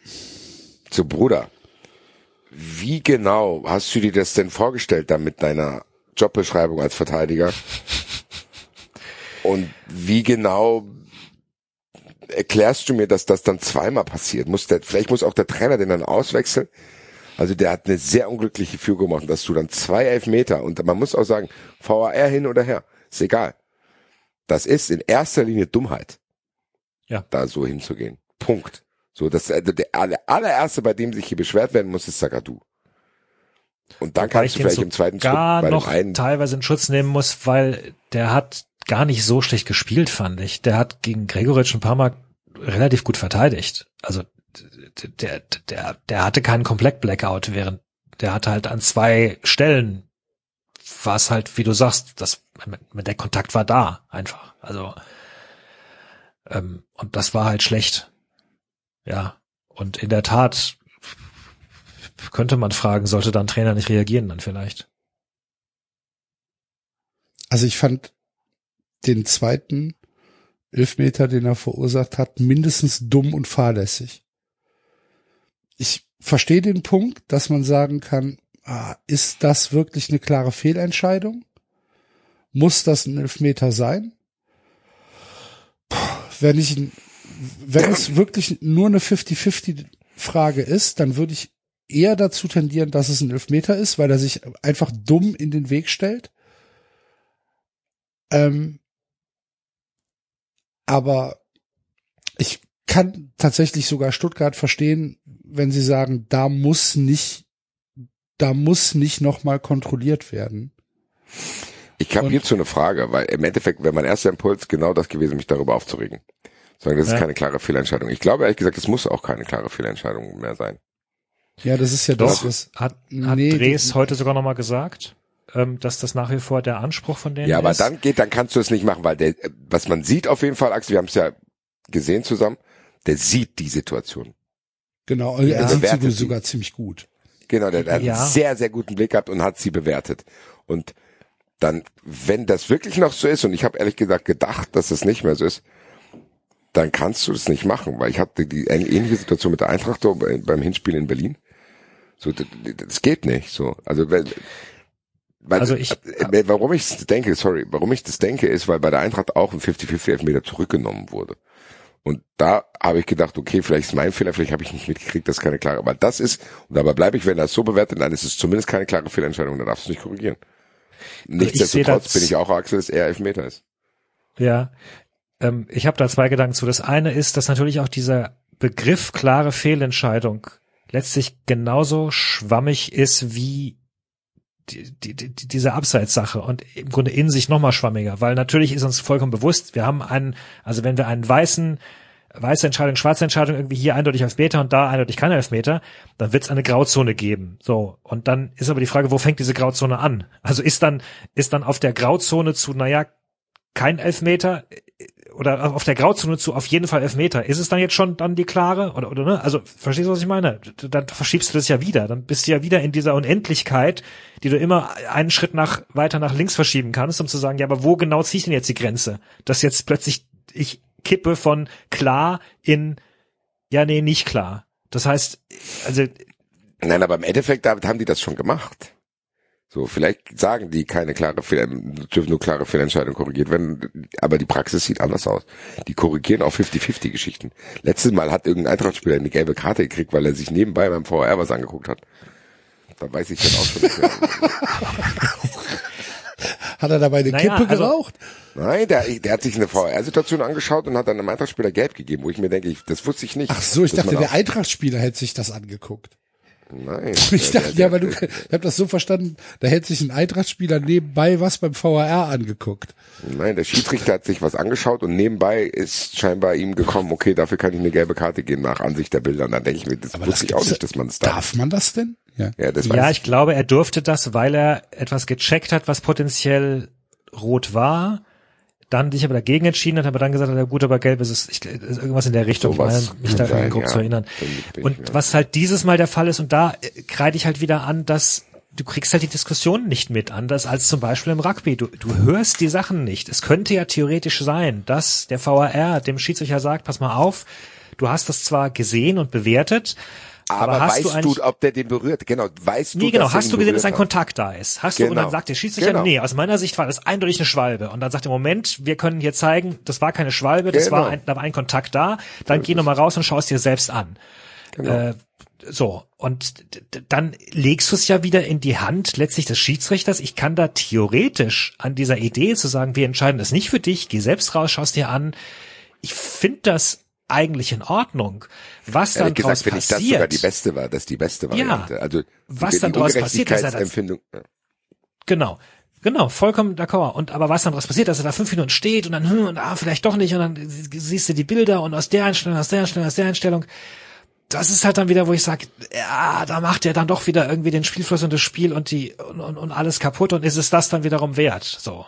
So, Bruder, wie genau hast du dir das denn vorgestellt da mit deiner Jobbeschreibung als Verteidiger? Und wie genau erklärst du mir, dass das dann zweimal passiert? Muss der, vielleicht muss auch der Trainer den dann auswechseln. Also der hat eine sehr unglückliche Führung gemacht, dass du dann zwei Elfmeter und man muss auch sagen, VAR hin oder her, ist egal. Das ist in erster Linie Dummheit. Ja. Da so hinzugehen. Punkt. So, das, also der aller- allererste, bei dem sich hier beschwert werden muss, ist Sagadu. Und dann Wobei kannst du vielleicht im zweiten Schritt gar bei dem noch einen teilweise in Schutz nehmen muss, weil der hat gar nicht so schlecht gespielt, fand ich. Der hat gegen Gregoritsch ein paar Mal relativ gut verteidigt. Also der, der, der hatte keinen Komplett-Blackout, während der hatte halt an zwei Stellen war es halt, wie du sagst, das, der Kontakt war da einfach. Also ähm, und das war halt schlecht. Ja. Und in der Tat könnte man fragen, sollte dann Trainer nicht reagieren dann vielleicht? Also ich fand den zweiten Elfmeter, den er verursacht hat, mindestens dumm und fahrlässig. Ich verstehe den Punkt, dass man sagen kann, ah, ist das wirklich eine klare Fehlentscheidung? Muss das ein Elfmeter sein? Puh, wenn ich, wenn es wirklich nur eine 50-50 Frage ist, dann würde ich eher dazu tendieren, dass es ein Elfmeter ist, weil er sich einfach dumm in den Weg stellt. Ähm, aber ich kann tatsächlich sogar Stuttgart verstehen, wenn sie sagen, da muss nicht, da muss nicht nochmal kontrolliert werden. Ich habe hierzu eine Frage, weil im Endeffekt wäre mein erster Impuls genau das gewesen, mich darüber aufzuregen. Sagen, das ist Ja. keine klare Fehlentscheidung. Ich glaube ehrlich gesagt, es muss auch keine klare Fehlentscheidung mehr sein. Ja, das ist ja das, Doch, was, hat, hat Nee, Dres die- heute sogar nochmal gesagt, ähm, dass das nach wie vor der Anspruch von denen Ja, aber ist. dann geht, dann kannst du es nicht machen, weil der, was man sieht auf jeden Fall, Axel, wir haben es ja gesehen zusammen, der sieht die Situation. genau, Ja. er sieht Bewertet sie sie. sogar ziemlich gut. Genau, der, der Ja. hat einen sehr, sehr guten Blick gehabt und hat sie bewertet. Und dann, wenn das wirklich noch so ist, und ich habe ehrlich gesagt gedacht, dass das nicht mehr so ist, dann kannst du das nicht machen, weil ich hatte die ähn- ähnliche Situation mit der Eintracht beim Hinspiel in Berlin. So, das, geht nicht. So, also wenn, weil, Also ich- äh, warum ich das denke, sorry, warum ich das denke, ist, weil bei der Eintracht auch ein 50-50 Elfmeter zurückgenommen wurde. Und da habe ich gedacht, okay, vielleicht ist mein Fehler, vielleicht habe ich nicht mitgekriegt, das ist keine klare. Aber das ist, und dabei bleibe ich, wenn das so bewertet, dann ist es zumindest keine klare Fehlentscheidung, dann darfst du nicht korrigieren. Also ich Nichtsdestotrotz bin ich auch Axel, dass er Elfmeter ist. Ja, ähm, ich habe da zwei Gedanken zu. Das eine ist, dass natürlich auch dieser Begriff klare Fehlentscheidung letztlich genauso schwammig ist wie die, die, die, diese Abseitssache und im Grunde in sich nochmal schwammiger, weil natürlich ist uns vollkommen bewusst, wir haben einen, also wenn wir einen weißen, weiße Entscheidung, schwarze Entscheidung irgendwie hier eindeutig Elfmeter und da eindeutig kein Elfmeter, dann wird es eine Grauzone geben. So. Und dann ist aber die Frage, wo fängt diese Grauzone an? Also ist dann, ist dann auf der Grauzone zu, naja, kein Elfmeter oder auf der Grauzone zu auf jeden Fall Elfmeter. Ist es dann jetzt schon dann die klare oder oder ne? Also verstehst du was ich meine? Dann verschiebst du das ja wieder, dann bist du ja wieder in dieser Unendlichkeit, die du immer einen Schritt nach weiter nach links verschieben kannst, um zu sagen, ja, aber wo genau ziehe ich denn jetzt die Grenze? Dass jetzt plötzlich ich kippe von klar in ja, nee, nicht klar. Das heißt, also Nein, aber im Endeffekt haben die das schon gemacht. So, vielleicht sagen die keine klare Fehler, dürfen nur klare Fehlentscheidungen korrigiert werden, aber die Praxis sieht anders aus. Die korrigieren auch 50-50 Geschichten. Letztes Mal hat irgendein Eintrachtspieler eine gelbe Karte gekriegt, weil er sich nebenbei beim VR was angeguckt hat. Da weiß ich dann auch schon nicht mehr. Hat er dabei eine Naja, Kippe also- geraucht? Nein, der, der hat sich eine VR-Situation angeschaut und hat dann einem Eintrachtspieler gelb gegeben, wo ich mir denke, ich, das wusste ich nicht. Ach so, ich dachte, der Eintrachtspieler hätte sich das angeguckt. Nein. Ich dachte, ja, aber du, ich habe das so verstanden, da hätte sich ein Eintrachtspieler nebenbei was beim VAR angeguckt. Nein, der Schiedsrichter hat sich was angeschaut und nebenbei ist scheinbar ihm gekommen, okay, dafür kann ich eine gelbe Karte geben nach Ansicht der Bilder. Und dann denke ich mir, das Aber wusste das ich auch nicht, dass man es darf. Darf man das denn? Ja. Ja, das Ja, ich glaube, er durfte das, weil er etwas gecheckt hat, was potenziell rot war. Dann sich aber dagegen entschieden hat, aber dann gesagt hat, ja gut, aber gelb ist es, ich, ist irgendwas in der Richtung, ich meine, mich da sein, grob ja. zu erinnern. Und was halt dieses Mal der Fall ist, und da äh, kreide ich halt wieder an, dass du kriegst halt die Diskussion nicht mit, anders als zum Beispiel im Rugby. Du, du hörst die Sachen nicht. Es könnte ja theoretisch sein, dass der VAR dem Schiedsrichter sagt, pass mal auf, du hast das zwar gesehen und bewertet, aber, hast du weißt eigentlich- du, ob der den berührt? Genau, weißt du, Nee, genau. dass er Hast du gesehen, dass ein? Kontakt da ist? Hast du, und Genau. dann sagt der Schiedsrichter, Genau. nee, aus meiner Sicht war das eindeutig eine Schwalbe. Und dann sagt er, Moment, wir können hier zeigen, das war keine Schwalbe, das Genau. war ein, da war ein Kontakt da. Dann geh noch mal raus und schau es dir selbst an. Genau. Äh, so, und dann legst du es ja wieder in die Hand letztlich des Schiedsrichters. Ich kann da theoretisch an dieser Idee zu sagen, wir entscheiden das nicht für dich, geh selbst raus, schaust dir an. Ich finde das eigentlich in Ordnung. Was dann Ehrlich gesagt, draus finde ich das passiert, sogar die beste war, das die beste Variante. also Was dann draus passiert, dass er das- ja. Genau. Genau, vollkommen d'accord. Und aber was dann daraus passiert, dass er da fünf Minuten steht und dann, hm, und ah, vielleicht doch nicht, und dann siehst du die Bilder und aus der Einstellung, aus der Einstellung, aus der Einstellung. Das ist halt dann wieder, wo ich sage, ja, da macht er dann doch wieder irgendwie den Spielfluss und das Spiel und die und, und, und alles kaputt und ist es das dann wiederum wert? So.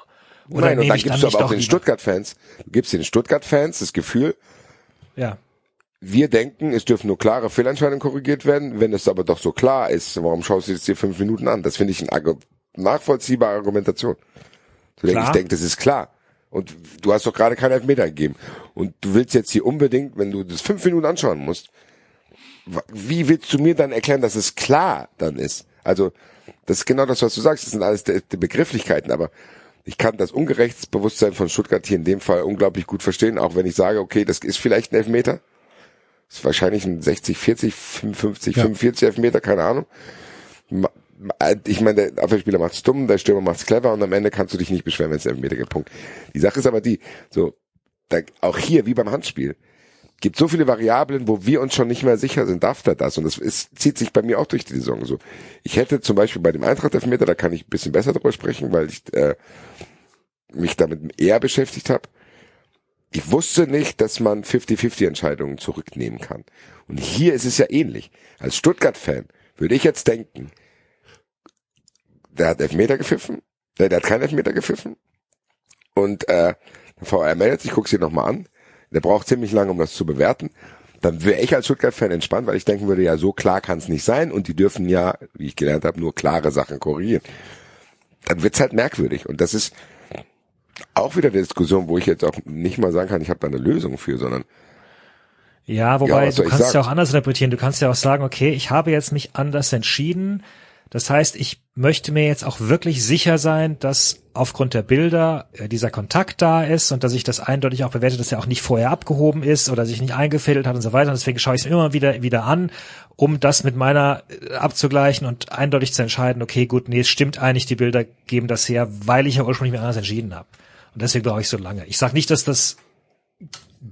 Oder Nein, und dann gibst dann du aber auch den? Stuttgart-Fans, du gibst den Stuttgart-Fans das Gefühl, Ja. wir denken, es dürfen nur klare Fehlentscheidungen korrigiert werden. Wenn es aber doch so klar ist, warum schaust du es dir fünf Minuten an? Das finde ich eine nachvollziehbare Argumentation. Denken, Klar. ich denke, das ist klar. Und du hast doch gerade keinen Elfmeter gegeben. Und du willst jetzt hier unbedingt, wenn du das fünf Minuten anschauen musst, wie willst du mir dann erklären, dass es klar dann ist? Also, das ist genau das, was du sagst. Das sind alles die Begrifflichkeiten, aber ich kann das Ungerechtsbewusstsein von Stuttgart hier in dem Fall unglaublich gut verstehen, auch wenn ich sage, okay, das ist vielleicht ein Elfmeter. Das ist wahrscheinlich ein 60, 40, 55, Ja. 45 Elfmeter, keine Ahnung. Ich meine, der Abwehrspieler macht's dumm, der Stürmer macht's clever und am Ende kannst du dich nicht beschweren, wenn es Elfmeter gibt. Punkt. Die Sache ist aber die, so, da, auch hier, wie beim Handspiel, gibt so viele Variablen, wo wir uns schon nicht mehr sicher sind, darf der das? Und das ist, zieht sich bei mir auch durch die Saison so. Ich hätte zum Beispiel bei dem Eintracht-Elfmeter, da kann ich ein bisschen besser drüber sprechen, weil ich äh, mich damit eher beschäftigt habe. Ich wusste nicht, dass man 50-50 Entscheidungen zurücknehmen kann. Und hier ist es ja ähnlich. Als Stuttgart-Fan würde ich jetzt denken, der hat Elfmeter gepfiffen, der, der hat keinen Elfmeter gepfiffen. Und äh, der VR meldet sich, guck's dir nochmal an. Der braucht ziemlich lange, um das zu bewerten. Dann wäre ich als Stuttgart-Fan entspannt, weil ich denken würde, ja, so klar kann es nicht sein und die dürfen ja, wie ich gelernt habe, nur klare Sachen korrigieren. Dann wird's halt merkwürdig. Und das ist auch wieder eine Diskussion, wo ich jetzt auch nicht mal sagen kann, ich habe da eine Lösung für, sondern Ja, wobei soll du kannst ja auch anders interpretieren. Du kannst ja auch sagen, okay, ich habe jetzt mich anders entschieden. Das heißt, ich möchte mir jetzt auch wirklich sicher sein, dass aufgrund der Bilder äh, dieser Kontakt da ist und dass ich das eindeutig auch bewerte, dass er auch nicht vorher abgehoben ist oder sich nicht eingefädelt hat und so weiter. Und deswegen schaue ich es immer wieder wieder an, um das mit meiner äh, abzugleichen und eindeutig zu entscheiden, okay, gut, nee, es stimmt eigentlich, die Bilder geben das her, weil ich ja ursprünglich mir anders entschieden habe. Und deswegen brauche ich so lange. Ich sage nicht, dass das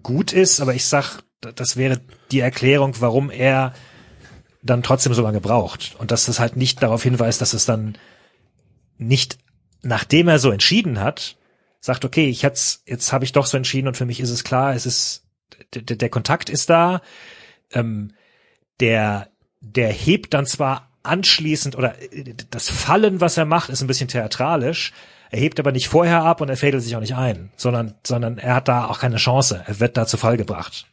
gut ist, aber ich sag, das wäre die Erklärung, warum er dann trotzdem so lange braucht. Und dass das halt nicht darauf hinweist, dass es dann nicht, nachdem er so entschieden hat, sagt, okay, ich jetzt, jetzt habe ich doch so entschieden und für mich ist es klar, es ist, der, der Kontakt ist da, ähm, der, der hebt dann zwar anschließend oder äh, das Fallen, was er macht, ist ein bisschen theatralisch. Er hebt aber nicht vorher ab und er fädelt sich auch nicht ein, sondern, sondern er hat da auch keine Chance. Er wird da zu Fall gebracht.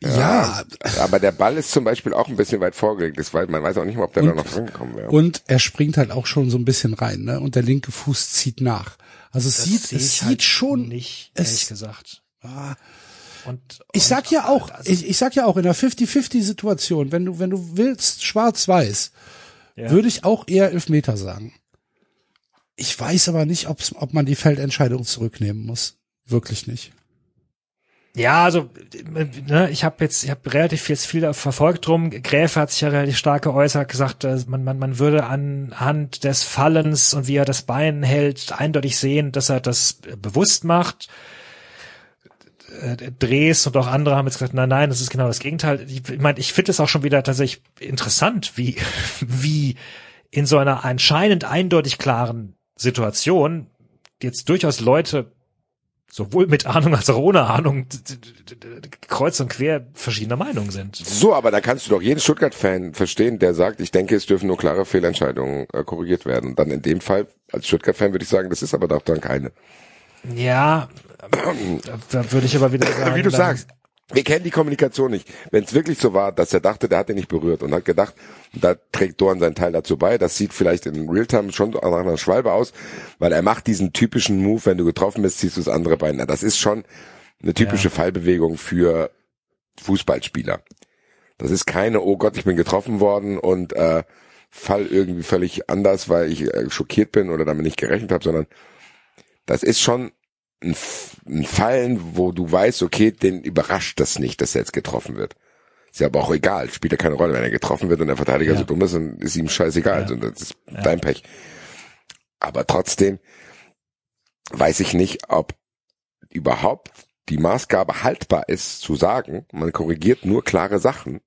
Ja, Aber der Ball ist zum Beispiel auch ein bisschen weit vorgelegt. Das weiß, man weiß auch nicht mal, ob der da noch drangekommen wäre. und er springt halt auch schon so ein bisschen rein, ne? Und der linke Fuß zieht nach. Also es Das sieht, es ich sieht halt schon. nicht, es- ehrlich gesagt. Ah, Und, Ich und- sag ja auch, also- ich, ich sag ja auch in einer 50-50-Situation, wenn du, wenn du willst, schwarz-weiß, Ja. würde ich auch eher Elfmeter sagen. Ich weiß aber nicht, ob's, ob man die Feldentscheidung zurücknehmen muss. Wirklich nicht. Ja, also ne, ich habe jetzt, ich habe relativ jetzt viel verfolgt drum. Gräfe hat sich ja relativ stark geäußert, gesagt, äh, man, man, man würde anhand des Fallens und wie er das Bein hält, eindeutig sehen, dass er das äh, bewusst macht. Äh, Drehs und auch andere haben jetzt gesagt, nein, nein, das ist genau das Gegenteil. Ich, ich meine, ich finde es auch schon wieder tatsächlich interessant, wie, wie in so einer anscheinend eindeutig klaren Situation jetzt durchaus Leute sowohl mit Ahnung als auch ohne Ahnung kreuz und quer verschiedener Meinung sind. So, aber da kannst du doch jeden Stuttgart-Fan verstehen, der sagt, ich denke, es dürfen nur klare Fehlentscheidungen äh, korrigiert werden. Dann in dem Fall, als Stuttgart-Fan würde ich sagen, das ist aber doch dann keine. Ja, da, würde ich aber wieder sagen, Wie du sagst, wir kennen die Kommunikation nicht. Wenn es wirklich so war, dass er dachte, der hat ihn nicht berührt und hat gedacht, da trägt Dorn seinen Teil dazu bei, das sieht vielleicht in Realtime schon nach einer Schwalbe aus, weil er macht diesen typischen Move, wenn du getroffen bist, ziehst du das andere Bein. Das ist schon eine typische Fallbewegung für Fußballspieler. Das ist keine, oh Gott, ich bin getroffen worden und äh, fall irgendwie völlig anders, weil ich äh, schockiert bin oder damit nicht gerechnet habe, sondern das ist schon ein, Fallen, wo du weißt, okay, den überrascht das nicht, dass er jetzt getroffen wird. Ist ja aber auch egal, spielt ja keine Rolle. Wenn er getroffen wird und der Verteidiger Ja. so dumm ist, dann ist ihm scheißegal. Ja. Das ist dein Pech. Aber trotzdem weiß ich nicht, ob überhaupt die Maßgabe haltbar ist, zu sagen, man korrigiert nur klare Sachen,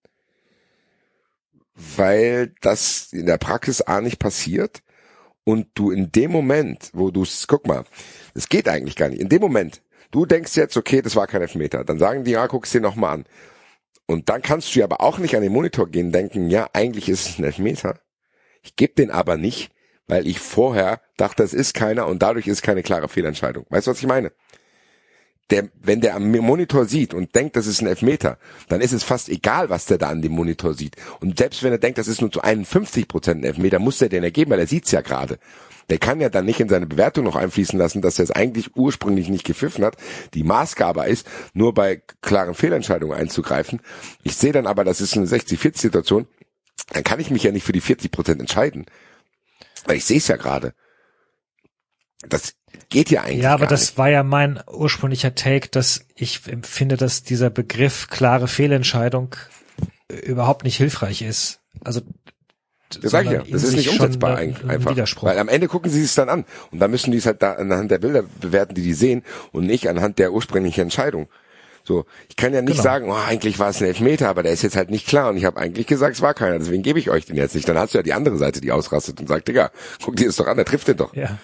weil das in der Praxis A nicht passiert und du in dem Moment, wo du es, guck mal, es geht eigentlich gar nicht. In dem Moment, du denkst jetzt, okay, das war kein Elfmeter, dann sagen die, ja, guck's dir nochmal an. Und dann kannst du aber auch nicht an den Monitor gehen und denken, ja, eigentlich ist es ein Elfmeter. Ich gebe den aber nicht, weil ich vorher dachte, es ist keiner und dadurch ist keine klare Fehlentscheidung. Weißt du, was ich meine? Der, wenn der am Monitor sieht und denkt, das ist ein Elfmeter, dann ist es fast egal, was der da an dem Monitor sieht. Und selbst wenn er denkt, das ist nur zu 51 Prozent ein Elfmeter, muss der den ergeben, weil er sieht's ja gerade. Der kann ja dann nicht in seine Bewertung noch einfließen lassen, dass er es eigentlich ursprünglich nicht gepfiffen hat. Die Maßgabe ist, nur bei klaren Fehlentscheidungen einzugreifen. Ich sehe dann aber, das ist eine 60-40-Situation, dann kann ich mich ja nicht für die 40 Prozent entscheiden. Weil ich sehe es ja gerade. Das geht ja eigentlich Ja, aber das nicht. war ja mein ursprünglicher Take, dass ich empfinde, dass dieser Begriff klare Fehlentscheidung äh, überhaupt nicht hilfreich ist. Also Das sag ich ja. Das ist nicht umsetzbar ein- eigentlich ein einfach. Weil am Ende gucken sie es dann an. Und dann müssen die es halt da anhand der Bilder bewerten, die die sehen und nicht anhand der ursprünglichen Entscheidung. So, ich kann ja nicht Genau. sagen, oh, eigentlich war es ein Elfmeter, aber der ist jetzt halt nicht klar und ich habe eigentlich gesagt, es war keiner, deswegen gebe ich euch den jetzt nicht. Dann hast du ja die andere Seite, die ausrastet und sagt, Digga, guck dir das doch an, der trifft den doch. ja,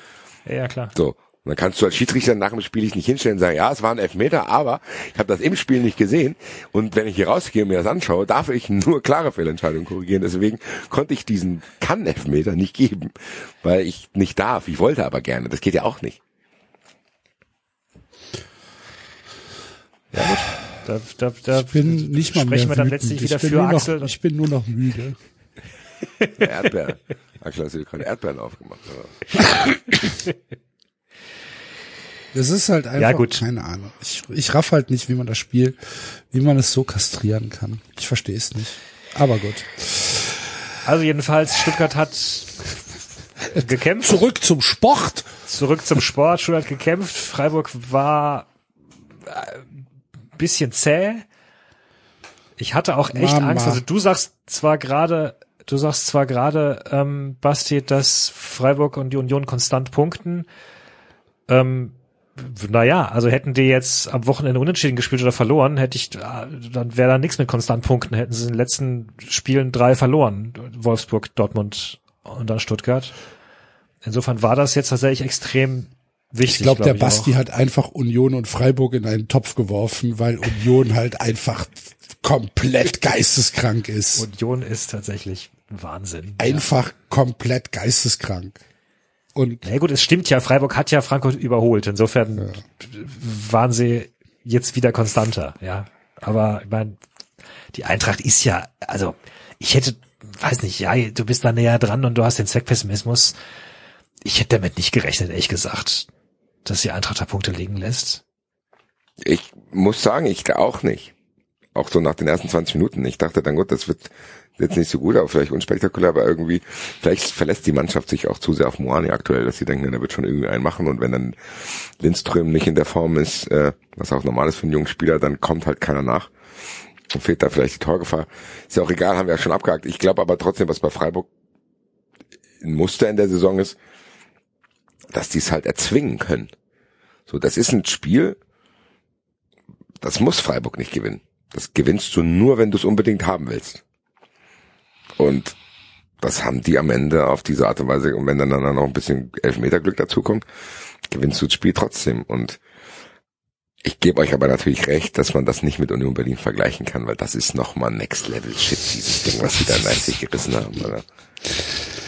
ja klar. So. Und dann kannst du als Schiedsrichter nach dem Spiel dich nicht hinstellen und sagen, ja, es war ein Elfmeter, aber ich habe das im Spiel nicht gesehen. Und wenn ich hier rausgehe und mir das anschaue, darf ich nur klare Fehlentscheidungen korrigieren. Deswegen konnte ich diesen Kann-Elfmeter nicht geben, weil ich nicht darf. Ich wollte aber gerne. Das geht ja auch nicht. Da, da, da Ich bin nicht mal sprechen mehr wir dann letztlich ich wieder bin für nur noch, Axel. Ich bin nur noch müde. Erdbeer. Axel, hast du gerade Erdbeeren aufgemacht? Das ist halt einfach, Ja, gut. keine Ahnung. Ich, ich raff halt nicht, wie man das Spiel, wie man es so kastrieren kann. Ich verstehe es nicht. Aber gut. Also jedenfalls, Stuttgart hat gekämpft. Zurück zum Sport. Zurück zum Sport. Stuttgart hat gekämpft. Freiburg war äh, bisschen zäh. Ich hatte auch echt Mama. Angst. Also du sagst zwar gerade, du sagst zwar gerade, ähm, Basti, dass Freiburg und die Union konstant punkten. Ähm, naja, also hätten die jetzt am Wochenende unentschieden gespielt oder verloren, hätte ich, äh, dann wäre da nichts mit konstant Punkten. Hätten sie in den letzten Spielen drei verloren. Wolfsburg, Dortmund und dann Stuttgart. Insofern war das jetzt tatsächlich extrem wichtig. Ich glaube, der ich Basti auch. hat einfach Union und Freiburg in einen Topf geworfen, weil Union halt einfach komplett geisteskrank ist. Union ist tatsächlich Wahnsinn. Einfach komplett geisteskrank. Und Na gut, es stimmt ja, Freiburg hat ja Frankfurt überholt. Insofern ja. waren sie jetzt wieder konstanter, ja. Aber ich meine, die Eintracht ist ja, also ich hätte, weiß nicht, ja, du bist da näher dran und du hast den Zweckpessimismus. Ich hätte damit nicht gerechnet, ehrlich gesagt, dass die Eintracht da Punkte liegen lässt. Ich muss sagen, ich auch nicht. Auch so nach den ersten 20 Minuten. Ich dachte dann, gut, das wird jetzt nicht so gut, aber vielleicht unspektakulär, aber irgendwie, vielleicht verlässt die Mannschaft sich auch zu sehr auf Moani aktuell, dass sie denken, er wird schon irgendwie einen machen und wenn dann Lindström nicht in der Form ist, äh, was auch normal ist für einen jungen Spieler, dann kommt halt keiner nach. Und fehlt da vielleicht die Torgefahr. Ist ja auch egal, haben wir ja schon abgehakt. Ich glaube aber trotzdem, was bei Freiburg ein Muster in der Saison ist, dass die es halt erzwingen können. So, das ist ein Spiel, das muss Freiburg nicht gewinnen. Das gewinnst du nur, wenn du es unbedingt haben willst. Und das haben die am Ende auf diese Art und Weise. Und wenn dann, dann noch ein bisschen Elfmeterglück dazukommt, gewinnst du das Spiel trotzdem. Und ich gebe euch aber natürlich recht, dass man das nicht mit Union Berlin vergleichen kann, weil das ist nochmal Next Level Shit, dieses Ding, was sie da in Leipzig gerissen haben. Oder?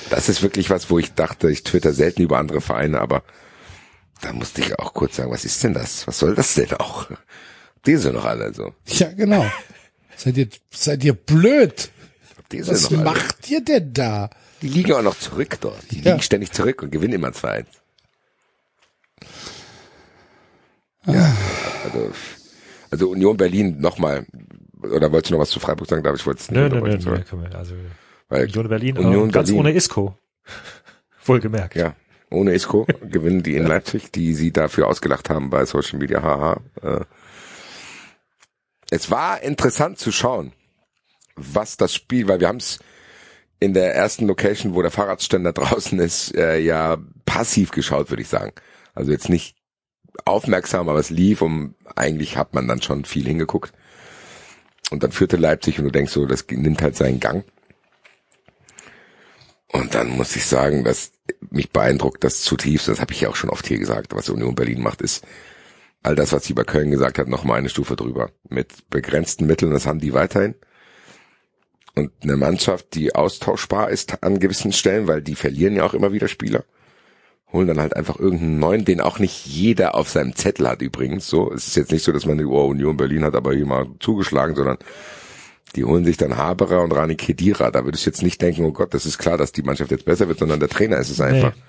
Das ist wirklich was, wo ich dachte, ich twitter selten über andere Vereine, aber da musste ich auch kurz sagen, was ist denn das? Was soll das denn auch? Die sind noch alle so. Ja, genau. seid ihr, seid ihr blöd? Was macht ihr denn da? Die liegen auch noch zurück dort. Die ja. liegen ständig zurück und gewinnen immer 2 Ja, also, also Union Berlin nochmal. Oder wolltest du noch was zu Freiburg sagen? Darf ich wollte es nicht. Nö, nö, nö, nö, also Weil Union Berlin, Union ganz Berlin, ohne Isco. Wohlgemerkt. Ja, ohne Isco gewinnen die in Leipzig, die sie dafür ausgelacht haben bei Social Media. Haha. Äh. Es war interessant zu schauen was das Spiel, weil wir haben es in der ersten Location, wo der Fahrradständer draußen ist, äh, ja passiv geschaut, würde ich sagen. Also jetzt nicht aufmerksam, aber es lief und eigentlich hat man dann schon viel hingeguckt. Und dann führte Leipzig und du denkst so, das nimmt halt seinen Gang. Und dann muss ich sagen, dass mich beeindruckt das zutiefst, das habe ich ja auch schon oft hier gesagt, was Union Berlin macht, ist all das, was sie bei Köln gesagt hat, noch mal eine Stufe drüber. Mit begrenzten Mitteln, das haben die weiterhin und eine Mannschaft, die austauschbar ist an gewissen Stellen, weil die verlieren ja auch immer wieder Spieler, holen dann halt einfach irgendeinen neuen, den auch nicht jeder auf seinem Zettel hat übrigens. So, es ist jetzt nicht so, dass man die Union Berlin hat aber hier mal zugeschlagen, sondern die holen sich dann Haberer und Rani Kedira. Da würde ich jetzt nicht denken, oh Gott, das ist klar, dass die Mannschaft jetzt besser wird, sondern der Trainer ist es einfach. Nee.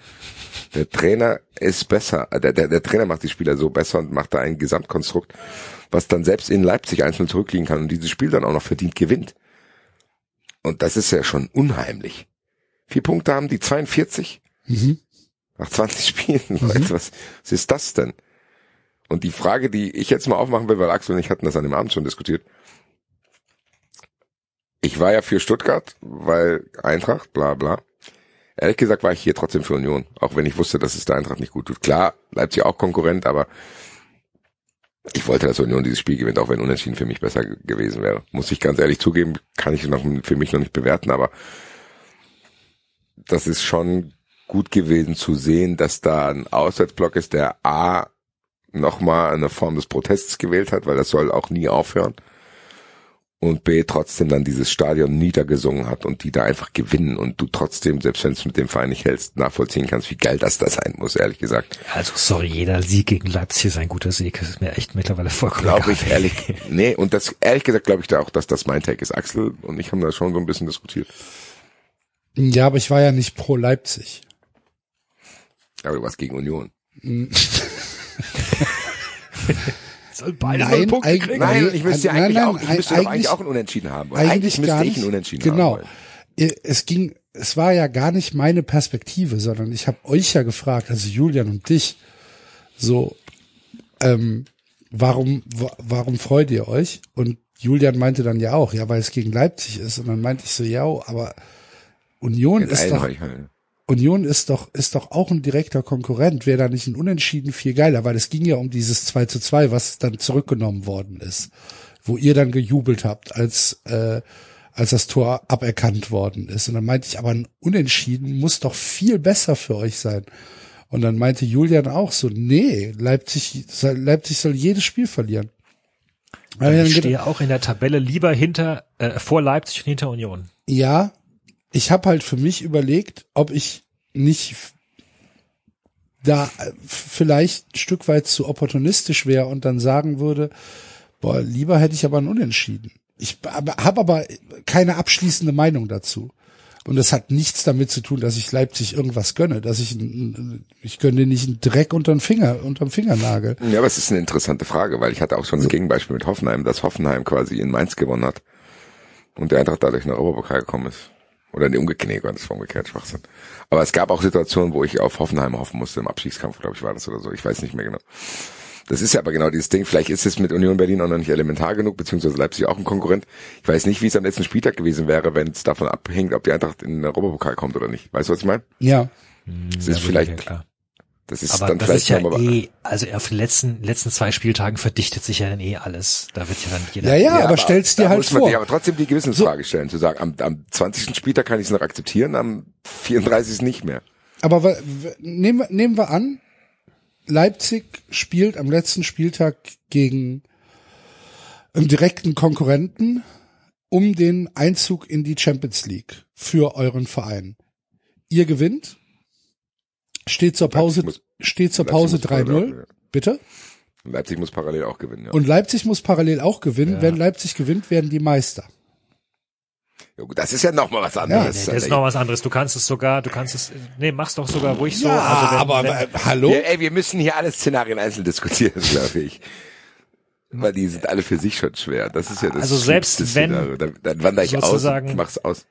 Der Trainer ist besser. Der, der, der Trainer macht die Spieler so besser und macht da ein Gesamtkonstrukt, was dann selbst in Leipzig einzeln zurückliegen kann und dieses Spiel dann auch noch verdient gewinnt. Und das ist ja schon unheimlich. Vier Punkte haben die 42 mhm. nach 20 Spielen. Mhm. Was, was ist das denn? Und die Frage, die ich jetzt mal aufmachen will, weil Axel und ich hatten das an dem Abend schon diskutiert. Ich war ja für Stuttgart, weil Eintracht, bla bla. Ehrlich gesagt war ich hier trotzdem für Union, auch wenn ich wusste, dass es der Eintracht nicht gut tut. Klar, sie auch Konkurrent, aber ich wollte, dass Union dieses Spiel gewinnt, auch wenn Unentschieden für mich besser gewesen wäre. Muss ich ganz ehrlich zugeben, kann ich noch für mich noch nicht bewerten, aber das ist schon gut gewesen zu sehen, dass da ein Auswärtsblock ist, der A nochmal eine Form des Protests gewählt hat, weil das soll auch nie aufhören und B trotzdem dann dieses Stadion niedergesungen hat und die da einfach gewinnen und du trotzdem, selbst wenn es mit dem Verein nicht hältst, nachvollziehen kannst, wie geil das da sein muss, ehrlich gesagt. Also sorry, jeder Sieg gegen Leipzig ist ein guter Sieg. Das ist mir echt mittlerweile vollkommen Glaube ich ehrlich, nee, und das ehrlich gesagt glaube ich da auch, dass das mein Take ist. Axel und ich haben da schon so ein bisschen diskutiert. Ja, aber ich war ja nicht pro Leipzig. Aber du warst gegen Union. Soll beide nein, Punkte kriegen? Nein, ich müsste ja eigentlich nein, auch, ich müsste eigentlich, eigentlich auch einen Unentschieden haben. Eigentlich, eigentlich müsste ich einen Unentschieden genau. haben. Genau. Es ging, es war ja gar nicht meine Perspektive, sondern ich habe euch ja gefragt, also Julian und dich, so, ähm, warum, warum freut ihr euch? Und Julian meinte dann ja auch, ja, weil es gegen Leipzig ist. Und dann meinte ich so, ja, aber Union Jetzt ist doch, halt. Union ist doch, ist doch auch ein direkter Konkurrent. Wäre da nicht ein Unentschieden viel geiler, weil es ging ja um dieses 2 zu 2, was dann zurückgenommen worden ist. Wo ihr dann gejubelt habt, als, äh, als das Tor aberkannt worden ist. Und dann meinte ich, aber ein Unentschieden muss doch viel besser für euch sein. Und dann meinte Julian auch so, nee, Leipzig, Leipzig soll jedes Spiel verlieren. Ich stehe auch in der Tabelle lieber hinter, äh, vor Leipzig und hinter Union. Ja, ich habe halt für mich überlegt, ob ich nicht da vielleicht ein Stück weit zu opportunistisch wäre und dann sagen würde, boah, lieber hätte ich aber ein Unentschieden. Ich habe aber keine abschließende Meinung dazu. Und das hat nichts damit zu tun, dass ich Leipzig irgendwas gönne, dass ich, ich gönne nicht einen Dreck unter den Finger, unterm Fingernagel. Ja, aber es ist eine interessante Frage, weil ich hatte auch schon das Gegenbeispiel mit Hoffenheim, dass Hoffenheim quasi in Mainz gewonnen hat und der Eintracht dadurch in den Europapokal gekommen ist. Oder in die umgekehrt, das war umgekehrt Schwachsinn. Aber es gab auch Situationen, wo ich auf Hoffenheim hoffen musste, im Abschiedskampf, glaube ich, war das oder so. Ich weiß nicht mehr genau. Das ist ja aber genau dieses Ding. Vielleicht ist es mit Union Berlin auch noch nicht elementar genug, beziehungsweise Leipzig auch ein Konkurrent. Ich weiß nicht, wie es am letzten Spieltag gewesen wäre, wenn es davon abhängt, ob die Eintracht in den Europapokal kommt oder nicht. Weißt du, was ich meine? Ja. Das ist vielleicht, Ja, klar. Das ist Aber dann das vielleicht ist ja mal- eh, also auf den letzten, letzten zwei Spieltagen verdichtet sich ja dann eh alles. Da wird ja dann jeder. Ja, ja, aber, stell's dir halt muss man vor. sich aber trotzdem die Gewissensfrage stellen, zu sagen, am, am 20. Spieltag kann ich es noch akzeptieren, am 34. nicht mehr. Aber nehmen, wir- nehmen wir an, Leipzig spielt am letzten Spieltag gegen einen direkten Konkurrenten um den Einzug in die Champions League für euren Verein. Ihr gewinnt, steht zur Pause, Leipzig steht zur Pause muss parallel 3-0, auch- bitte? Leipzig muss parallel auch gewinnen, ja. Und Leipzig muss parallel auch gewinnen. Ja. Wenn Leipzig gewinnt, werden die Meister. ja das ist ja noch mal was Nee, anderes. das ist noch was anderes. Du kannst es sogar, du kannst es, nee, mach's doch sogar ruhig so. ja, also wenn, aber wenn, äh, hallo? wir, ey, wir müssen hier alle Szenarien einzeln diskutieren, glaube ich. Weil die sind alle für sich schon schwer. Das ist ja das Also selbst wenn Szenario. Dann, dann wandere ich aus und mach's aus.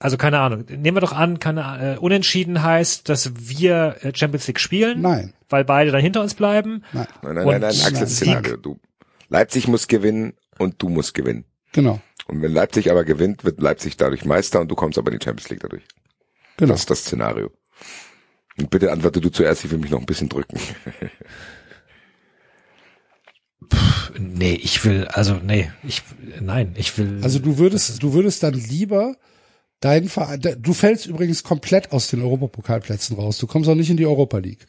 Also keine Ahnung. Nehmen wir doch an, keine, äh, unentschieden heißt, dass wir äh, Champions League spielen. Nein. Weil beide dann hinter uns bleiben. Nein, Nein, nein, Und nein, nein, Axel-Szenario. Du, Leipzig muss gewinnen und du musst gewinnen. genau, Und wenn Leipzig aber gewinnt, wird Leipzig dadurch Meister und du kommst aber in die Champions League dadurch. genau. Das ist das Szenario. Und bitte antworte du zuerst, ich will mich noch ein bisschen drücken. Nee, ich will, also nee, ich, nein, ich will. Also du würdest, du würdest dann lieber deinen Verein, du fällst übrigens komplett aus den Europapokalplätzen raus. Du kommst auch nicht in die Europa League.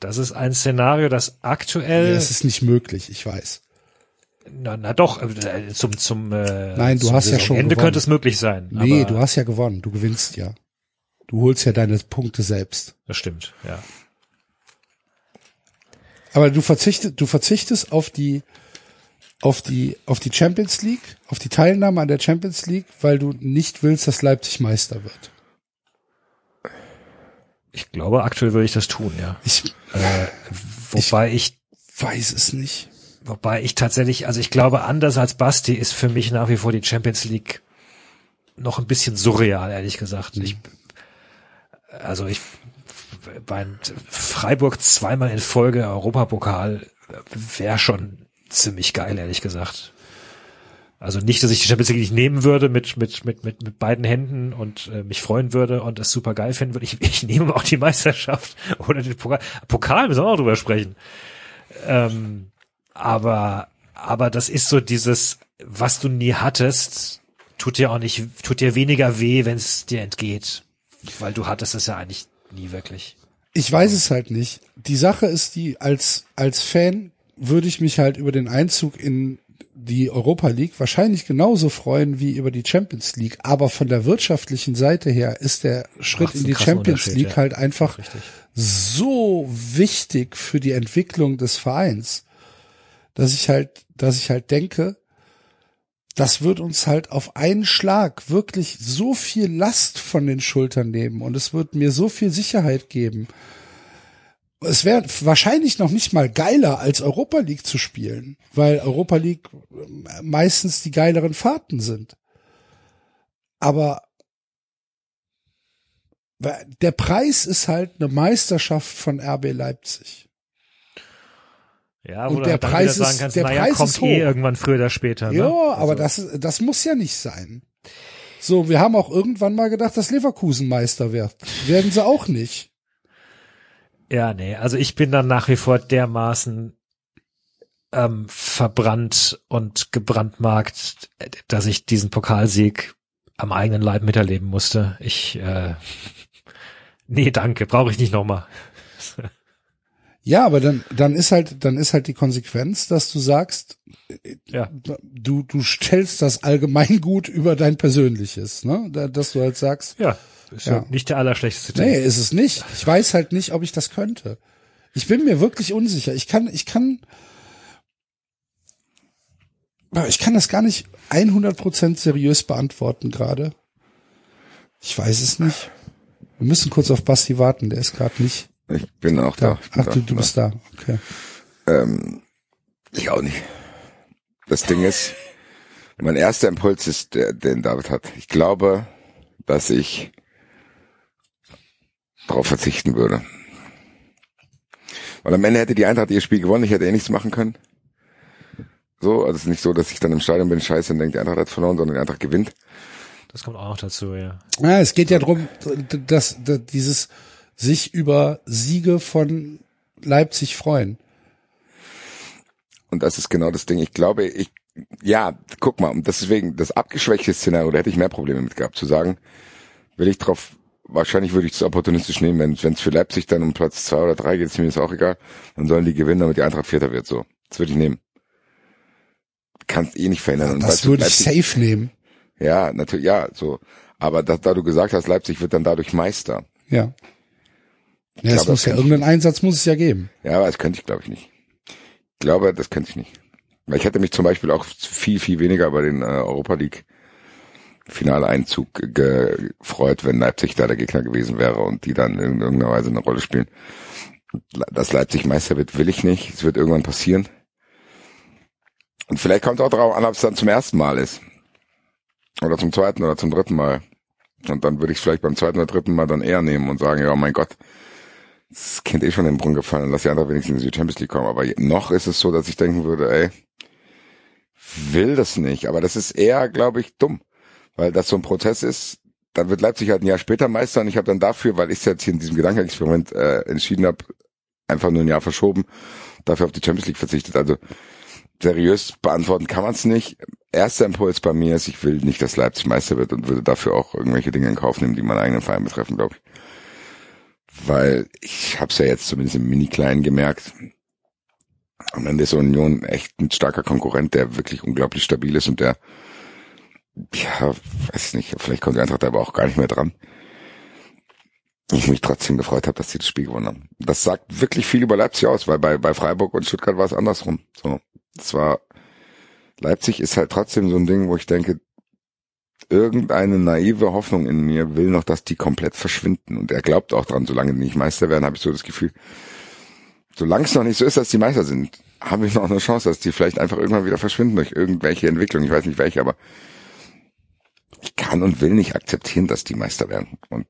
das ist ein Szenario, das aktuell, Das ist nicht möglich, ich weiß. na, na doch, äh, zum, zum, äh, Nein, du zum hast ja schon Ende gewonnen. könnte es möglich sein. Nee, du hast ja gewonnen, du gewinnst ja. Du holst ja deine Punkte selbst. Das stimmt, ja. Aber du verzichtest, du verzichtest auf die, auf die, auf die Champions League, auf die Teilnahme an der Champions League, weil du nicht willst, dass Leipzig Meister wird. Ich glaube, aktuell würde ich das tun, ja. Ich Äh, wobei ich, weiß es nicht. wobei ich tatsächlich, also ich glaube, anders als Basti ist für mich nach wie vor die Champions League noch ein bisschen surreal, ehrlich gesagt. Ich, also ich, bei Freiburg zweimal in Folge Europapokal wäre schon ziemlich geil, ehrlich gesagt. Also nicht, dass ich die Champions League nicht nehmen würde mit, mit, mit, mit, mit beiden Händen und äh, mich freuen würde und es super geil finden würde. Ich, ich nehme auch die Meisterschaft oder den Pokal. Pokal müssen wir auch drüber sprechen. Ähm, aber, aber das ist so dieses, was du nie hattest, tut dir auch nicht, tut dir weniger weh, wenn es dir entgeht. Weil du hattest es ja eigentlich nie wirklich. Ich weiß es halt nicht. Die Sache ist die, als, als Fan würde ich mich halt über den Einzug in die Europa League wahrscheinlich genauso freuen wie über die Champions League. Aber von der wirtschaftlichen Seite her ist der Schritt in die Champions League ja. halt einfach Richtig. so wichtig für die Entwicklung des Vereins, dass ich halt, dass ich halt denke, das wird uns halt auf einen Schlag wirklich so viel Last von den Schultern nehmen und es wird mir so viel Sicherheit geben. Es wäre wahrscheinlich noch nicht mal geiler, als Europa League zu spielen, weil Europa League äh, meistens die geileren Fahrten sind. Aber der Preis ist halt eine Meisterschaft von RB Leipzig. Ja, Und wo du der halt Preis ist- kannst, der naja, Preis kommt ist eh hoch. irgendwann früher oder später. Ne? Ja, Also, aber das, das muss ja nicht sein. So, wir haben auch irgendwann mal gedacht, dass Leverkusen Meister wird. Werden sie auch nicht. Ja, nee, also ich bin dann nach wie vor dermaßen ähm, verbrannt und gebrandmarkt, dass ich diesen Pokalsieg am eigenen Leib miterleben musste. Ich, äh, nee, danke, brauche ich nicht nochmal. Ja, aber dann, dann ist halt, dann ist halt die Konsequenz, dass du sagst, Ja, du, du stellst das Allgemeingut über dein Persönliches, ne? Da- Dass du halt sagst, ja, ist ja. Ja. nicht der allerschlechteste Tipp. Nee, ist es nicht. Ich weiß halt nicht, ob ich das könnte. Ich bin mir wirklich unsicher. Ich kann, ich kann, ich kann das gar nicht 100% seriös beantworten gerade. Ich weiß es nicht. Wir müssen kurz auf Basti warten, der ist gerade nicht Ich bin auch da. da. Ach, du, du bist da. Okay. Ähm, ich auch nicht. Das Ding ist, mein erster Impuls ist, der, den David hat. Ich glaube, dass ich darauf verzichten würde. Weil am Ende hätte die Eintracht ihr Spiel gewonnen, ich hätte eh nichts machen können. So, also es ist nicht so, dass ich dann im Stadion bin, scheiße, und denke, die Eintracht hat verloren, sondern die Eintracht gewinnt. Das kommt auch noch dazu, ja. Ja, es geht ja darum, dass, dass dieses sich über Siege von Leipzig freuen. Und das ist genau das Ding. Ich glaube, ich, ja, guck mal, und deswegen, das abgeschwächte Szenario, da hätte ich mehr Probleme mit gehabt, zu sagen, will ich drauf, wahrscheinlich würde ich es opportunistisch nehmen, wenn wenn es für Leipzig dann um Platz zwei oder drei geht, ist mir das auch egal, dann sollen die gewinnen, damit die Eintracht Vierter wird, so. Das würde ich nehmen. Kannst eh nicht verändern. Weißt Das würde ich Leipzig- safe nehmen. Ja, natürlich, ja, so. Aber da, da du gesagt hast, Leipzig wird dann dadurch Meister. Ja. Ja, es muss ja irgendeinen Einsatz muss es ja geben. Ja, aber das könnte ich, glaube ich, nicht. Ich glaube, das könnte ich nicht. Weil ich hätte mich zum Beispiel auch viel, viel weniger bei den äh, Europa League Finaleinzug gefreut, wenn Leipzig da der Gegner gewesen wäre und die dann in irgendeiner Weise eine Rolle spielen. Dass Leipzig Meister wird, will ich nicht. Es wird irgendwann passieren. Und vielleicht kommt auch darauf an, ob es dann zum ersten Mal ist. Oder zum zweiten oder zum dritten Mal. Und dann würde ich es vielleicht beim zweiten oder dritten Mal dann eher nehmen und sagen, ja, mein Gott, das Kind eh schon in den Brunnen gefallen, lass die andere wenigstens in die Champions League kommen. Aber noch ist es so, dass ich denken würde, ey, will das nicht. Aber das ist eher, glaube ich, dumm. Weil das so ein Prozess ist, dann wird Leipzig halt ein Jahr später Meister und ich habe dann dafür, weil ich es jetzt hier in diesem Gedankenexperiment äh, entschieden habe, einfach nur ein Jahr verschoben, dafür auf die Champions League verzichtet. Also seriös beantworten kann man es nicht. Erster Impuls bei mir ist, ich will nicht, dass Leipzig Meister wird und würde dafür auch irgendwelche Dinge in Kauf nehmen, die meinen eigenen Verein betreffen, glaube ich. Weil ich habe es ja jetzt zumindest im Mini-Kleinen gemerkt. Am Ende ist Union echt ein starker Konkurrent, der wirklich unglaublich stabil ist und der, ja, weiß nicht, vielleicht kommt die Eintracht aber auch gar nicht mehr dran. Ich mich trotzdem gefreut habe, dass sie das Spiel gewonnen haben. Das sagt wirklich viel über Leipzig aus, weil bei, bei Freiburg und Stuttgart war es andersrum. So, das war Leipzig ist halt trotzdem so ein Ding, wo ich denke, irgendeine naive Hoffnung in mir will noch, dass die komplett verschwinden. Und er glaubt auch dran, solange die nicht Meister werden, habe ich so das Gefühl, solange es noch nicht so ist, dass die Meister sind, habe ich noch eine Chance, dass die vielleicht einfach irgendwann wieder verschwinden durch irgendwelche Entwicklung. Ich weiß nicht welche, aber ich kann und will nicht akzeptieren, dass die Meister werden. Und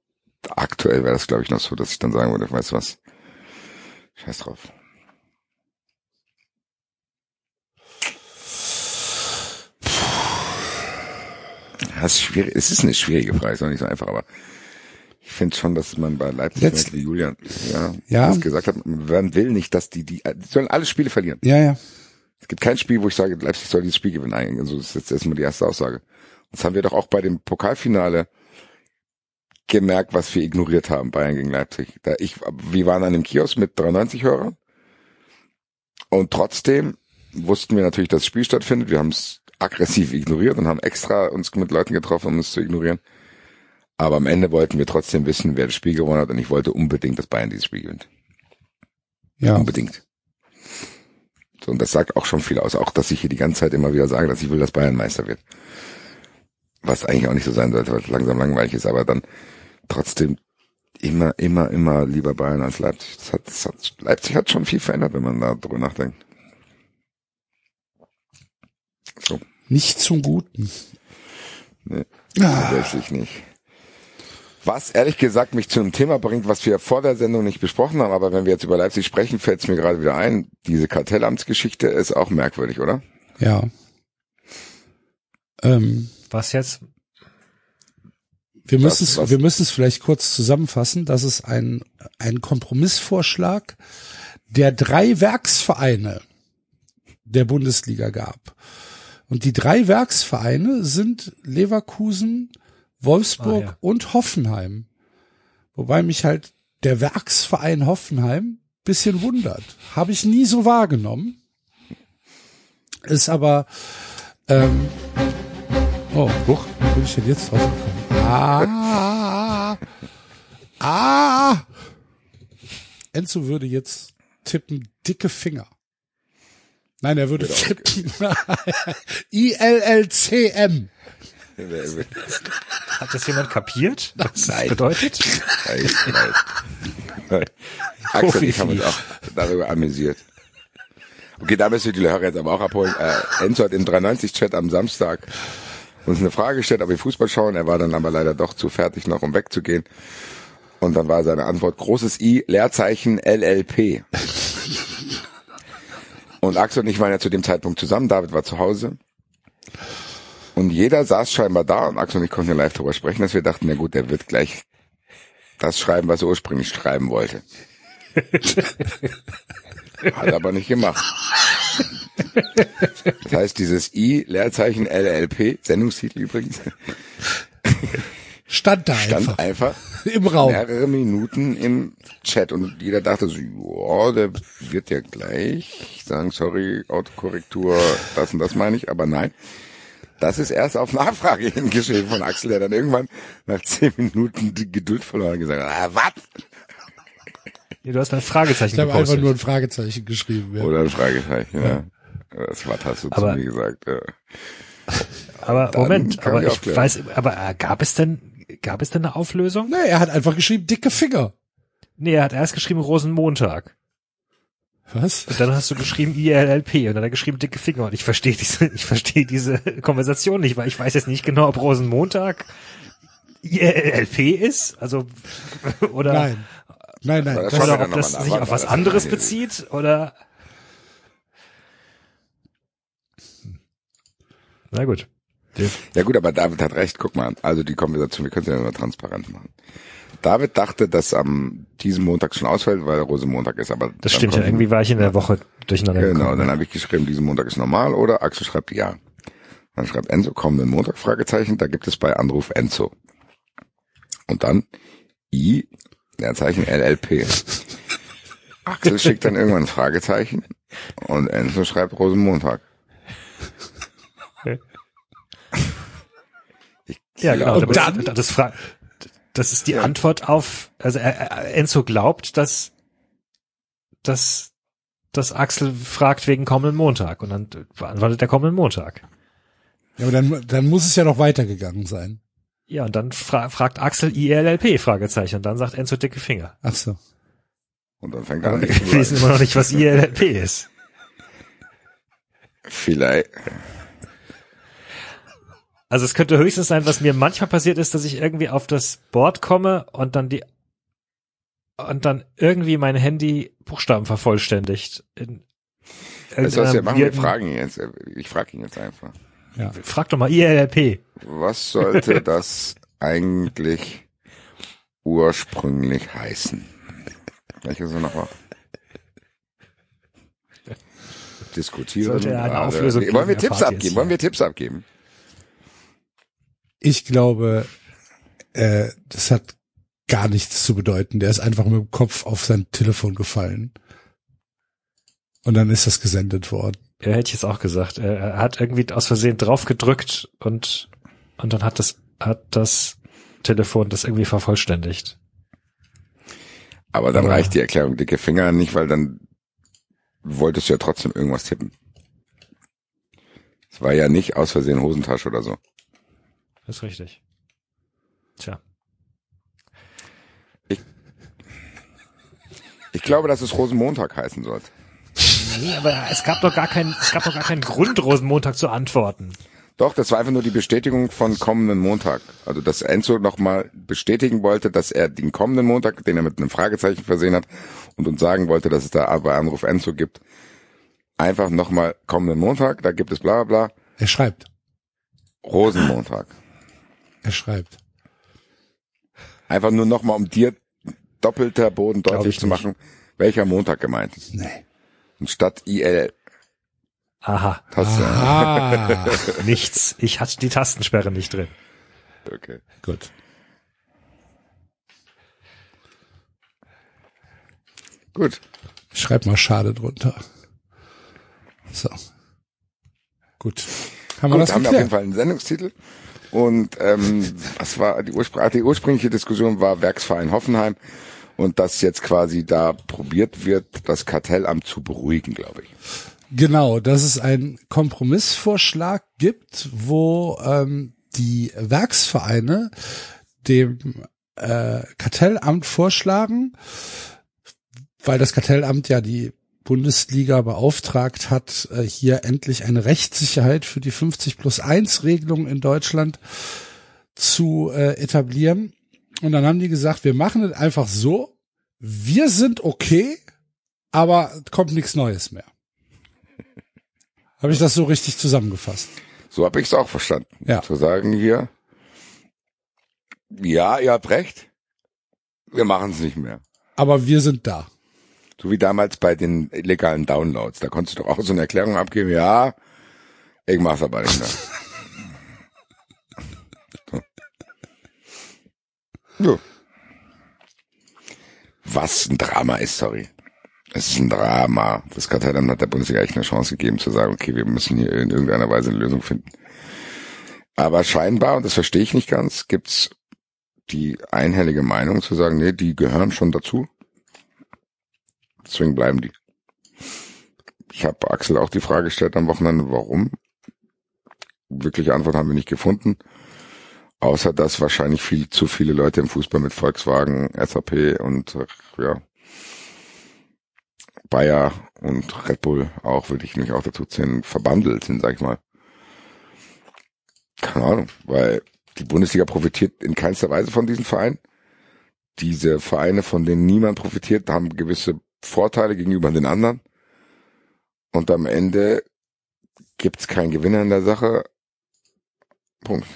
aktuell wäre das, glaube ich, noch so, dass ich dann sagen würde, weißt du was, scheiß drauf. Das ist schwierig. Es ist eine schwierige Frage, ist auch nicht so einfach, aber ich finde schon, dass man bei Leipzig, Letzt- wie Julian, ja, Ja. gesagt hat, man will nicht, dass die, die, die sollen alle Spiele verlieren. Ja, ja. Es gibt kein Spiel, wo ich sage, Leipzig soll dieses Spiel gewinnen. Also das ist jetzt erstmal die erste Aussage. Das haben wir doch auch bei dem Pokalfinale gemerkt, was wir ignoriert haben, Bayern gegen Leipzig. Da ich, wir waren an dem Kiosk mit 93 Hörern und trotzdem wussten wir natürlich, dass das Spiel stattfindet. Wir haben es aggressiv ignoriert und haben extra uns mit Leuten getroffen, um es zu ignorieren. Aber am Ende wollten wir trotzdem wissen, wer das Spiel gewonnen hat und ich wollte unbedingt, dass Bayern dieses Spiel gewinnt. Ja. Unbedingt. So, und das sagt auch schon viel aus. Auch, dass ich hier die ganze Zeit immer wieder sage, dass ich will, dass Bayern Meister wird. Was eigentlich auch nicht so sein sollte, weil es langsam langweilig ist, aber dann trotzdem immer, immer, immer lieber Bayern als Leipzig. Das hat, das hat, Leipzig hat schon viel verändert, wenn man da drüber nachdenkt. So, Nicht zum Guten. nee, Ah, tatsächlich nicht. Was ehrlich gesagt mich zu einem Thema bringt, was wir vor der Sendung nicht besprochen haben, aber wenn wir jetzt über Leipzig sprechen, fällt es mir gerade wieder ein. Diese Kartellamtsgeschichte ist auch merkwürdig, oder? ja. Ähm, Was jetzt? wir müssen es, wir müssen es vielleicht kurz zusammenfassen. Das ist ein, ein Kompromissvorschlag der drei Werksvereine der Bundesliga gab. Und die drei Werksvereine sind Leverkusen, Wolfsburg Ah, ja. und Hoffenheim. Wobei mich halt der Werksverein Hoffenheim bisschen wundert. Habe ich nie so wahrgenommen. Ist aber ähm, Oh, huch, wo bin ich denn jetzt drauf gekommen? Ah, Ah. Ah. Enzo würde jetzt tippen dicke Finger. Nein, er würde tippen I-L-L-C-M. Hat das jemand kapiert? Was das Nein. bedeutet? Nein, nein. Axel und ich haben uns auch darüber amüsiert. Okay, da müssen wir die Hörer jetzt aber auch abholen. Äh, Enzo hat im 390-Chat am Samstag uns eine Frage gestellt, ob wir Fußball schauen. Er war dann aber leider doch zu fertig noch, um wegzugehen. Und dann war seine Antwort großes I, Leerzeichen LLP. Und Axel und ich waren ja zu dem Zeitpunkt zusammen. David war zu Hause. Und jeder saß scheinbar da und Axel und ich konnten ja live darüber sprechen, dass wir dachten, na gut, der wird gleich das schreiben, was er ursprünglich schreiben wollte. Hat aber nicht gemacht. Das heißt, dieses I, Leerzeichen LLP, Sendungstitel übrigens, Stand da stand einfach einfach im Raum. mehrere Minuten im Chat und jeder dachte so, ja, der wird ja gleich sagen, sorry, Autokorrektur, das und das meine ich, aber nein. Das ist erst auf Nachfrage hingeschrieben von Axel, der dann irgendwann nach zehn Minuten die Geduld verloren hat und gesagt hat, ah, was? Nee, du hast ein Fragezeichen Ich habe gepostet. einfach nur ein Fragezeichen geschrieben. Ja. Oder ein Fragezeichen, ja. Das was hast du Aber- zu mir gesagt, ja. aber Dann Moment, aber ich ich weiß, aber äh, gab es denn, gab es denn eine Auflösung? Nee, er hat einfach geschrieben dicke Finger. Nee, er hat erst geschrieben Rosenmontag. Was? Und dann hast du geschrieben ILLP und dann hat er geschrieben dicke Finger. Und ich verstehe diese, ich verstehe diese Konversation nicht, weil ich weiß jetzt nicht genau, ob Rosenmontag ILLP ist, also oder Nein. Nein, nein. Das oder ob das sich auf was anderes bezieht oder Na gut. Ja gut, aber David hat recht, guck mal, also die Konversation, wir können sie ja nur transparent machen. David dachte, dass am diesem Montag schon ausfällt, weil der Rosenmontag ist, aber Das stimmt ja. Irgendwie war ich in der Woche durcheinander Genau, gekommen. dann habe ich geschrieben, diesen Montag ist normal oder Axel schreibt ja. Dann schreibt Enzo kommenden Montag Fragezeichen, da gibt es bei Anruf Enzo. Und dann I, Leerzeichen LLP. Axel schickt dann irgendwann ein Fragezeichen und Enzo schreibt Rosenmontag. Ich Ja, genau. aber dann- das, das, das ist die Antwort auf, also er, er, Enzo glaubt, dass, dass, dass Axel fragt wegen kommenden Montag und dann beantwortet er kommenden Montag. ja, aber dann, dann muss es ja noch weitergegangen sein. Ja, und dann fra fragt Axel ILLP, Fragezeichen, und dann sagt Enzo dicke Finger. Ach so. Und dann fängt er an, Wir wissen immer noch nicht, was ILLP ist. Vielleicht, Also es könnte höchstens sein, was mir manchmal passiert ist, dass ich irgendwie auf das Board komme und dann die und dann irgendwie mein Handy Buchstaben vervollständigt. In das was wir machen, wir fragen ihn jetzt, ich frage ihn jetzt einfach. Frag doch mal ILLP. Was sollte das eigentlich ursprünglich heißen? Welches er noch? Diskutieren. Sollte er eine gerade. Auflösung Nee, Wollen wir Tipps abgeben? Wollen wir Tipps abgeben? Ich glaube, äh, das hat gar nichts zu bedeuten. Der ist einfach mit dem Kopf auf sein Telefon gefallen. Und dann ist das gesendet worden. Ja, hätte ich jetzt auch gesagt. Er, er hat irgendwie aus Versehen drauf gedrückt und und dann hat das hat das Telefon das irgendwie vervollständigt. Aber dann Aber- reicht die Erklärung dicke Finger nicht, weil dann wolltest du ja trotzdem irgendwas tippen. Es war ja nicht aus Versehen Hosentasche oder so. Das ist richtig. Tja. Ich glaube, dass es Rosenmontag heißen sollte. Nee, aber es gab doch gar keinen, es gab doch gar keinen Grund, Rosenmontag zu antworten. Doch, das war einfach nur die Bestätigung von kommenden Montag. Also, dass Enzo nochmal bestätigen wollte, dass er den kommenden Montag, den er mit einem Fragezeichen versehen hat, und uns sagen wollte, dass es da bei Anruf Enzo gibt, einfach nochmal kommenden Montag, da gibt es bla bla bla, Er schreibt. Rosenmontag. Er schreibt. Einfach nur nochmal, um dir doppelter Boden deutlich ich zu machen, welcher Montag gemeint ist. Nee. Und statt IL Aha, hast du. Ah, nichts. Ich hatte die Tastensperre nicht drin. Okay. gut. Gut. Ich schreib mal schade drunter. So. Gut. Haben wir Gut, das haben wir auf jeden geklärt? Fall einen Sendungstitel. Und ähm, was war die, Urspr die ursprüngliche Diskussion war Werksverein Hoffenheim und dass jetzt quasi da probiert wird, das Kartellamt zu beruhigen, glaube ich. Genau, dass es einen Kompromissvorschlag gibt, wo ähm, die Werksvereine dem äh, Kartellamt vorschlagen, weil das Kartellamt ja die Bundesliga beauftragt hat, äh, hier endlich eine Rechtssicherheit für die 50 plus 1 Regelung in Deutschland zu äh, etablieren. Und dann haben die gesagt, wir machen es einfach so, wir sind okay, aber kommt nichts Neues mehr. Habe ich das so richtig zusammengefasst? So habe ich es auch verstanden. Ja. Zu sagen hier, ja, ihr habt recht, wir machen es nicht mehr. Aber wir sind da. So wie damals bei den illegalen Downloads. Da konntest du doch auch so eine Erklärung abgeben, ja, ich mach's aber nicht mehr. so. Was ein Drama ist, sorry. Es ist ein Drama. Das Kartellamt hat der Bundesliga echt eine Chance gegeben zu sagen, okay, wir müssen hier in irgendeiner Weise eine Lösung finden. Aber scheinbar, und das verstehe ich nicht ganz, gibt's die einhellige Meinung zu sagen, nee, die gehören schon dazu. Deswegen bleiben die. Ich habe Axel auch die Frage gestellt am Wochenende, warum. Wirkliche Antwort haben wir nicht gefunden. Außer dass wahrscheinlich viel zu viele Leute im Fußball mit Volkswagen, SAP und ja Bayer und Red Bull auch, würde ich mich auch dazu zählen, verbandelt sind, sag ich mal. Keine Ahnung, weil die Bundesliga profitiert in keinster Weise von diesen Vereinen. Diese Vereine, von denen niemand profitiert, haben gewisse Vorteile gegenüber den anderen. Und am Ende gibt's keinen Gewinner in der Sache. Punkt.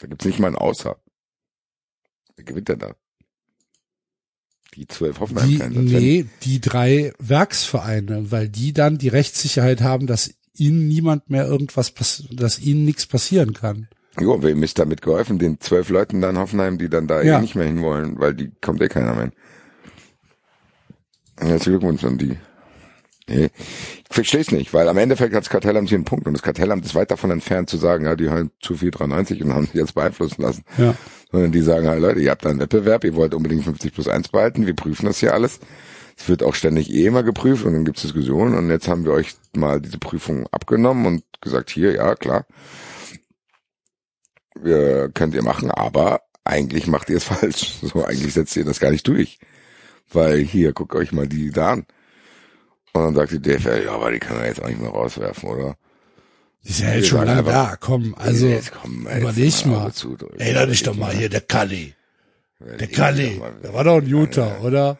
Da gibt's nicht mal ein Außer. Wer gewinnt denn da? Die zwölf Hoffenheim-Fans. nee, die drei Werksvereine, weil die dann die Rechtssicherheit haben, dass ihnen niemand mehr irgendwas, dass ihnen nichts passieren kann. Jo, wem ist damit geholfen? Den zwölf Leuten da in Hoffenheim, die dann da Ja. eh nicht mehr hinwollen, weil die kommt eh keiner mehr. Herzlichen Glückwunsch an die. Nee, ich verstehe es nicht, weil am Endeffekt hat das Kartellamt hier einen Punkt und das Kartellamt ist weit davon entfernt zu sagen, ja, die haben zu viel 93 und haben sich jetzt beeinflussen lassen. Ja. Sondern die sagen halt, Leute, ihr habt einen Wettbewerb, ihr wollt unbedingt 50 plus 1 behalten, wir prüfen das hier alles. Es wird auch ständig eh immer geprüft und dann gibt's Diskussionen und jetzt haben wir euch mal diese Prüfung abgenommen und gesagt, hier, ja, klar, wir könnt ihr machen, aber eigentlich macht ihr es falsch. So, eigentlich setzt ihr das gar nicht durch. Weil hier, guckt euch mal die da an. Und dann sagt die DFL, ja, aber die kann er jetzt auch nicht mehr rauswerfen, oder? Die ist ja jetzt schon lange einfach, da, komm, also Jetzt komm, ey, überleg mal. Zu. Erinner dich doch mal hier, der Kalli. Der Kalli, der war doch ein Guter, oder?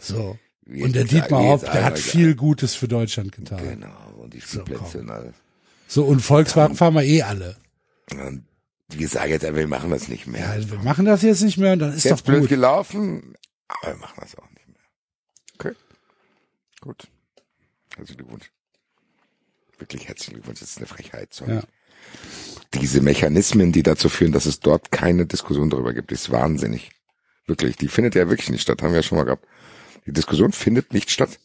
So. Jetzt Und der Dietmar Haupt, der hat viel Gutes für Deutschland getan. Genau, und die Spielplätze und alles. So, und Volkswagen fahren wir eh alle. Und wir sagen jetzt, wir machen das nicht mehr. Ja, wir machen das jetzt nicht mehr und dann ist jetzt doch blöd gut. gelaufen, aber wir machen das auch nicht mehr. Okay. Gut. Herzlichen Glückwunsch. Wirklich herzlichen Glückwunsch, das ist eine Frechheit. Sorry. Ja. Diese Mechanismen, die dazu führen, dass es dort keine Diskussion darüber gibt, ist wahnsinnig. Wirklich, die findet ja wirklich nicht statt, haben wir ja schon mal gehabt. Die Diskussion findet nicht statt.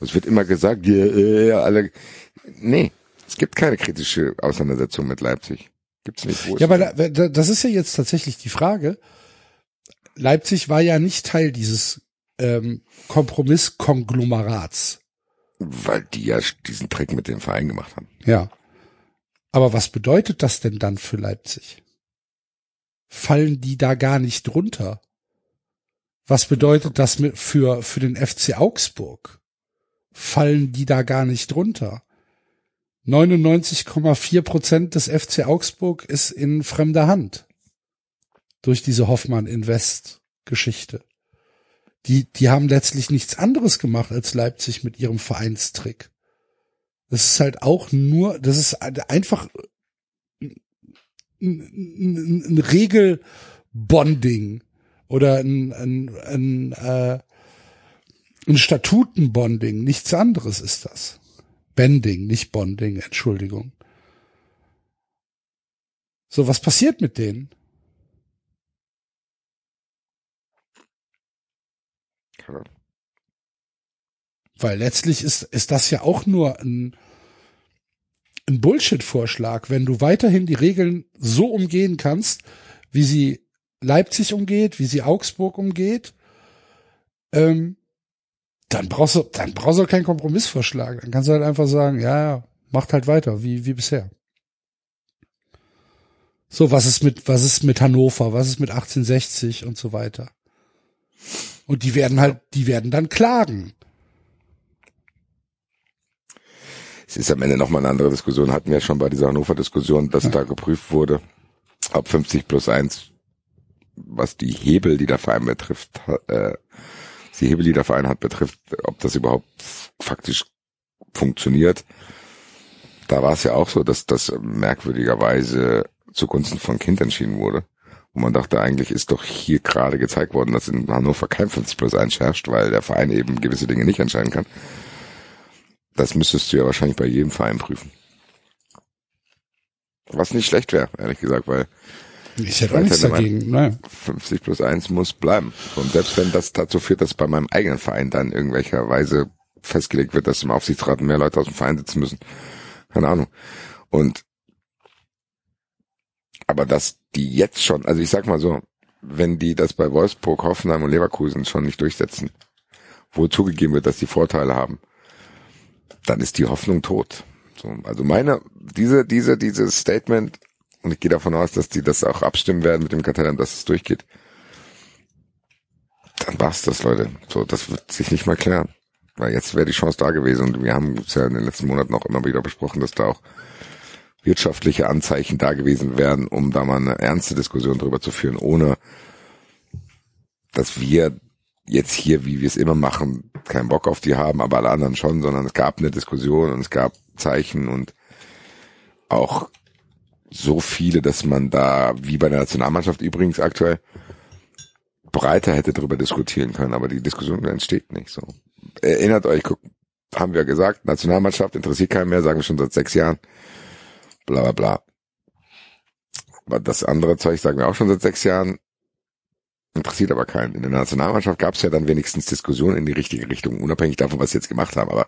Es wird immer gesagt, ja, äh, alle. Nee, es gibt keine kritische Auseinandersetzung mit Leipzig. Gibt's nicht. Ja, aber da- das ist ja jetzt tatsächlich die Frage. Leipzig war ja nicht Teil dieses ähm, Kompromisskonglomerats. Weil die ja diesen Trick mit dem Verein gemacht haben. Ja. Aber was bedeutet das denn dann für Leipzig? Fallen die da gar nicht drunter? Was bedeutet das für, für den FC Augsburg? Fallen die da gar nicht drunter? 99,4 Prozent des FC Augsburg ist in fremder Hand. Durch diese Hoffmann Invest Geschichte. Die, die haben letztlich nichts anderes gemacht als Leipzig mit ihrem Vereinstrick. Das ist halt auch nur, das ist einfach ein, ein, ein Regelbonding oder ein, ein, ein, äh, ein Statutenbonding. Nichts anderes ist das. Bending, nicht Bonding, Entschuldigung. So, was passiert mit denen? Ahnung. Weil letztlich ist, ist das ja auch nur ein, ein Bullshit-Vorschlag, wenn du weiterhin die Regeln so umgehen kannst, wie sie Leipzig umgeht, wie sie Augsburg umgeht, ähm, dann brauchst du, dann brauchst du keinen Kompromissvorschlag. Dann kannst du halt einfach sagen, ja, ja, macht halt weiter, wie, wie bisher. So, was ist mit, was ist mit Hannover, was ist mit 1860 und so weiter. Und die werden halt, die werden dann klagen. Es ist am Ende nochmal eine andere Diskussion. Hatten wir schon bei dieser Hannover-Diskussion, dass ja. da geprüft wurde, ob 50 plus 1, was die Hebel, die der Verein betrifft, äh, die Hebel, die der Verein hat, betrifft, ob das überhaupt faktisch funktioniert. Da war es ja auch so, dass das merkwürdigerweise zugunsten von Kind entschieden wurde. Und man dachte, eigentlich ist doch hier gerade gezeigt worden, dass in Hannover kein 50 plus 1 herrscht, weil der Verein eben gewisse Dinge nicht entscheiden kann. Das müsstest du ja wahrscheinlich bei jedem Verein prüfen. Was nicht schlecht wäre, ehrlich gesagt, weil ich hätte auch nichts dagegen. Nein. 50 plus 1 muss bleiben. Und selbst wenn das dazu führt, dass bei meinem eigenen Verein dann in irgendwelcher Weise festgelegt wird, dass im Aufsichtsrat mehr Leute aus dem Verein sitzen müssen. Keine Ahnung. Und aber dass die jetzt schon, also ich sag mal so, wenn die das bei Wolfsburg, Hoffenheim und Leverkusen schon nicht durchsetzen, wo zugegeben wird, dass die Vorteile haben, dann ist die Hoffnung tot. So, also meine, diese, diese, dieses Statement, und ich gehe davon aus, dass die das auch abstimmen werden mit dem Kartellamt, dass es durchgeht, dann war's das, Leute. So, das wird sich nicht mal klären. Weil jetzt wäre die Chance da gewesen und wir haben es ja in den letzten Monaten auch immer wieder besprochen, dass da auch wirtschaftliche Anzeichen da gewesen wären, um da mal eine ernste Diskussion drüber zu führen, ohne dass wir jetzt hier, wie wir es immer machen, keinen Bock auf die haben, aber alle anderen schon, sondern es gab eine Diskussion und es gab Zeichen und auch so viele, dass man da, wie bei der Nationalmannschaft übrigens aktuell, breiter hätte darüber diskutieren können, aber die Diskussion entsteht nicht so. Erinnert euch, guck, haben wir gesagt, Nationalmannschaft interessiert keinen mehr, sagen wir schon seit sechs Jahren bla bla bla. Aber das andere Zeug sagen wir auch schon seit sechs Jahren, interessiert aber keinen. In der Nationalmannschaft gab es ja dann wenigstens Diskussionen in die richtige Richtung, unabhängig davon, was sie jetzt gemacht haben. Aber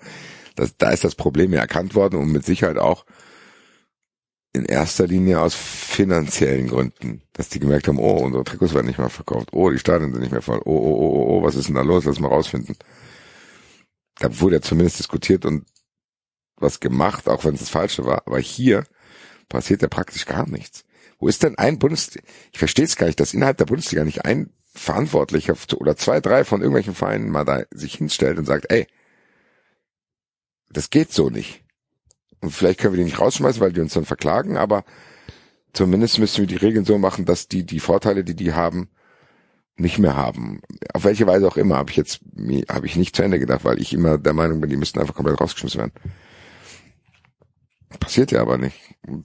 das, da ist das Problem ja erkannt worden und mit Sicherheit auch in erster Linie aus finanziellen Gründen, dass die gemerkt haben, oh, unsere Trikots werden nicht mehr verkauft, oh, die Stadien sind nicht mehr voll, oh, oh, oh, oh, oh was ist denn da los, lass mal rausfinden. Da wurde ja zumindest diskutiert und was gemacht, auch wenn es das Falsche war. Aber hier passiert ja praktisch gar nichts. Wo ist denn ein Bundesliga? Ich verstehe es gar nicht, dass innerhalb der Bundesliga nicht ein Verantwortlicher oder zwei, drei von irgendwelchen Vereinen mal da sich hinstellt und sagt, ey, das geht so nicht. Und vielleicht können wir die nicht rausschmeißen, weil die uns dann verklagen, aber zumindest müssen wir die Regeln so machen, dass die die Vorteile, die die haben, nicht mehr haben. Auf welche Weise auch immer, habe ich jetzt habe ich nicht zu Ende gedacht, weil ich immer der Meinung bin, die müssten einfach komplett rausgeschmissen werden. Passiert ja aber nicht.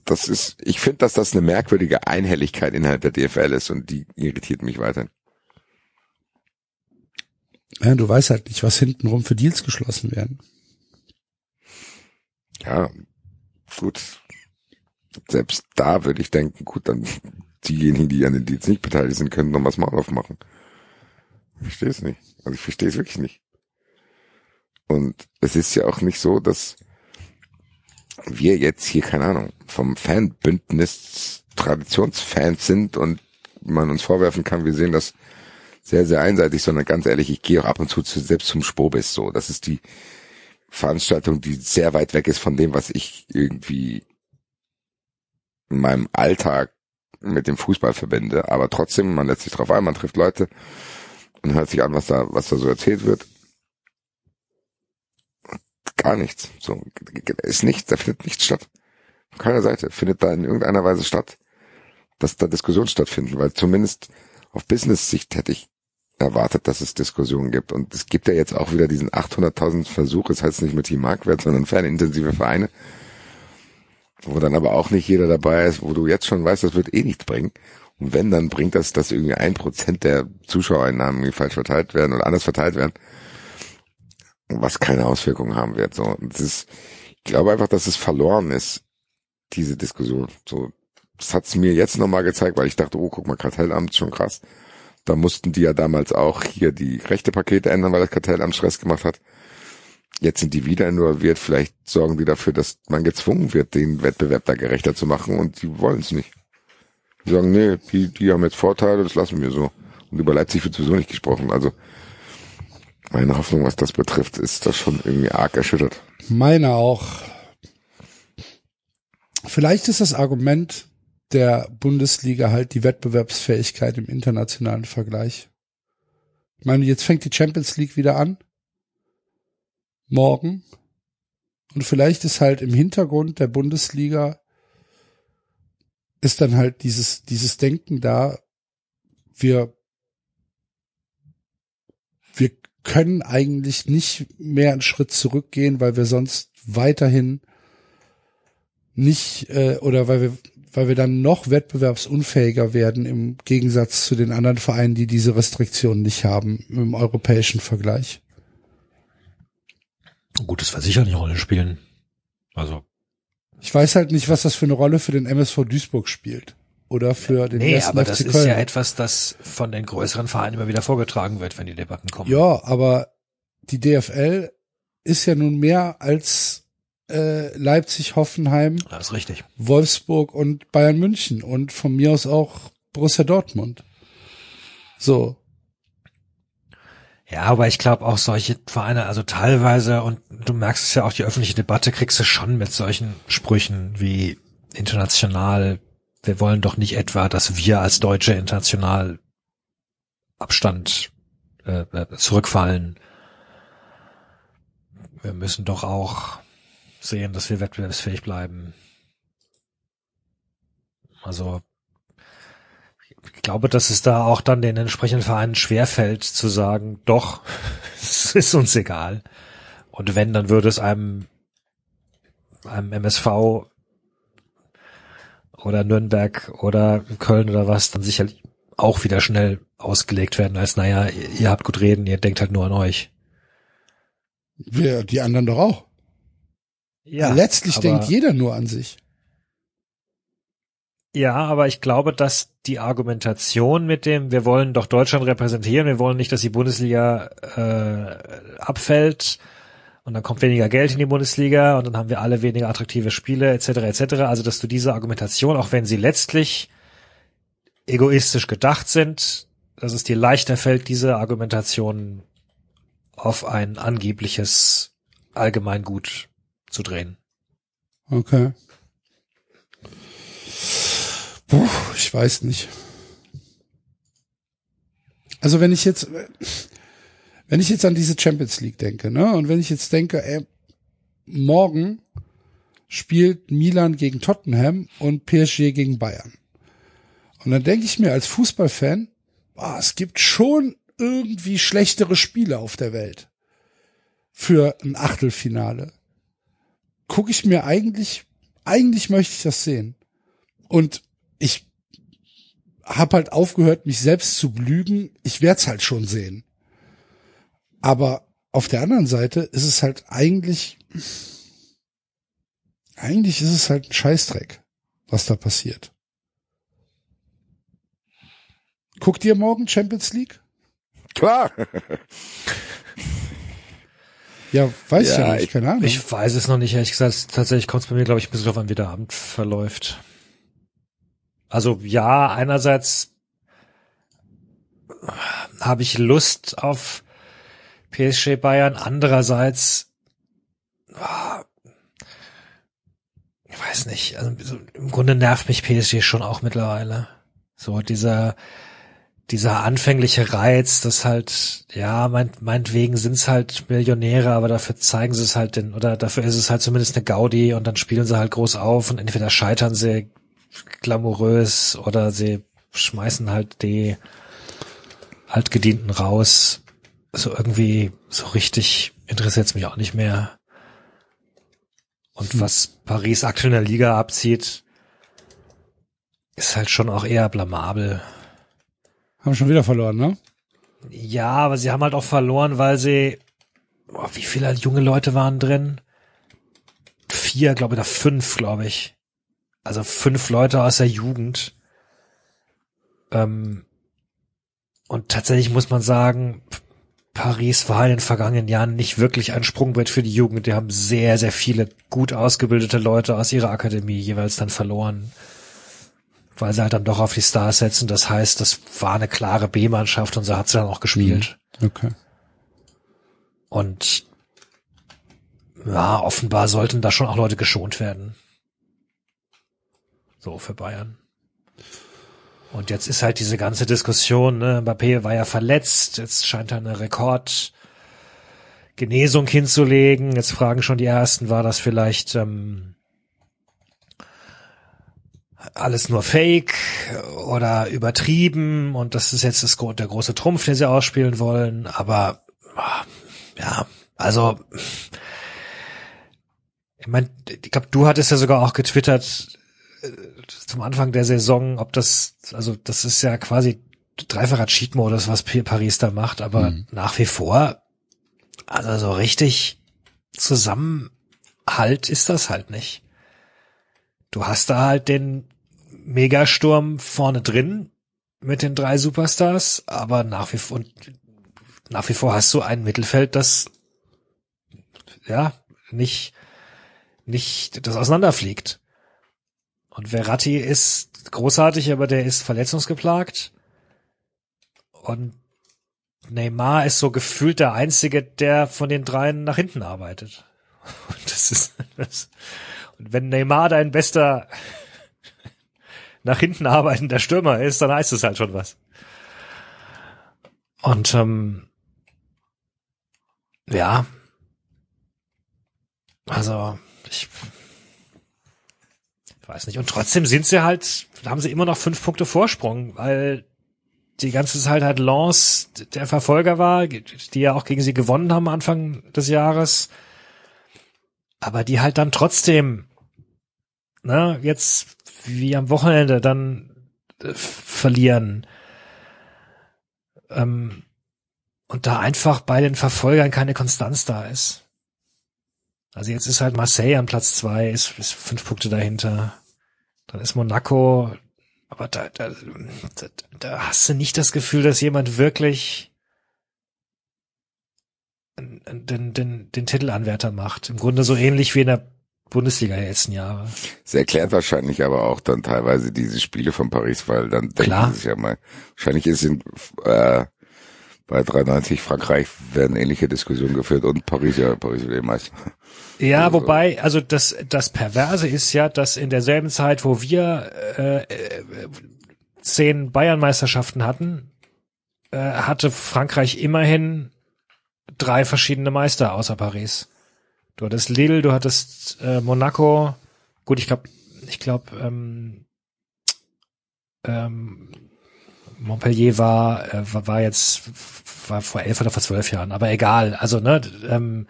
Das ist, ich finde, dass das eine merkwürdige Einhelligkeit innerhalb der DFL ist und die irritiert mich weiter. Ja, du weißt halt nicht, was hintenrum für Deals geschlossen werden. Ja, gut. Selbst da würde ich denken, gut, dann diejenigen, die an den Deals nicht beteiligt sind, können noch was mal aufmachen. Ich verstehe es nicht. Also ich verstehe es wirklich nicht. Und es ist ja auch nicht so, dass wir jetzt hier, keine Ahnung, vom Fanbündnis Traditionsfans sind und man uns vorwerfen kann, wir sehen das sehr, sehr einseitig, sondern ganz ehrlich, ich gehe auch ab und zu, zu selbst zum Spobis so. Das ist die Veranstaltung, die sehr weit weg ist von dem, was ich irgendwie in meinem Alltag mit dem Fußball verbinde. Aber trotzdem, man lässt sich drauf ein, man trifft Leute und hört sich an, was da, was da so erzählt wird gar nichts. So ist nichts, da findet nichts statt. Von keiner Seite findet da in irgendeiner Weise statt, dass da Diskussionen stattfinden, weil zumindest auf Business-Sicht hätte ich erwartet, dass es Diskussionen gibt. Und es gibt ja jetzt auch wieder diesen 800.000 Versuch, es heißt nicht mit Team Marktwert, sondern fernintensive Vereine, wo dann aber auch nicht jeder dabei ist, wo du jetzt schon weißt, das wird eh nichts bringen. Und wenn, dann bringt das, dass irgendwie ein Prozent der Zuschauereinnahmen falsch verteilt werden oder anders verteilt werden was keine Auswirkungen haben wird. So, das ist, ich glaube einfach, dass es verloren ist, diese Diskussion. So, das hat's mir jetzt nochmal gezeigt, weil ich dachte, oh, guck mal, Kartellamt, schon krass. Da mussten die ja damals auch hier die rechte Pakete ändern, weil das Kartellamt Stress gemacht hat. Jetzt sind die wieder involviert, vielleicht sorgen die dafür, dass man gezwungen wird, den Wettbewerb da gerechter zu machen und die wollen es nicht. Die sagen, nee, die, die haben jetzt Vorteile, das lassen wir so. Und über Leipzig wird sowieso nicht gesprochen. Also meine Hoffnung, was das betrifft, ist das schon irgendwie arg erschüttert. Meine auch. Vielleicht ist das Argument der Bundesliga halt die Wettbewerbsfähigkeit im internationalen Vergleich. Ich meine, jetzt fängt die Champions League wieder an. Morgen. Und vielleicht ist halt im Hintergrund der Bundesliga ist dann halt dieses, dieses Denken da, wir, wir können eigentlich nicht mehr einen Schritt zurückgehen, weil wir sonst weiterhin nicht äh, oder weil wir weil wir dann noch wettbewerbsunfähiger werden im Gegensatz zu den anderen Vereinen, die diese Restriktionen nicht haben im europäischen Vergleich. Gut, das wird sicher eine Rolle spielen. Also. Ich weiß halt nicht, was das für eine Rolle für den MSV Duisburg spielt. Oder für den Nee, ersten aber FC das ist Köln. ja etwas, das von den größeren Vereinen immer wieder vorgetragen wird, wenn die Debatten kommen. Ja, aber die DFL ist ja nun mehr als äh, Leipzig, Hoffenheim, Das ist richtig. Wolfsburg und Bayern München und von mir aus auch Borussia Dortmund. So. Ja, aber ich glaube auch solche Vereine, also teilweise, und du merkst es ja auch, die öffentliche Debatte kriegst du schon mit solchen Sprüchen wie international, wir wollen doch nicht etwa, dass wir als Deutsche international Abstand äh, äh, zurückfallen. Wir müssen doch auch sehen, dass wir wettbewerbsfähig bleiben. Also ich glaube, dass es da auch dann den entsprechenden Vereinen schwerfällt zu sagen, doch, es ist uns egal. Und wenn, dann würde es einem, einem MSV oder Nürnberg oder Köln oder was dann sicherlich auch wieder schnell ausgelegt werden, als naja, ihr, habt gut reden, ihr denkt halt nur an euch. Wir, die anderen doch auch. Letztlich aber- denkt jeder nur an sich. Ja, aber ich glaube, dass die Argumentation mit dem, wir wollen doch Deutschland repräsentieren, wir wollen nicht, dass die Bundesliga äh, abfällt und dann kommt weniger Geld in die Bundesliga und dann haben wir alle weniger attraktive Spiele etc. etc. Also dass du diese Argumentation, auch wenn sie letztlich egoistisch gedacht sind, dass es dir leichter fällt, diese Argumentation auf ein angebliches Allgemeingut zu drehen. Okay. Puh, ich weiß nicht. Also wenn ich jetzt, wenn ich jetzt an diese Champions League denke, ne, und wenn ich jetzt denke, ey, morgen spielt Milan gegen Tottenham und PSG gegen Bayern. Und dann denke ich mir als Fußballfan, ah, es gibt schon irgendwie schlechtere Spiele auf der Welt für ein Achtelfinale. Gucke ich mir eigentlich, eigentlich möchte ich das sehen. Und ich habe halt aufgehört, mich selbst zu belügen. Ich werde es halt schon sehen. Aber auf der anderen Seite ist es halt eigentlich, eigentlich ist es halt ein Scheißdreck, was da passiert. Guckt ihr morgen Champions League? Klar. Ja, weiß ich Ja, ja nicht, ich- keine Ahnung. Ich weiß es noch nicht, ehrlich gesagt. Tatsächlich kommt es bei mir, glaube ich, ein bisschen drauf an, wie der Abend verläuft. Also ja, einerseits habe ich Lust auf PSG Bayern, andererseits ah, ich weiß nicht, also so, im Grunde nervt mich PSG schon auch mittlerweile. So dieser dieser anfängliche Reiz, das halt, ja, meint, meinetwegen sind's halt Millionäre, aber dafür zeigen sie es halt den, oder dafür ist es halt zumindest eine Gaudi und dann spielen sie halt groß auf und entweder scheitern sie glamourös oder sie schmeißen halt die altgedienten raus. So irgendwie, so richtig interessiert's mich auch nicht mehr. Und was Paris aktuell in der Liga abzieht, ist halt schon auch eher blamabel. Haben schon wieder verloren, ne? Ja, aber sie haben halt auch verloren, weil sie, oh, wie viele junge Leute waren drin? Vier, glaube ich, oder fünf, glaube ich. Also fünf Leute aus der Jugend. Ähm, und tatsächlich muss man sagen, Paris war in den vergangenen Jahren nicht wirklich ein Sprungbrett für die Jugend. Die haben sehr, sehr viele gut ausgebildete Leute aus ihrer Akademie jeweils dann verloren, weil sie halt dann doch auf die Stars setzen. Das heißt, das war eine klare B-Mannschaft und so hat sie dann auch gespielt. Okay. Und ja, offenbar sollten da schon auch Leute geschont werden. So für Bayern. Und jetzt ist halt diese ganze Diskussion, ne, Mbappé war ja verletzt, jetzt scheint er eine Rekordgenesung hinzulegen. Jetzt fragen schon die ersten, war das vielleicht ähm, alles nur Fake oder übertrieben und das ist jetzt das, der große Trumpf, den sie ausspielen wollen. Aber ja, also ich meine, ich glaube, du hattest ja sogar auch getwittert, zum Anfang der Saison, ob das, also das ist ja quasi dreifacher Cheat-Modus, was Paris da macht, aber mhm. nach wie vor, also so richtig Zusammenhalt ist das halt nicht. Du hast da halt den Megasturm vorne drin mit den drei Superstars, aber nach wie vor, nach wie vor hast du ein Mittelfeld, das ja nicht nicht das auseinanderfliegt. Und Verratti ist großartig, aber der ist verletzungsgeplagt. Und Neymar ist so gefühlt der Einzige, der von den dreien nach hinten arbeitet. Und das ist, das, und wenn Neymar dein bester nach hinten arbeitender Stürmer ist, dann heißt es halt schon was. Und ähm, ja, also ich weiß nicht. Und trotzdem sind sie halt, haben sie immer noch fünf Punkte Vorsprung, weil die ganze Zeit halt Lance der Verfolger war, die ja auch gegen sie gewonnen haben Anfang des Jahres. Aber die halt dann trotzdem, ne, jetzt wie am Wochenende dann äh, verlieren. Ähm, und da einfach bei den Verfolgern keine Konstanz da ist. Also jetzt ist halt Marseille am Platz zwei, ist, ist fünf Punkte dahinter. Dann ist Monaco, aber da, da, da, da hast du nicht das Gefühl, dass jemand wirklich den, den, den Titelanwärter macht. Im Grunde so ähnlich wie in der Bundesliga der letzten Jahre. Das erklärt wahrscheinlich aber auch dann teilweise diese Spiele von Paris, weil dann denken Klar. sie sich ja mal, wahrscheinlich ist in, äh, bei 93 Frankreich werden ähnliche Diskussionen geführt und Paris, ja, Paris wird Meister. Ja, also, wobei, also das, das Perverse ist ja, dass in derselben Zeit, wo wir äh, äh, zehn Bayern-Meisterschaften hatten, äh, hatte Frankreich immerhin drei verschiedene Meister außer Paris. Du hattest Lille, du hattest äh, Monaco. Gut, ich glaube, ich glaube, ähm, ähm, Montpellier war, äh, war, jetzt war vor elf oder vor zwölf Jahren, aber egal. Also ne, ähm,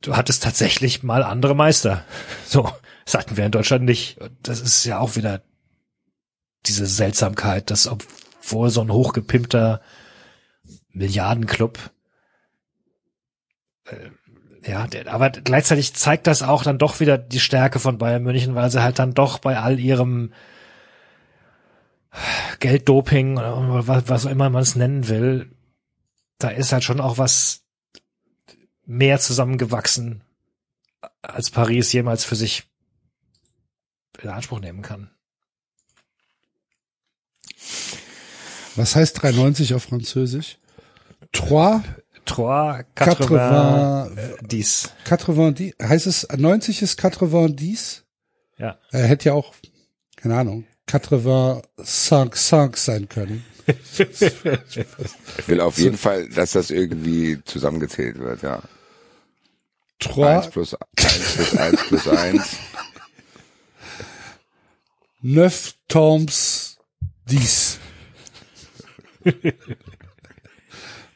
du hattest tatsächlich mal andere Meister. So, das hatten wir in Deutschland nicht. Das ist ja auch wieder diese Seltsamkeit, dass obwohl so ein hochgepimpter Milliardenclub äh, ja, der, aber gleichzeitig zeigt das auch dann doch wieder die Stärke von Bayern München, weil sie halt dann doch bei all ihrem Gelddoping oder was, was auch immer man es nennen will, da ist halt schon auch was mehr zusammengewachsen, als Paris jemals für sich in Anspruch nehmen kann. Was heißt 390 auf Französisch? Trois? Trois, 90, 90. Heißt es, 90 ist 90? Ja. Er hätte ja auch, keine Ahnung, 85 sein können. Ich will auf jeden Fall, dass das irgendwie zusammengezählt wird, ja. Trois. 1 plus 1 plus 1 plus 1. Neuf times dix.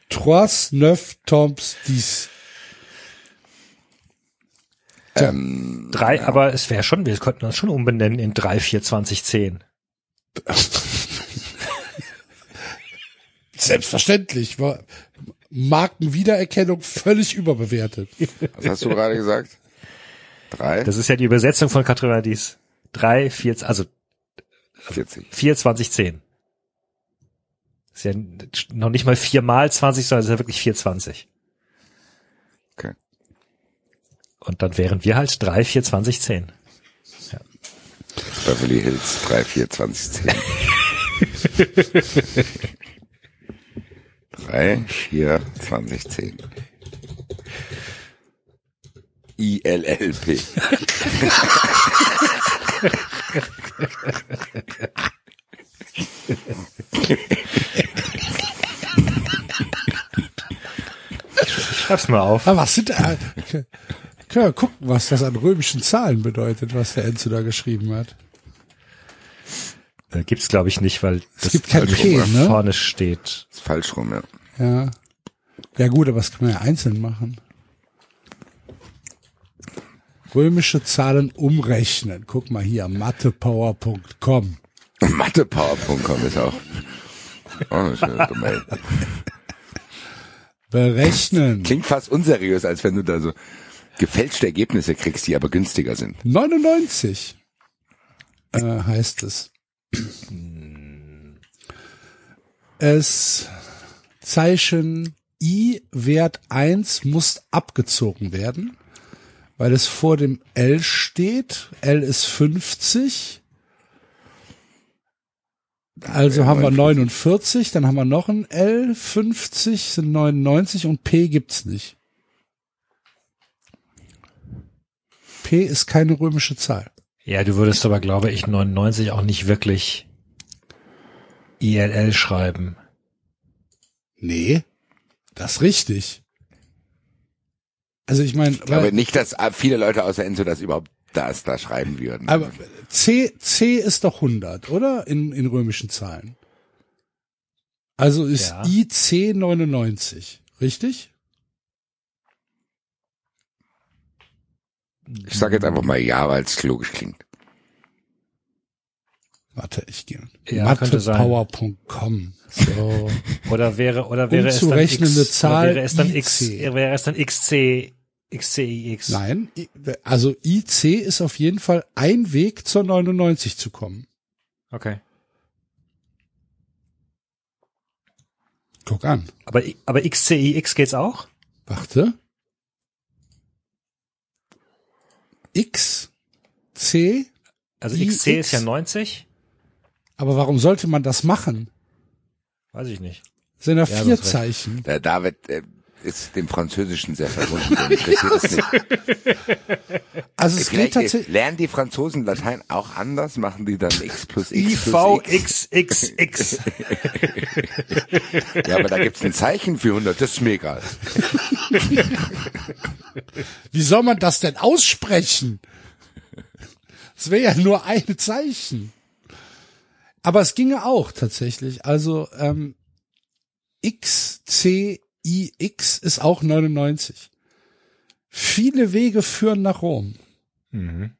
Trois, neuf times dix. Ähm, Drei, aber es wäre schon, wir könnten uns schon umbenennen in drei, vier, zwanzig, zehn. Selbstverständlich. War Markenwiedererkennung völlig überbewertet. was hast du gerade gesagt? Drei? Das ist ja die Übersetzung von Katrinadis. Drei, vier, also 40. vier, zwanzig, zehn. Ist ja noch nicht mal vier mal 20, sondern ist ja wirklich 420. Okay. Und dann wären wir halt 3, 4, 20, 10. Beverly Hills 3, 4, 20, 10. 3, 4, 20, 10. ILLP. Schreib's mal auf. Aber was sind da? Können wir gucken, was das an römischen Zahlen bedeutet, was der Enzo da geschrieben hat. Äh, gibt's glaube ich nicht, weil das gibt kein P, ne? vorne steht. Ist falsch rum, ja. Ja. Ja gut, aber das kann man ja einzeln machen. Römische Zahlen umrechnen. Guck mal hier, mathepower.com. Mathepower.com ist auch. Oh, eine schöne Domain. Berechnen. Klingt fast unseriös, als wenn du da so gefälschte Ergebnisse kriegst, die aber günstiger sind. 99 äh, heißt es. Es Zeichen I Wert 1 muss abgezogen werden, weil es vor dem L steht. L ist 50. Also haben wir 49, dann haben wir noch ein L, 50 sind 99 und P gibt's nicht. P ist keine römische Zahl. Ja, du würdest aber, glaube ich, 99 auch nicht wirklich ILL schreiben. Nee, das ist richtig. Also ich meine, Ich glaube nicht, dass viele Leute außer Enzo das überhaupt das da schreiben würden. aber C, C ist doch 100, oder? In, in römischen Zahlen. Also ist Ja. IC 99, richtig? Ich sage jetzt einfach mal ja, weil es logisch klingt. Warte, ich gehe. Ja. Mathepower.com. So. Oder wäre, oder wäre es dann X, Zahl wäre es dann X, wäre es dann XC, XCIX? Nein, also IC ist auf jeden Fall ein Weg zur 99 zu kommen. Okay. Guck an. Aber, aber XCIX geht's auch? Warte. X, C, Also IX? XC ist ja 90? aber warum sollte man das machen? Weiß ich nicht. Sind ja vier. Zeichen. Der David äh, ist dem Französischen sehr verbunden. Den interessiert es nicht. Also es geht Vielleicht, tatsächlich. lernen die Franzosen Latein auch anders? Machen die dann X plus X plus X? IVXXX. Ja, aber da gibt's ein Zeichen für 100. Das ist mir egal. Wie soll man das denn aussprechen? Es wäre ja nur ein Zeichen. Aber es ginge auch tatsächlich. Also ähm, X, IX ist auch 99. Viele Wege führen nach Rom. Mhm.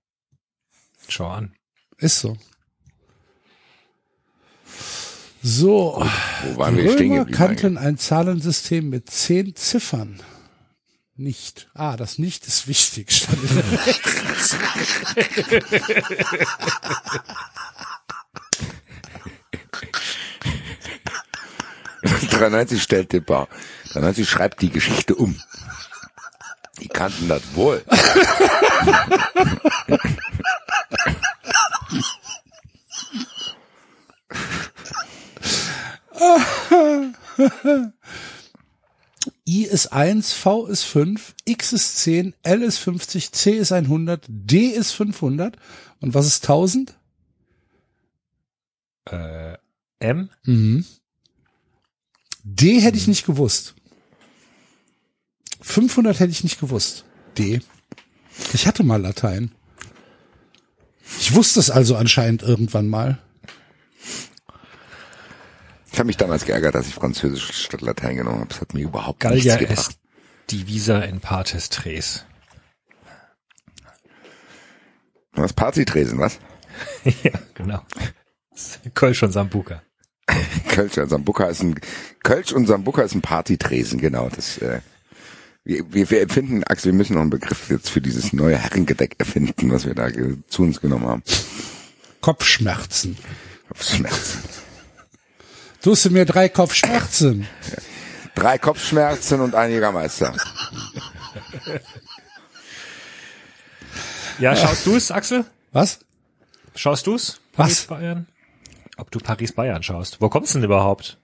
Schau an. Ist so. So, Wo waren die wir Römer kannten ein Zahlensystem mit zehn Ziffern. Nicht. Ah, das Nicht ist wichtig. Stand in 93 stellte Bar. 1993 schreibt die Geschichte um. Die kannten das wohl. I ist 1, V ist 5, X ist 10, L ist 50, C ist 100, D ist 500. Und was ist 1000? Äh, M? Mhm. D hätte ich nicht gewusst. 500 hätte ich nicht gewusst. D. Ich hatte mal Latein. Ich wusste es also anscheinend irgendwann mal. Ich habe mich damals geärgert, dass ich Französisch statt Latein genommen habe. Das hat mir überhaupt Gallia nichts gebracht. est divisa in partes tres. Was Partytresen, was? ja, genau. Kölsch und Sambuka. Kölsch und Sambuka ist ein Kölsch und Sambuka ist ein Partytresen, genau. Das äh, wir, wir, wir erfinden, Axel, wir müssen noch einen Begriff jetzt für dieses neue Herrengedeck erfinden, was wir da ge- zu uns genommen haben. Kopfschmerzen. Schmerzen. Tust du mir drei Kopfschmerzen? Drei Kopfschmerzen und ein Jägermeister. Ja, schaust du's, Axel? Was? Schaust du's? Was? Paris-Bayern? Ob du Paris-Bayern schaust? Wo kommst du denn überhaupt?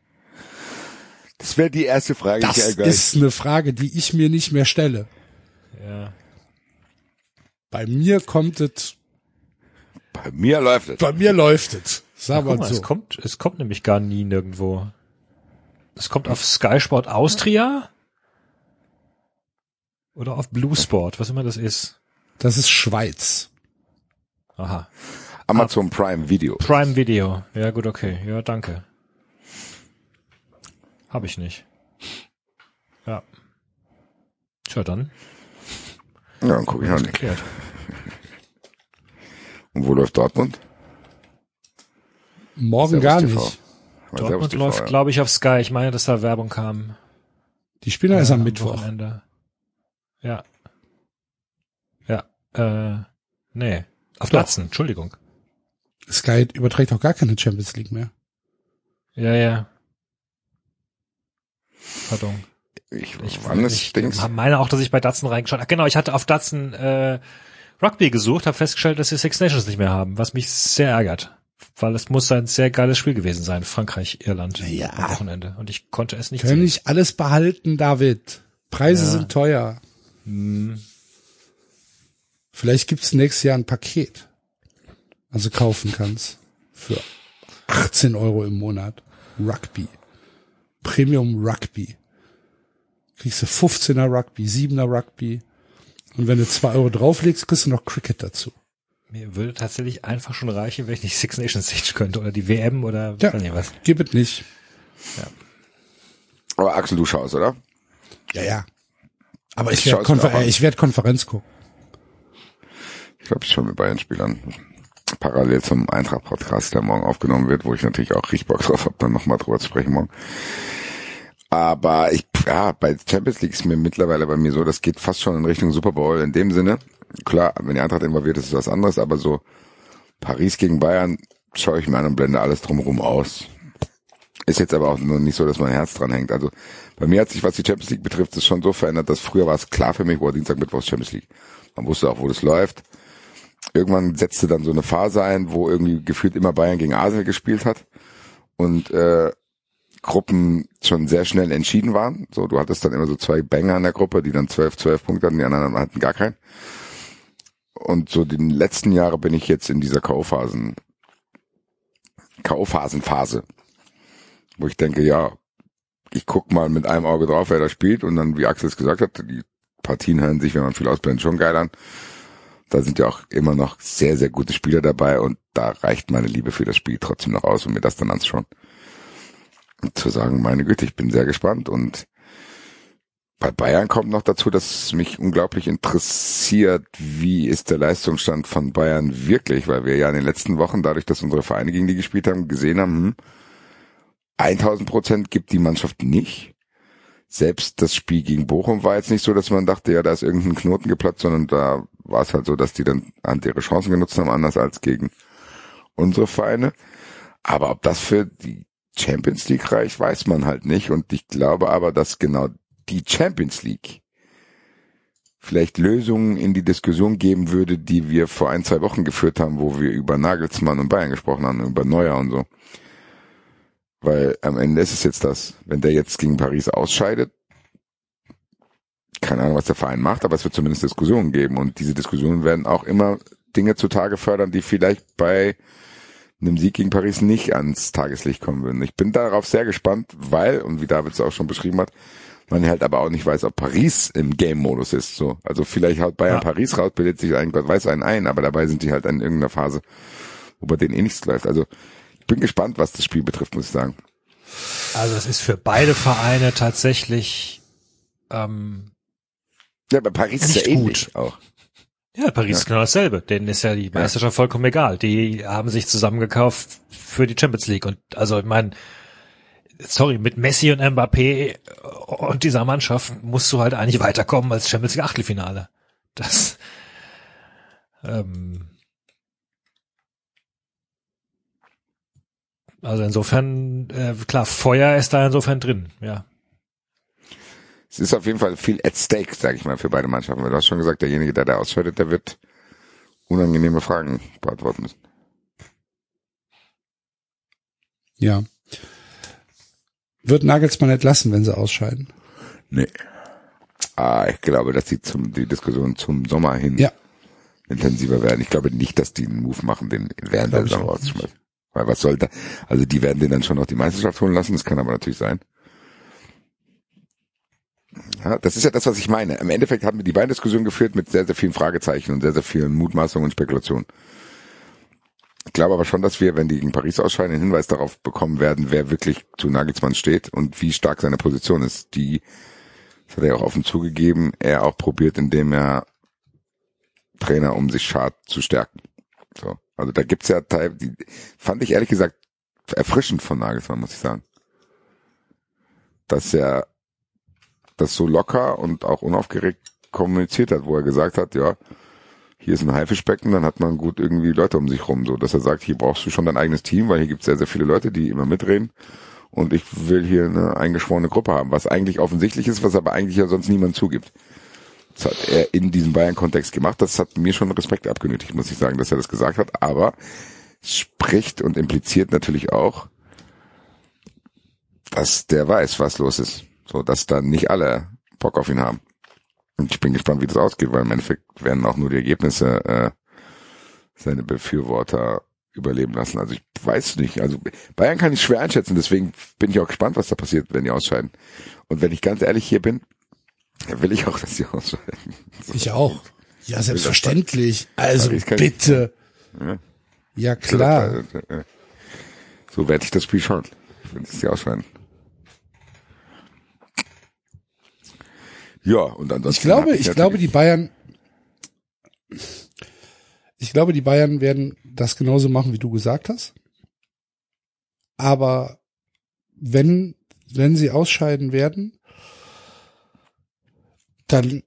Das wäre die erste Frage, die Das ist eine Frage, die ich mir nicht mehr stelle. Ja. Bei mir kommt es, Bei mir läuft es. bei mir läuft es. Sag mal, so. es kommt, es kommt nämlich gar nie nirgendwo. Es kommt auf Sky Sport Austria oder auf Blue Sport, was immer das ist. Das ist Schweiz. Aha. Amazon Prime Video. Prime Video. Ja, gut, okay. Ja, danke. Hab ich nicht. Ja. Tja, dann. Ja, dann gucke ich auch nicht. Und wo läuft Dortmund? Morgen Servus gar TV. nicht. Dortmund TV, läuft, ja. glaube ich, auf Sky. Ich meine, dass da Werbung kam. Die spielen erst äh, am Mittwoch. Wochenende. Ja. Ja. Äh, nee. Auf Doch. Latzen, Entschuldigung. Sky überträgt auch gar keine Champions League mehr. Ja, ja. Pardon. Ich, Ich, wann ist ich Dings? meine auch, dass ich bei Datsen reingeschaut habe. Genau, ich hatte auf Datsen äh, Rugby gesucht, habe festgestellt, dass sie Six Nations nicht mehr haben, was mich sehr ärgert. Weil es muss ein sehr geiles Spiel gewesen sein, Frankreich, Irland Ja. am Wochenende. Und ich konnte es nicht Können sehen. nicht alles behalten, David. Preise Ja. sind teuer. Hm, Vielleicht gibt's nächstes Jahr ein Paket. Also kaufen kannst. Für 18 Euro im Monat. Rugby. Premium Rugby. Kriegst du 15er Rugby, 7er Rugby. Und wenn du 2 Euro drauflegst, kriegst du noch Cricket dazu. Mir würde tatsächlich einfach schon reichen, wenn ich nicht Six Nations sehen könnte oder die WM oder Ja. weiß nicht was. Gib es nicht. Aber Axel, du schaust, oder? Ja, ja. Aber ich Ich werde Konfer an. werd Konferenz gucken. Ich glaube, ich schaue mir Bayern-Spielern parallel zum Eintracht-Podcast, der morgen aufgenommen wird, wo ich natürlich auch richtig Bock drauf habe, dann nochmal drüber zu sprechen morgen. Aber ich, ja, bei Champions League ist mir mittlerweile bei mir so, das geht fast schon in Richtung Super Bowl in dem Sinne. Klar, wenn die Eintracht involviert ist, ist was anderes, aber so Paris gegen Bayern schaue ich mir an und blende alles drumherum aus. Ist jetzt aber auch nur nicht so, dass mein Herz dran hängt. Also bei mir hat sich, was die Champions League betrifft, das schon so verändert, dass früher war es klar für mich, wo Dienstag, Mittwoch ist Champions League. Man wusste auch, wo das läuft. Irgendwann setzte dann so eine Phase ein, wo irgendwie gefühlt immer Bayern gegen Arsenal gespielt hat und äh, Gruppen schon sehr schnell entschieden waren. So, du hattest dann immer so zwei Banger in der Gruppe, die dann 12, 12 Punkte hatten, die anderen hatten gar keinen. Und so die letzten Jahre bin ich jetzt in dieser K.O.-Phasen, K.O.-Phasenphase, wo ich denke, ja, ich guck mal mit einem Auge drauf, wer da spielt und dann, wie Axel es gesagt hat, die Partien hören sich, wenn man viel ausblendet, schon geil an. Da sind ja auch immer noch sehr, sehr gute Spieler dabei und da reicht meine Liebe für das Spiel trotzdem noch aus, um mir das dann anzuschauen. Und zu sagen, meine Güte, ich bin sehr gespannt und bei Bayern kommt noch dazu, dass mich unglaublich interessiert, wie ist der Leistungsstand von Bayern wirklich, weil wir ja in den letzten Wochen, dadurch, dass unsere Vereine gegen die gespielt haben, gesehen haben, hm, 1000 Prozent gibt die Mannschaft nicht. Selbst das Spiel gegen Bochum war jetzt nicht so, dass man dachte, ja, da ist irgendein Knoten geplatzt, sondern da war es halt so, dass die dann halt ihre Chancen genutzt haben, anders als gegen unsere Vereine. Aber ob das für die Champions League reicht, weiß man halt nicht. Und ich glaube aber, dass genau die Champions League vielleicht Lösungen in die Diskussion geben würde, die wir vor ein, zwei Wochen geführt haben, wo wir über Nagelsmann und Bayern gesprochen haben, über Neuer und so. Weil am Ende ist es jetzt das, wenn der jetzt gegen Paris ausscheidet, keine Ahnung, was der Verein macht, aber es wird zumindest Diskussionen geben und diese Diskussionen werden auch immer Dinge zutage fördern, die vielleicht bei einem Sieg gegen Paris nicht ans Tageslicht kommen würden. Ich bin darauf sehr gespannt, weil, und wie David es auch schon beschrieben hat, man halt aber auch nicht weiß, ob Paris im Game-Modus ist. So, also vielleicht haut Bayern Ja. Paris raus, bildet sich ein Gott weiß einen ein, aber dabei sind die halt in irgendeiner Phase, wo bei denen eh nichts läuft. Also ich bin gespannt, was das Spiel betrifft, muss ich sagen. Also es ist für beide Vereine tatsächlich ähm, Ja, bei Paris ist ja ähnlich gut. auch. Ja, Paris ist genau dasselbe. Denen ist ja die Meisterschaft vollkommen egal. Die haben sich zusammengekauft für die Champions League. Und also ich meine, sorry, mit Messi und Mbappé und dieser Mannschaft musst du halt eigentlich weiterkommen als Champions League Achtelfinale. Das ähm, Also insofern, äh, klar, Feuer ist da insofern drin, ja. Es ist auf jeden Fall viel at stake, sage ich mal, für beide Mannschaften. Du hast schon gesagt, derjenige, der da ausscheidet, der wird unangenehme Fragen beantworten müssen. Ja. Wird Nagelsmann entlassen, wenn sie ausscheiden? Nee. Ah, ich glaube, dass die zum, die Diskussion zum Sommer hin Ja. intensiver werden. Ich glaube nicht, dass die einen Move machen, den während der Saison rauszuschmeißen. Weil was soll da? Also die werden den dann schon noch die Meisterschaft holen lassen, das kann aber natürlich sein. Ja, das ist ja das, was ich meine. Im Endeffekt haben wir die beiden Diskussionen geführt mit sehr, sehr vielen Fragezeichen und sehr, sehr vielen Mutmaßungen und Spekulationen. Ich glaube aber schon, dass wir, wenn die gegen Paris ausscheiden, einen Hinweis darauf bekommen werden, wer wirklich zu Nagelsmann steht und wie stark seine Position ist. Die, das hat er ja auch offen zugegeben, er auch probiert, indem er Trainer um sich schart zu stärken. So. Also da gibt's ja Teil, die fand ich ehrlich gesagt erfrischend von Nagelsmann, muss ich sagen. Dass er das so locker und auch unaufgeregt kommuniziert hat, wo er gesagt hat, ja, hier ist ein Haifischbecken, dann hat man gut irgendwie Leute um sich rum, so dass er sagt, hier brauchst du schon dein eigenes Team, weil hier gibt's sehr, sehr viele Leute, die immer mitreden und ich will hier eine eingeschworene Gruppe haben, was eigentlich offensichtlich ist, was aber eigentlich ja sonst niemand zugibt. Das hat er in diesem Bayern-Kontext gemacht. Das hat mir schon Respekt abgenötigt, muss ich sagen, dass er das gesagt hat. Aber es spricht und impliziert natürlich auch, dass der weiß, was los ist. So, dass dann nicht alle Bock auf ihn haben. Und ich bin gespannt, wie das ausgeht, weil im Endeffekt werden auch nur die Ergebnisse äh, seine Befürworter überleben lassen. Also ich weiß nicht. Also Bayern kann ich schwer einschätzen, deswegen bin ich auch gespannt, was da passiert, wenn die ausscheiden. Und wenn ich ganz ehrlich hier bin, will ich auch, dass die ausscheiden. So. Ich auch. Ja, selbstverständlich. Also kann- bitte. Ja. Ja, klar. So werde ich das Spiel schauen, wenn sie ausscheiden. Ja, und ansonsten. Ich glaube, hab ich glaube, die Bayern, ich glaube, die Bayern werden das genauso machen, wie du gesagt hast. Aber wenn, wenn sie ausscheiden werden, dann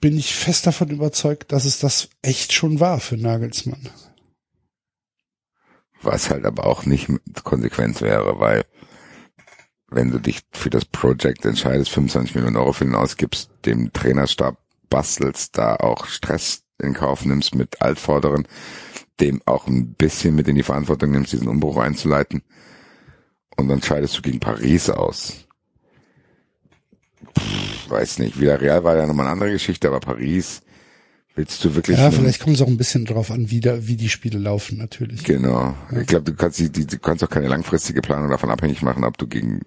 bin ich fest davon überzeugt, dass es das echt schon war für Nagelsmann. Was halt aber auch nicht Konsequenz wäre, weil wenn du dich für das Project entscheidest, 25 Millionen Euro für den ausgibst, dem Trainerstab bastelst, da auch Stress in Kauf nimmst mit Altvorderen, dem auch ein bisschen mit in die Verantwortung nimmst, diesen Umbruch einzuleiten und dann scheidest du gegen Paris aus. Pff, weiß nicht, Villarreal war ja nochmal eine andere Geschichte, aber Paris willst du wirklich Ja, vielleicht kommt es auch ein bisschen drauf an, wie, da, wie die Spiele laufen, natürlich. Genau. Ich glaube, du kannst die, die, du kannst auch keine langfristige Planung davon abhängig machen, ob du gegen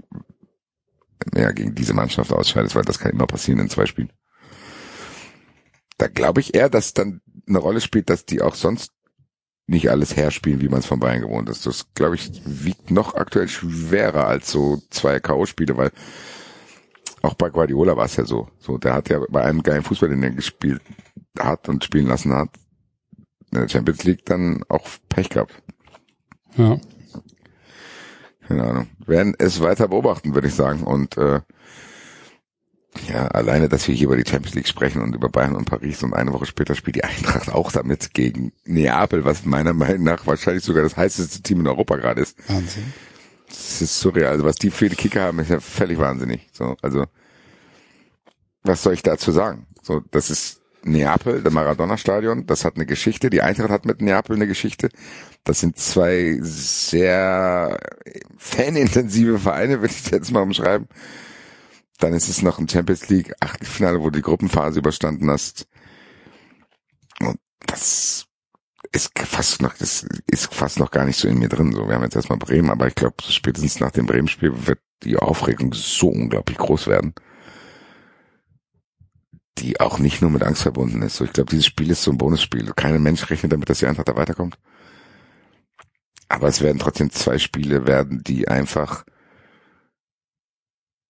ja, gegen diese Mannschaft ausscheidest, weil das kann immer passieren in zwei Spielen. Da glaube ich eher, dass dann eine Rolle spielt, dass die auch sonst nicht alles herspielen, wie man es von Bayern gewohnt ist. Das, glaube ich, wiegt noch aktuell schwerer als so zwei K.O.-Spiele, weil auch bei Guardiola war es ja so. So, der hat ja bei einem geilen Fußball, den er gespielt hat und spielen lassen hat, in der Champions League dann auch Pech gehabt. Ja. Keine Ahnung. Werden es weiter beobachten, würde ich sagen. Und äh, ja, alleine, dass wir hier über die Champions League sprechen und über Bayern und Paris und eine Woche später spielt die Eintracht auch damit gegen Neapel, was meiner Meinung nach wahrscheinlich sogar das heißeste Team in Europa gerade ist. Wahnsinn. Das ist surreal. Also was die für die Kicker haben, ist ja völlig wahnsinnig. So, also was soll ich dazu sagen? So, das ist Neapel, der Maradona-Stadion. Das hat eine Geschichte. Die Eintracht hat mit Neapel eine Geschichte. Das sind zwei sehr fanintensive Vereine, würde ich jetzt mal umschreiben. Dann ist es noch ein Champions League Achtelfinale, wo du die Gruppenphase überstanden hast. Und das ist fast noch, das ist fast noch gar nicht so in mir drin. So, wir haben jetzt erstmal Bremen, aber ich glaube, spätestens nach dem Bremen-Spiel wird die Aufregung so unglaublich groß werden, die auch nicht nur mit Angst verbunden ist. So, ich glaube, dieses Spiel ist so ein Bonusspiel. Kein Mensch rechnet damit, dass die Eintracht da weiterkommt. Aber es werden trotzdem zwei Spiele werden, die einfach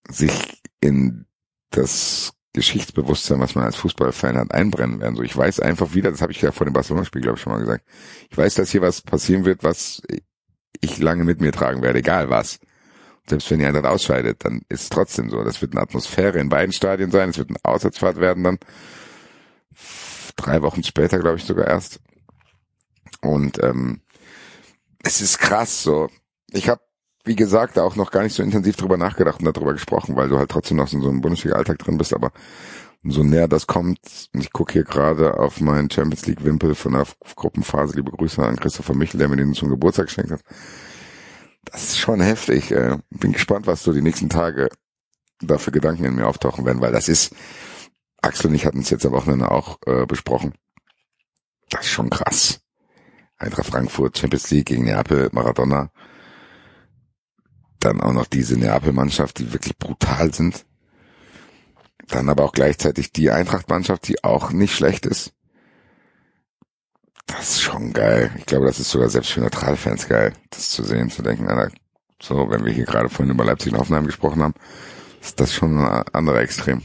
sich in das Geschichtsbewusstsein, was man als Fußballfan hat, einbrennen werden. So, ich weiß einfach wieder, das habe ich ja vor dem Barcelona-Spiel, glaube ich, schon mal gesagt. Ich weiß, dass hier was passieren wird, was ich lange mit mir tragen werde, egal was. Selbst wenn die Eintracht ausscheidet, dann ist es trotzdem so. Das wird eine Atmosphäre in beiden Stadien sein. Es wird eine Auswärtsfahrt werden dann. Drei Wochen später, glaube ich, sogar erst. Und ähm, es ist krass so. ich habe, wie gesagt, auch noch gar nicht so intensiv drüber nachgedacht und darüber gesprochen, weil du halt trotzdem noch in so einem Bundesliga-Alltag drin bist, aber umso näher das kommt, und ich gucke hier gerade auf meinen Champions League-Wimpel von der Gruppenphase, liebe Grüße an Christopher Michel, der mir den zum Geburtstag geschenkt hat. Das ist schon heftig. Äh. Bin gespannt, was so die nächsten Tage da für Gedanken in mir auftauchen werden, weil das ist, Axel und ich hatten es jetzt am Wochenende auch äh, besprochen. Das ist schon krass. Eintracht Frankfurt, Champions League gegen Neapel, Maradona. Dann auch noch diese Neapel-Mannschaft, die wirklich brutal sind. Dann aber auch gleichzeitig die Eintracht-Mannschaft, die auch nicht schlecht ist. Das ist schon geil. Ich glaube, das ist sogar selbst für Neutralfans geil, das zu sehen, zu denken, Alter, so, wenn wir hier gerade vorhin über Leipzig und Hoffenheim gesprochen haben, ist das schon ein anderer Extrem.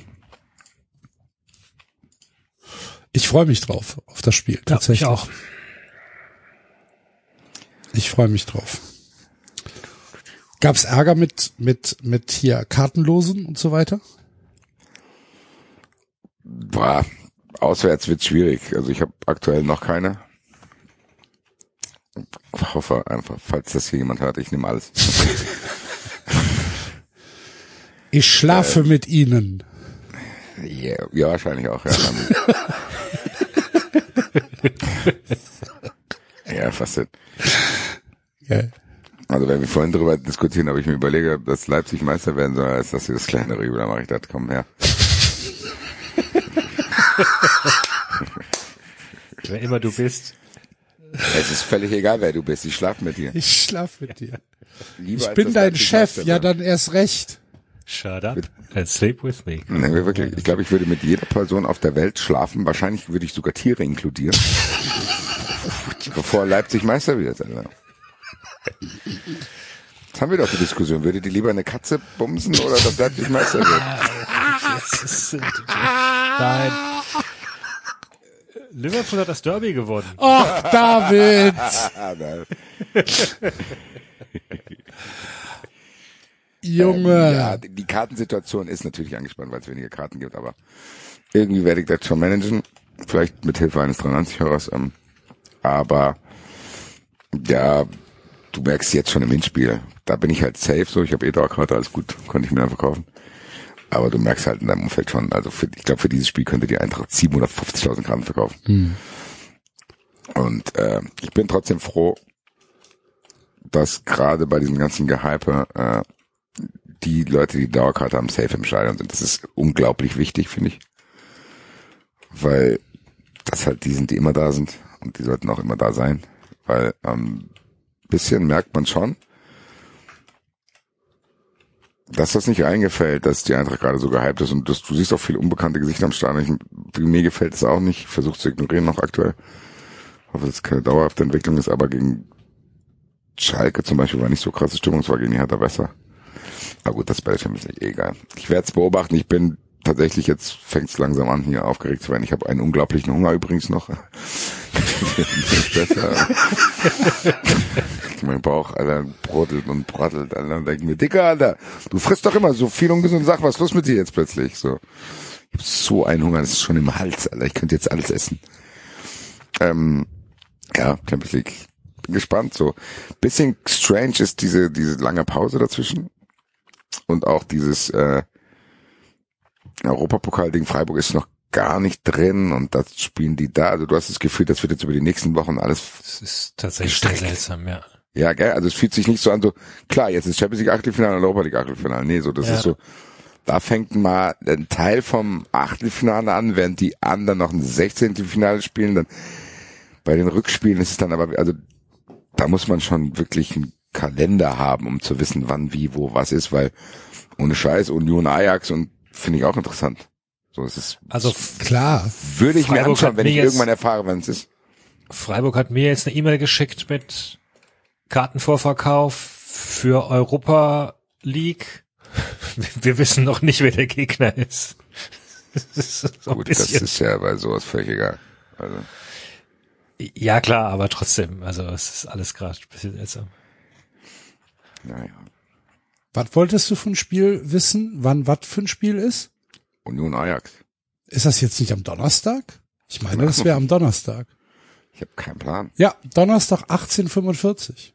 Ich freue mich drauf, auf das Spiel. Tatsächlich. Ja, ich auch. Ich freue mich drauf. Gab's Ärger mit, mit, mit hier Kartenlosen und so weiter? Boah, auswärts wird schwierig. Also ich habe aktuell noch keine. Ich hoffe einfach, falls das hier jemand hört, ich nehme alles. Ich schlafe äh, mit ihnen. Yeah, ja, wahrscheinlich auch, ja. ja, fast. Okay. Also wenn wir vorhin darüber diskutieren, ob ich mir überlege, dass Leipzig Meister werden soll, als dass sie das kleinere Übel, dann mache ich das, komm her. Wer immer du bist. Es ist völlig egal, wer du bist. Ich schlafe mit dir. Ich schlafe mit dir. Lieber ich bin dein Chef, ja wird. dann erst recht. Shut up and sleep with me. Nee, wirklich. Ich glaube, ich würde mit jeder Person auf der Welt schlafen. Wahrscheinlich würde ich sogar Tiere inkludieren. bevor Leipzig Meister wird. Alter. Jetzt haben wir doch die Diskussion. Würdet ihr lieber eine Katze bumsen oder dass Leipzig Meister wird? Das nein. Liverpool hat das Derby gewonnen. Ach, David! Ah. Junge. Ja, die Kartensituation ist natürlich angespannt, weil es weniger Karten gibt, aber irgendwie werde ich das schon managen. Vielleicht mit Hilfe eines 93-Hörers. Ähm, aber ja, du merkst jetzt schon im Hinspiel, da bin ich halt safe, so ich habe eh Dauerkarte, alles gut, konnte ich mir dann verkaufen. Aber du merkst halt in deinem Umfeld schon, also für, ich glaube, für dieses Spiel könnte die Eintracht 750.000 Karten verkaufen. Und äh, ich bin trotzdem froh, dass gerade bei diesem ganzen Gehype äh, die Leute, die Dauerkarte haben, safe im Stadion sind. Das ist unglaublich wichtig, finde ich. Weil das halt die sind, die immer da sind und die sollten auch immer da sein. Weil ähm, bisschen merkt man schon, dass das nicht reingefällt, dass die Eintracht gerade so gehypt ist und das, du siehst auch viele unbekannte Gesichter am Stadion. Ich, mir gefällt es auch nicht, ich versuche zu ignorieren noch aktuell. hoffe, dass es keine dauerhafte Entwicklung ist, aber gegen Schalke zum Beispiel war nicht so krasse Stimmung, es war gegen die Hertha besser. Aber gut, das ist Champions League eh egal. Ich werde es beobachten, ich bin tatsächlich, jetzt fängt es langsam an, hier aufgeregt zu werden. Ich habe einen unglaublichen Hunger übrigens noch. mein Bauch, Alter, brodelt und brattelt, Alter, und denke mir, Dicker, Alter, du frisst doch immer so viel ungesund, sag, was ist los mit dir jetzt plötzlich? So. Ich hab so einen Hunger, das ist schon im Hals, Alter, ich könnte jetzt alles essen. Ähm, ja, Champions League. Bin gespannt, so. Bisschen strange ist diese, diese lange Pause dazwischen. Und auch dieses, äh, Europapokal gegen Freiburg ist noch gar nicht drin und das spielen die da. Also du hast das Gefühl, das wird jetzt über die nächsten Wochen alles Das ist tatsächlich sehr seltsam, ja. Ja, gell, also es fühlt sich nicht so an, so, klar, jetzt ist Champions League Achtelfinale und Europa League Achtelfinale. Nee, so, das Ja. ist so, da fängt mal ein Teil vom Achtelfinale an, während die anderen noch ein 16. Finale spielen, dann bei den Rückspielen ist es dann aber, also, da muss man schon wirklich einen Kalender haben, um zu wissen, wann, wie, wo, was ist, weil ohne Scheiß, Union Ajax und finde ich auch interessant. So, es ist, Also Klar. würde ich mir Freiburg anschauen, hat wenn mir ich jetzt- irgendwann erfahre, wann es ist. Freiburg hat mir jetzt eine E-Mail geschickt mit Kartenvorverkauf für Europa League. Wir wissen noch nicht, wer der Gegner ist. Das ist Gut, das ist ja bei sowas völlig egal. Also, Ja klar, aber trotzdem, also es ist alles gerade ein bisschen seltsam. naja. Was wolltest du von Spiel wissen? Wann was für ein Spiel ist? Union Ajax. Ist das jetzt nicht am Donnerstag? Ich meine, das wäre am Donnerstag. Ich habe keinen Plan. Ja, Donnerstag 1845.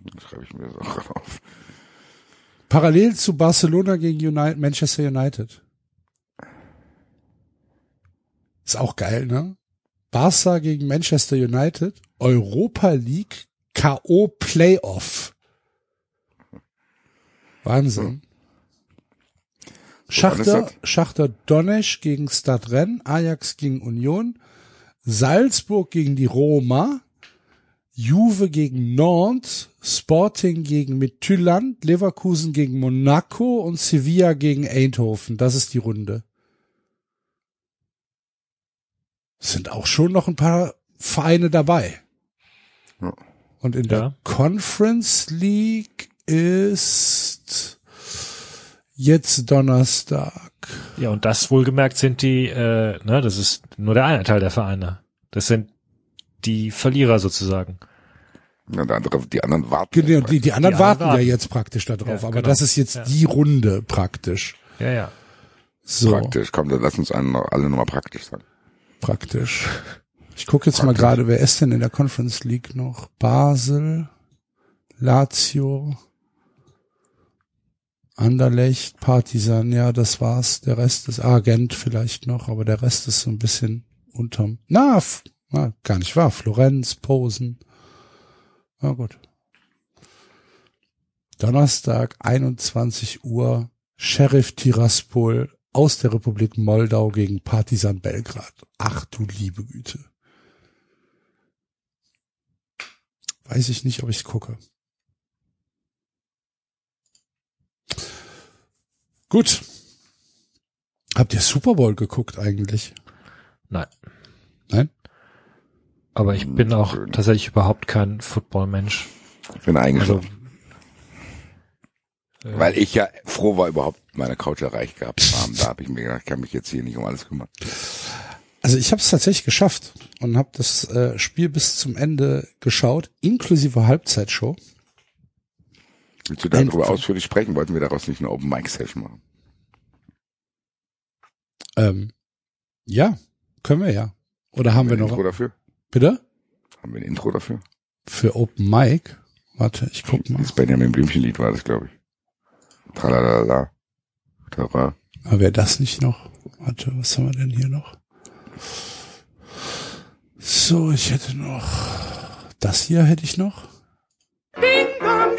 Dann schreibe ich mir das auch auf. Parallel zu Barcelona gegen United, Manchester United. Ist auch geil, ne? Barca gegen Manchester United, Europa League, K.O. Playoff. Wahnsinn. Schachter, das? Schachter Donetsk gegen Stadren, Ajax gegen Union, Salzburg gegen die Roma, Juve gegen Nantes, Sporting gegen Midtjylland, Leverkusen gegen Monaco und Sevilla gegen Eindhoven. Das ist die Runde. Sind auch schon noch ein paar Vereine dabei. Ja. Und in der Ja. Conference League ist jetzt Donnerstag. Ja, und das wohlgemerkt sind die, äh, ne, das ist nur der eine Teil der Vereine. Das sind die Verlierer sozusagen. Ja, der andere, die anderen warten. Genau, die, die anderen Die warten anderen ja jetzt praktisch da drauf, Ja, aber genau. das ist jetzt Ja. die Runde praktisch. Ja, ja. So, praktisch. Praktisch. Komm, dann lass uns einen noch, alle nochmal praktisch sagen. Ich gucke jetzt mal Praktisch. gerade, wer ist denn in der Conference League noch? Basel, Lazio, Anderlecht, Partisan, ja, das war's. Der Rest ist Argent vielleicht noch, aber der Rest ist so ein bisschen unterm. Na, na gar nicht wahr. Florenz, Posen. Na gut. Donnerstag, 21 Uhr, Sheriff Tiraspol aus der Republik Moldau gegen Partisan Belgrad. Ach du liebe Güte. Weiß ich nicht, ob ich gucke. Gut. Habt ihr Super Bowl geguckt eigentlich? Nein. Nein? Aber ich bin auch tatsächlich überhaupt kein Football-Mensch. Ich bin Also, eingeschlafen. äh, Weil ich ja froh war, überhaupt meine Couch erreicht gehabt zu haben. Da habe ich mir gedacht, ich kann mich jetzt hier nicht um alles kümmern. Also ich habe es tatsächlich geschafft und habe das äh, Spiel bis zum Ende geschaut, inklusive Halbzeitshow. Willst du darüber ausführlich sprechen? Wollten wir daraus nicht eine Open Mic Session machen? Ähm, ja, können wir ja. Oder haben wir ein Intro noch? dafür? Bitte? Haben wir ein Intro dafür? Für Open Mic? Warte, ich guck mal. Das Benjamin Blümchen-Lied war das, glaube ich. Tralalala. Tara. Aber wäre das nicht noch? Warte, was haben wir denn hier noch? So, ich hätte noch. Das hier hätte ich noch.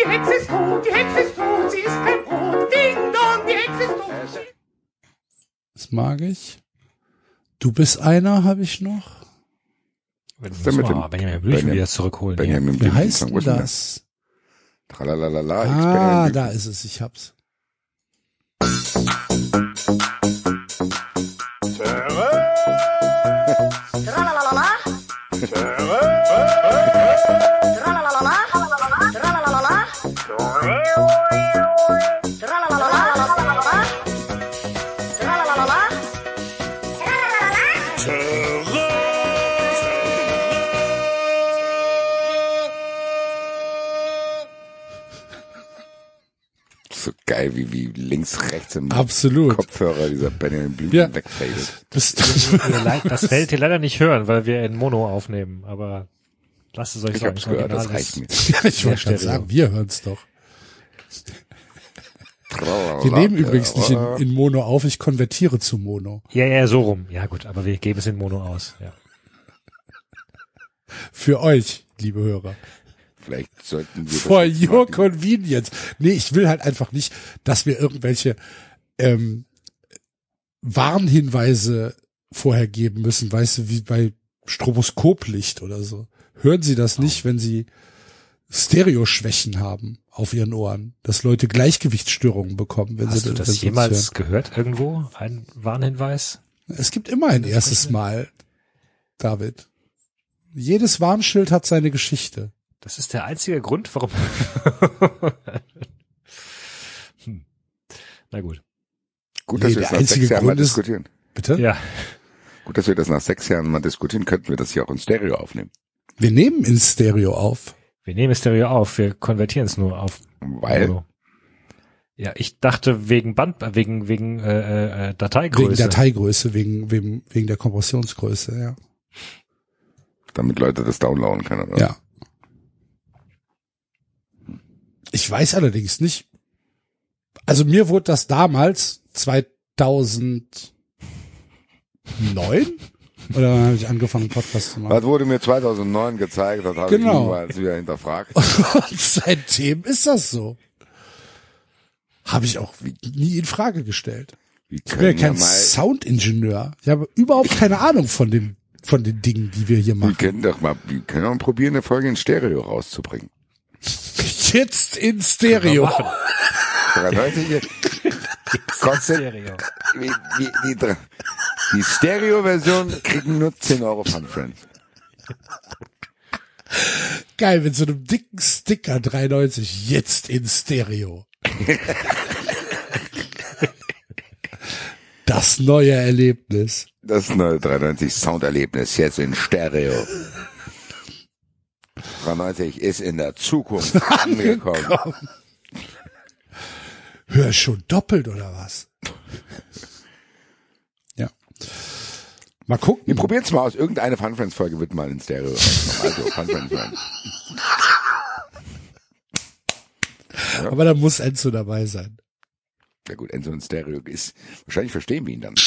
Die Hexe ist tot, die Hexe ist tot, sie ist kein Brot. Ding dong, die Hexe ist tot. Das mag ich. Du bist einer, habe ich noch. wenn ist denn wir mit mal dem Benjamin Blümchen wieder zurückholen. Benjamin Wie Blümchen. heißt Song. Wo denn das? Tralalala. ich Ah, da ist es, ich hab's. Tralalala. Tralalala. geil, wie, wie links, rechts im Absolut. Kopfhörer dieser Benjamin Blümchen Ja. wegfadet. Das, leid- Das werdet ihr leider nicht hören, weil wir in Mono aufnehmen, aber lasst es euch Ich sagen. hab's gehört, das reicht mir. ja, ich wollte Stereo. sagen, wir hören's doch. Tralalala. Wir nehmen übrigens nicht in, in Mono auf, ich konvertiere zu Mono. Ja, ja, so rum. Ja gut, aber wir geben es in Mono aus. Ja. Für euch, liebe Hörer. Vielleicht sollten wir das For your mal- convenience. Nee, ich will halt einfach nicht, dass wir irgendwelche ähm, Warnhinweise vorher geben müssen, weißt du, wie bei Stroboskoplicht oder so. Hören Sie das nicht, wenn Sie Stereoschwächen haben auf Ihren Ohren, dass Leute Gleichgewichtsstörungen bekommen, wenn Hast sie du das sie jemals uns gehört irgendwo? Ein Warnhinweis? hören. Es gibt immer ein erstes Mal, David. Jedes Warnschild hat seine Geschichte. Das ist der einzige Grund, warum. hm. Na gut. Gut, dass Nee, wir das nach sechs Jahren mal Grund ist- diskutieren. Bitte? Ja. Gut, dass wir das nach sechs Jahren mal diskutieren, könnten wir das hier auch in Stereo aufnehmen. Wir nehmen in Stereo auf. Wir nehmen Stereo auf, wir konvertieren es nur auf Weil, Mono. Ja, ich dachte wegen Band, wegen wegen äh, äh, Dateigröße. Wegen Dateigröße, wegen, wegen, wegen der Kompressionsgröße, ja. damit Leute das downloaden können. Oder? Ja. Ich weiß allerdings nicht. Also mir wurde das damals 2009 oder habe ich angefangen Podcast zu machen. Das wurde mir 2009 gezeigt, das habe Genau. ich niemals wieder hinterfragt. Und seitdem ist das so. Habe ich auch nie in Frage gestellt. Wir Ich bin ja kein Soundingenieur. Ich habe überhaupt keine Ahnung von den von den Dingen, die wir hier wir machen. können doch mal, wir können auch mal probieren, eine Folge in Stereo rauszubringen. Jetzt in Stereo. 93 kostet, Stereo. die, die, die, dr- die Stereo-Version kriegen nur 10 Euro Fun Friends. Geil, mit so einem dicken Sticker 93. Jetzt in Stereo. Das neue Erlebnis. Das neue 93 Sounderlebnis jetzt in Stereo. 93 ist in der Zukunft angekommen. Hör schon doppelt oder was? Ja. Mal gucken. Wir probieren es mal aus. Irgendeine Fun Friends Folge wird mal in Stereo. Also Fun Friends hören. Aber da muss Enzo dabei sein. Ja gut, Enzo in Stereo ist, wahrscheinlich verstehen wir ihn dann.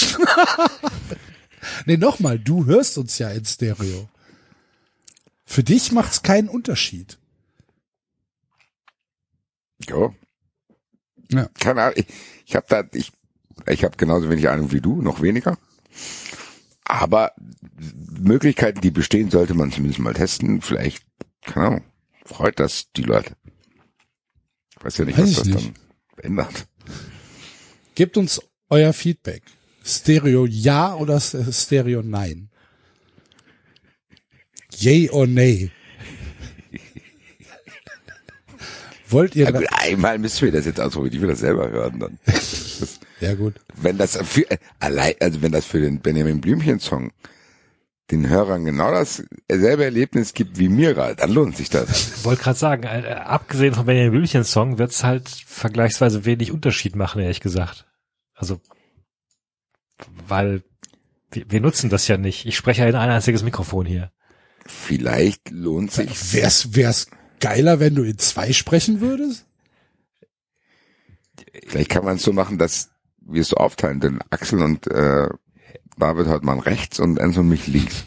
Nee, nochmal, du hörst uns ja in Stereo. Für dich macht's keinen Unterschied. Jo. Ja. Keine Ahnung. Ich, ich habe da, ich, ich habe genauso wenig Ahnung wie du, noch weniger. Aber Möglichkeiten, die bestehen, sollte man zumindest mal testen. Vielleicht, keine Ahnung, freut das die Leute. Ich weiß ja nicht, Weiß was das nicht. dann ändert. Gebt uns euer Feedback. Stereo ja oder Stereo nein? Yay or nay? Wollt ihr, Ja, gut, einmal müssen wir das jetzt ausprobieren. Ich will das selber hören dann. Das, ja gut. wenn das für, allein, also wenn das für den Benjamin Blümchen Song den Hörern genau dasselbe Erlebnis gibt wie mir gerade, dann lohnt sich das. Wollte gerade sagen, äh, abgesehen von Benjamin Blümchen Song wird's halt vergleichsweise wenig Unterschied machen, ehrlich gesagt. Also, weil wir, wir nutzen das ja nicht. Ich spreche ja in ein einziges Mikrofon hier. Vielleicht lohnt sich Wär's, wär's geiler, wenn du in zwei sprechen würdest? Vielleicht kann man es so machen, dass wir es so aufteilen, denn Axel und äh, David hat man rechts und Enzo und mich links.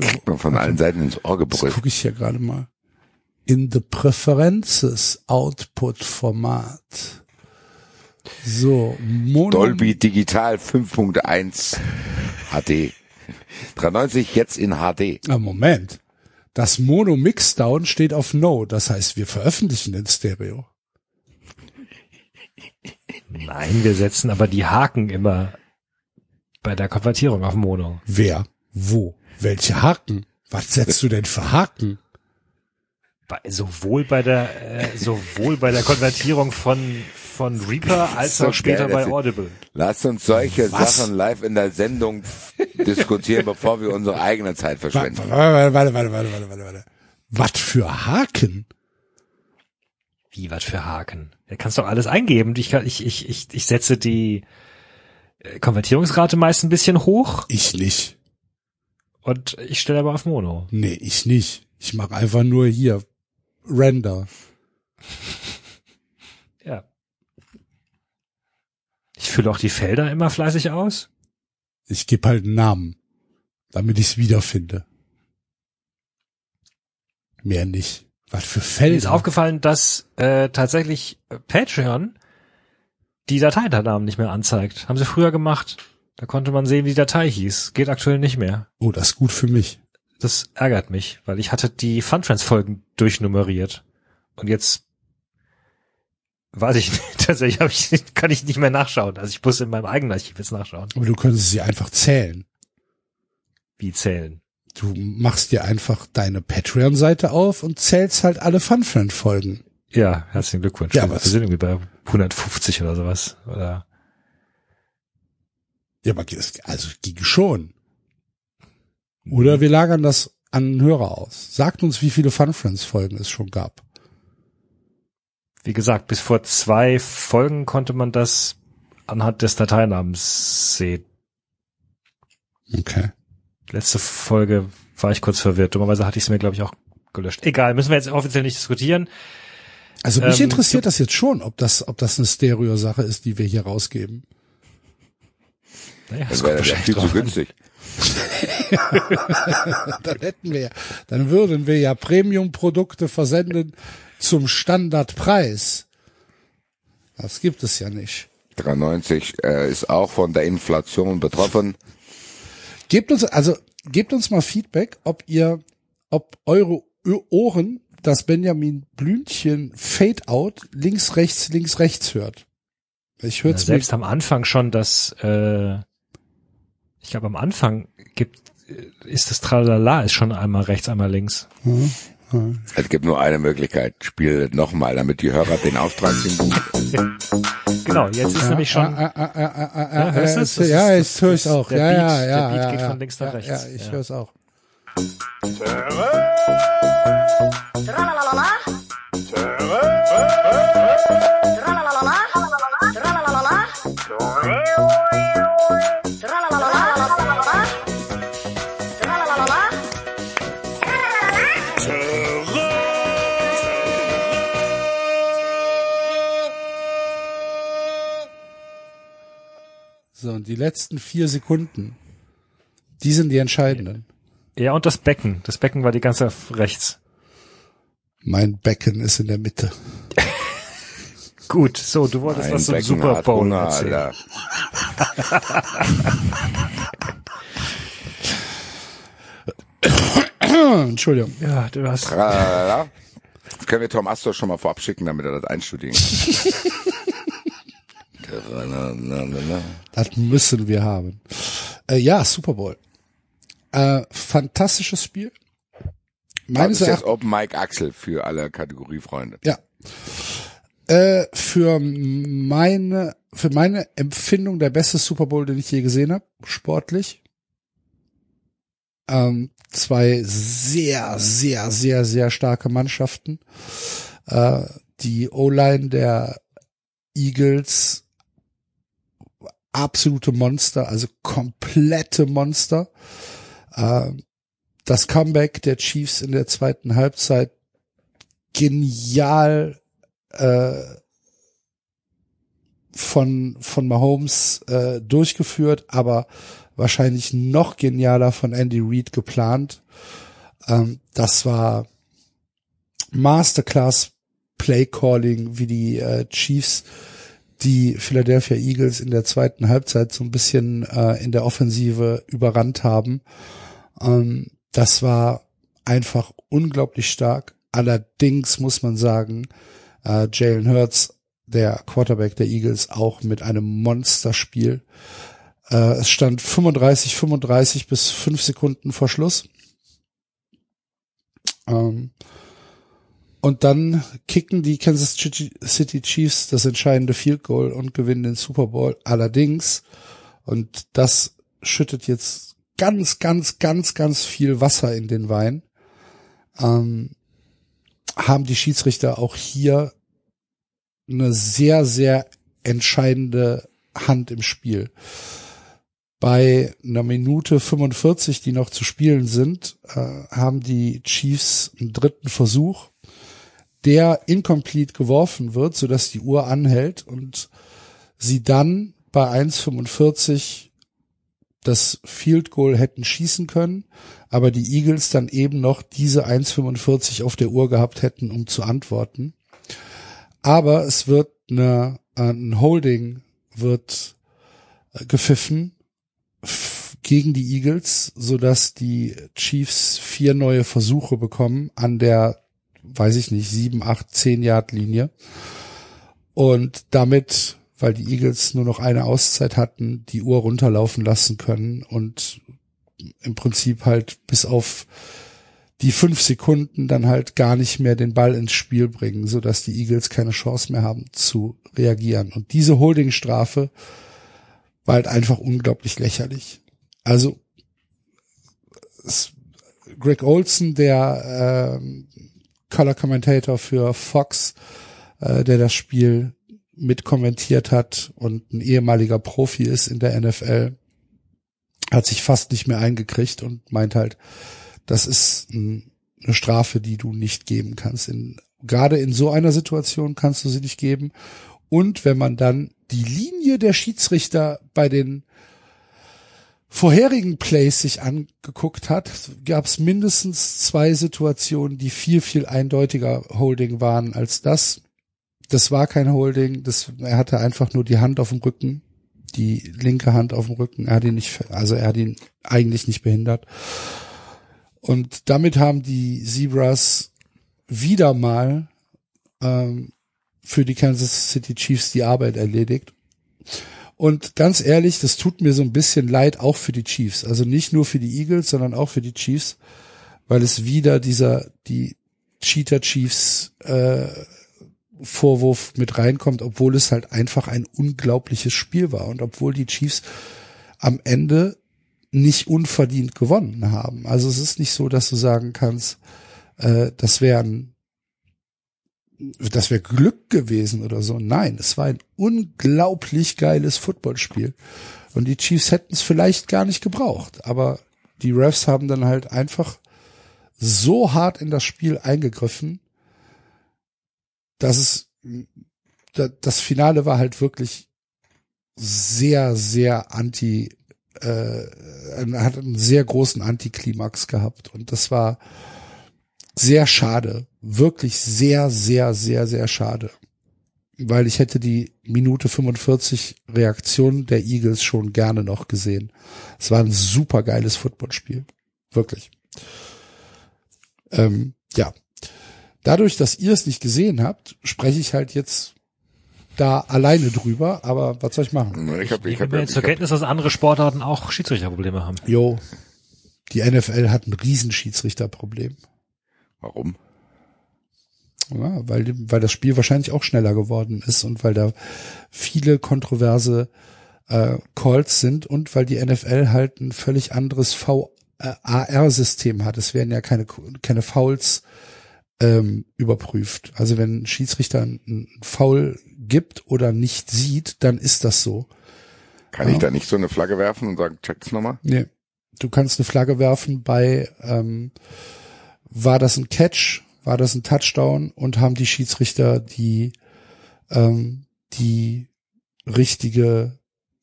Kriegt man von allen Seiten ins Ohr gebrüllt. gucke ich hier gerade mal. In the Preferences Output Format. So, Mono Dolby Digital 5.1 HD. 93 jetzt in HD. Ah, Moment. Das Mono Mixdown steht auf No. Das heißt, wir veröffentlichen in Stereo. Nein, wir setzen aber die Haken immer bei der Konvertierung auf Mono. Wer? Wo? Welche Haken? Was setzt du denn für Haken? Bei, sowohl bei der äh, sowohl bei der Konvertierung von von Reaper als so auch später geil, bei Audible. Lasst uns solche Was? Sachen live in der Sendung diskutieren, bevor wir unsere eigene Zeit verschwenden. warte, warte, warte, warte, warte, warte, warte. Was für Haken? Wie was für Haken? Da kannst doch alles eingeben. Ich kann, ich ich ich, ich setze die äh, Konvertierungsrate meist ein bisschen hoch Ich nicht. und ich stelle aber auf Mono. Nee, ich nicht. Ich mache einfach nur hier Render. Ich fülle auch die Felder immer fleißig aus. Ich gebe halt einen Namen, damit ich es wiederfinde. Mehr nicht. Was für Mir ist Felder? aufgefallen, dass äh, tatsächlich Patreon die Dateinamen nicht mehr anzeigt. Haben sie früher gemacht. Da konnte man sehen, wie die Datei hieß. Geht aktuell nicht mehr. Oh, das ist gut für mich. Das ärgert mich, weil ich hatte die Funtrans-Folgen durchnummeriert. Und jetzt weiß ich nicht, tatsächlich hab ich, kann ich nicht mehr nachschauen. Also ich muss in meinem eigenen Archiv jetzt nachschauen. Aber du könntest sie einfach zählen. Wie zählen. Du machst dir einfach deine Patreon-Seite auf und zählst halt alle Funfriend-Folgen. Ja, herzlichen Glückwunsch. Ja, wir was- sind irgendwie bei 150 oder sowas. Oder Ja, aber es- also ging schon. Oder wir lagern das an den Hörer aus. Sagt uns, wie viele Funfriends-Folgen es schon gab. Wie gesagt, bis vor zwei Folgen konnte man das anhand des Dateinamens sehen. Okay. Letzte Folge war ich kurz verwirrt. Dummerweise hatte ich es mir, glaube ich, auch gelöscht. Egal, müssen wir jetzt offiziell nicht diskutieren. Also mich Ähm, interessiert das jetzt schon, ob das, ob das eine Stereo-Sache ist, die wir hier rausgeben. Naja, Das es wäre ja viel zu günstig. dann hätten wir, ja- dann würden wir ja Premium-Produkte versenden zum Standardpreis. Das gibt es ja nicht. 93 äh, ist auch von der Inflation betroffen. Gebt uns, also, gebt uns mal Feedback, ob ihr, ob eure Ohren das Benjamin Blümchen Fade Out links, rechts, links, rechts hört. Ich Ja, hör's mir, selbst am Anfang schon das, äh, ich glaube am Anfang gibt, äh, ist das Tralala ist schon einmal rechts, einmal links. Es gibt nur eine Möglichkeit. Spiel nochmal, damit die Hörer den Auftrag finden. Genau, jetzt ist nämlich schon, Ah, ah, ah, Ja, hörst ja, das- höre ich das- auch. der Ja, Beat- ja, der ja, Beat ja, geht ja. von links nach ja, rechts. Ja, ich Ja. höre es auch. Tralalala. Tralalala. So, und die letzten vier Sekunden, die sind die entscheidenden. ja, und das Becken. Das Becken war die ganze rechts. Mein Becken ist in der Mitte. Gut, so, du wolltest Ein was zum Super Bowl erzählen. Alter. Entschuldigung. Ja, du hast, Tralala. Das können wir Tom Astor schon mal vorab schicken, damit er das einstudieren kann. Das müssen wir haben. Äh, ja, Super Bowl. Äh, fantastisches Spiel. Das Meines ist jetzt Open Mike Axel für alle Kategoriefreunde. ja. Äh, für meine, für meine Empfindung der beste Super Bowl, den ich je gesehen habe, sportlich. Ähm, zwei sehr, sehr, sehr, sehr starke Mannschaften. Äh, die O-Line der Eagles absolute Monster, also komplette Monster. Äh, das Comeback der Chiefs in der zweiten Halbzeit genial äh, von von Mahomes äh, durchgeführt, aber wahrscheinlich noch genialer von Andy Reid geplant. Ähm, das war Masterclass Play Calling, wie die äh, Chiefs die Philadelphia Eagles in der zweiten Halbzeit so ein bisschen äh, in der Offensive überrannt haben. Ähm, das war einfach unglaublich stark. Allerdings muss man sagen, äh, Jalen Hurts, der Quarterback der Eagles, auch mit einem Monsterspiel. Äh, es stand 35, 35 bis fünf Sekunden vor Schluss. Ähm, und dann kicken die Kansas City Chiefs das entscheidende Field Goal und gewinnen den Super Bowl. Allerdings, und das schüttet jetzt ganz, ganz, ganz, ganz viel Wasser in den Wein, ähm, haben die Schiedsrichter auch hier eine sehr, sehr entscheidende Hand im Spiel. Bei einer Minute 45, die noch zu spielen sind, äh, haben die Chiefs einen dritten Versuch, der incomplete geworfen wird, sodass die Uhr anhält und sie dann bei 1,45 das Field Goal hätten schießen können, aber die Eagles dann eben noch diese 1,45 auf der Uhr gehabt hätten, um zu antworten. Aber es wird eine, äh, ein Holding wird äh, gepfiffen gegen die Eagles, so dass die Chiefs vier neue Versuche bekommen an der, weiß ich nicht, sieben, acht, zehn Yard Linie. Und damit, weil die Eagles nur noch eine Auszeit hatten, die Uhr runterlaufen lassen können und im Prinzip halt bis auf die fünf Sekunden dann halt gar nicht mehr den Ball ins Spiel bringen, so dass die Eagles keine Chance mehr haben zu reagieren. Und diese Holdingstrafe war halt einfach unglaublich lächerlich. Also Greg Olson, der ähm, Color Commentator für Fox, äh, der das Spiel mitkommentiert hat und ein ehemaliger Profi ist in der NFL, hat sich fast nicht mehr eingekriegt und meint halt, das ist ein eine Strafe, die du nicht geben kannst. In, gerade in so einer Situation kannst du sie nicht geben. Und wenn man dann die Linie der Schiedsrichter bei den vorherigen Plays sich angeguckt hat, gab es mindestens zwei Situationen, die viel, viel eindeutiger Holding waren als das. Das war kein Holding, das, er hatte einfach nur die Hand auf dem Rücken, die linke Hand auf dem Rücken. Er hat ihn nicht, also er hat ihn eigentlich nicht behindert. Und damit haben die Zebras wieder mal ähm, für die Kansas City Chiefs die Arbeit erledigt. Und ganz ehrlich, das tut mir so ein bisschen leid, auch für die Chiefs. Also nicht nur für die Eagles, sondern auch für die Chiefs, weil es wieder dieser, die Cheater Chiefs äh, Vorwurf mit reinkommt, obwohl es halt einfach ein unglaubliches Spiel war und obwohl die Chiefs am Ende nicht unverdient gewonnen haben. Also es ist nicht so, dass du sagen kannst, äh, das wäre ein das wäre Glück gewesen oder so. Nein, es war ein unglaublich geiles Footballspiel. Und die Chiefs hätten es vielleicht gar nicht gebraucht. Aber die Refs haben dann halt einfach so hart in das Spiel eingegriffen, dass es, das Finale war halt wirklich sehr, sehr anti, äh, hat einen sehr großen Antiklimax gehabt. Und das war, sehr schade. Wirklich sehr, sehr, sehr, sehr schade. Weil ich hätte die Minute 45 Reaktion der Eagles schon gerne noch gesehen. Es war ein super geiles Footballspiel. Wirklich. Ähm, ja. Dadurch, dass ihr es nicht gesehen habt, spreche ich halt jetzt da alleine drüber, aber was soll ich machen? Ich habe ich Ich hab, nehme ich zur hab, Kenntnis, dass andere Sportarten auch Schiedsrichterprobleme haben. Jo, die NFL hat ein Riesenschiedsrichterproblem. Warum? Ja, weil, weil das Spiel wahrscheinlich auch schneller geworden ist und weil da viele kontroverse äh, Calls sind und weil die NFL halt ein völlig anderes VAR-System hat. Es werden ja keine, keine Fouls ähm, überprüft. Also wenn ein Schiedsrichter einen Foul gibt oder nicht sieht, dann ist das so. Kann Ja. ich da nicht so eine Flagge werfen und sagen, check das nochmal? Nee. Du kannst eine Flagge werfen bei, ähm, war das ein Catch, war das ein Touchdown und haben die Schiedsrichter die, ähm, die richtige,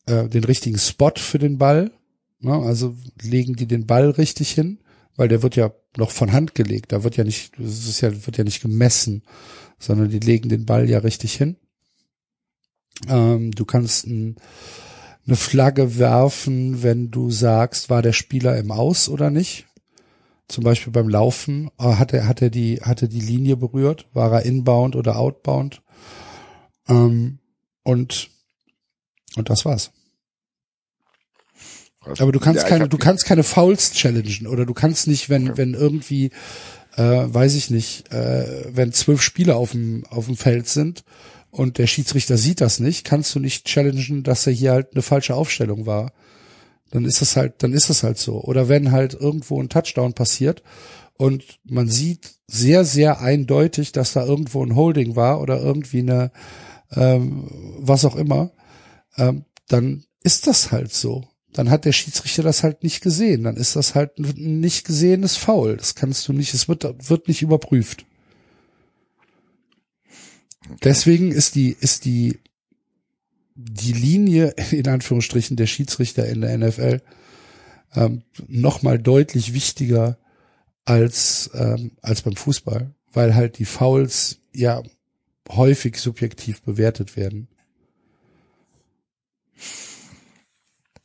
äh, den richtigen Spot für den Ball. Ne? Also legen die den Ball richtig hin, weil der wird ja noch von Hand gelegt. Da wird ja nicht, das ist ja, wird ja nicht gemessen, sondern die legen den Ball ja richtig hin. Ähm, du kannst ein, eine Flagge werfen, wenn du sagst, war der Spieler im Aus oder nicht. Zum Beispiel beim Laufen, äh, hat er, hat er die, hat er die Linie berührt, war er inbound oder outbound. Ähm, und, und das war's. Aber du kannst Ja, keine, du kannst keine Fouls challengen oder du kannst nicht, wenn, wenn irgendwie, äh, weiß ich nicht, äh, wenn zwölf Spieler auf dem, auf dem Feld sind und der Schiedsrichter sieht das nicht, kannst du nicht challengen, dass er hier halt eine falsche Aufstellung war. Dann ist es halt, dann ist es halt so. Oder wenn halt irgendwo ein Touchdown passiert und man sieht sehr, sehr eindeutig, dass da irgendwo ein Holding war oder irgendwie eine, ähm, was auch immer, ähm, dann ist das halt so. Dann hat der Schiedsrichter das halt nicht gesehen. Dann ist das halt ein nicht gesehenes Foul. Das kannst du nicht, es wird, wird nicht überprüft. Deswegen ist die, ist die, die Linie, in Anführungsstrichen, der Schiedsrichter in der NFL ähm, nochmal deutlich wichtiger als, ähm, als beim Fußball, weil halt die Fouls ja häufig subjektiv bewertet werden.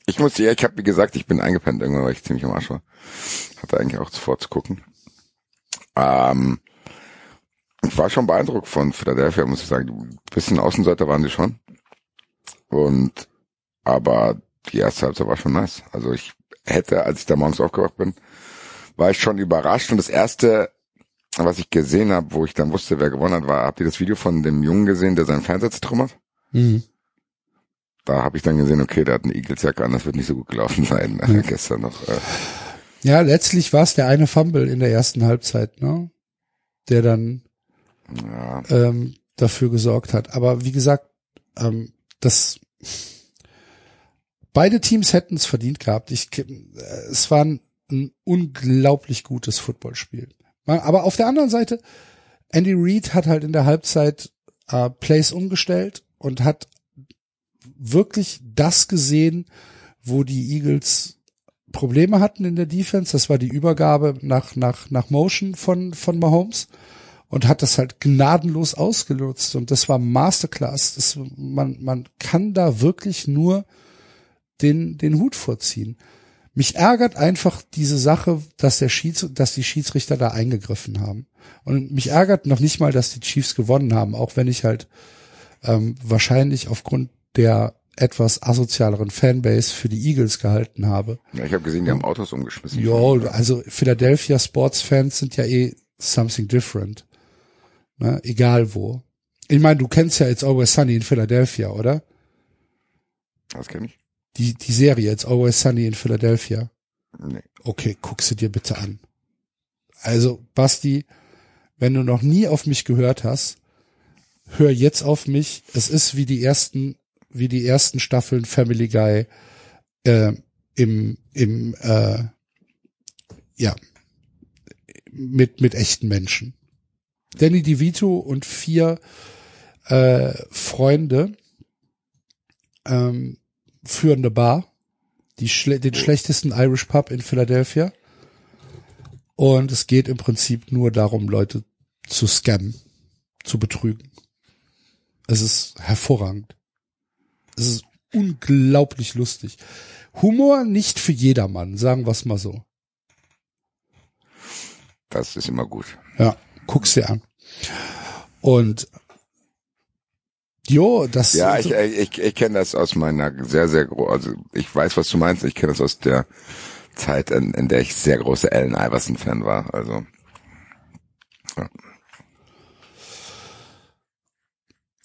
Ich muss ja, ich habe wie gesagt, ich bin eingepennt irgendwann, weil ich ziemlich am Arsch war. Hatte eigentlich auch zuvor zu gucken. Ähm, ich war schon beeindruckt von Philadelphia, muss ich sagen. Ein bisschen Außenseiter waren die schon. Und aber die erste Halbzeit war schon nice. Also ich hätte, als ich da morgens aufgewacht bin, war ich schon überrascht. Und das erste, was ich gesehen habe, wo ich dann wusste, wer gewonnen hat, war, habt ihr das Video von dem Jungen gesehen, der seinen Fernseher zertrümmert? Mhm. Da habe ich dann gesehen, okay, der hat eine Eagles-Jacke an, das wird nicht so gut gelaufen sein. Mhm. Gestern noch. Äh, Ja, letztlich war es der eine Fumble in der ersten Halbzeit, ne? Der dann ja, ähm, dafür gesorgt hat. Aber wie gesagt, ähm, das beide Teams hätten es verdient gehabt. Ich, äh, es war ein, ein unglaublich gutes Footballspiel. Aber auf der anderen Seite, Andy Reid hat halt in der Halbzeit äh, Plays umgestellt und hat wirklich das gesehen, wo die Eagles Probleme hatten in der Defense. Das war die Übergabe nach, nach, nach Motion von, von Mahomes und hat das halt gnadenlos ausgenutzt. Und das war Masterclass. Das, man, man kann da wirklich nur den, den Hut vorziehen. Mich ärgert einfach diese Sache, dass der Schieds, dass die Schiedsrichter da eingegriffen haben. Und mich ärgert noch nicht mal, dass die Chiefs gewonnen haben, auch wenn ich halt ähm, wahrscheinlich aufgrund der etwas asozialeren Fanbase für die Eagles gehalten habe. Ja, ich habe gesehen, die haben Autos umgeschmissen. Ja, also Philadelphia Sports Fans sind ja eh something different. Ne? Egal wo. Ich meine, du kennst ja It's Always Sunny in Philadelphia, oder? Das kenne ich. Die, die Serie It's Always Sunny in Philadelphia. Nee. Okay, guck sie dir bitte an. Also, Basti, wenn du noch nie auf mich gehört hast, hör jetzt auf mich. Es ist wie die ersten, wie die ersten Staffeln Family Guy äh, im, im äh, ja, mit, mit echten Menschen. Danny DeVito und vier äh, Freunde ähm, führen eine Bar, die schle den schlechtesten Irish Pub in Philadelphia. Und es geht im Prinzip nur darum, Leute zu scammen, zu betrügen. Es ist hervorragend. Es ist unglaublich lustig. Humor nicht für jedermann, sagen wir es mal so. Das ist immer gut. Ja, guck's dir an. Und jo, das Ja, ich, ich, ich kenne das aus meiner sehr, sehr gro also ich weiß, was du meinst. Ich kenne das aus der Zeit, in, in der ich sehr großer Allen Iverson-Fan war. Also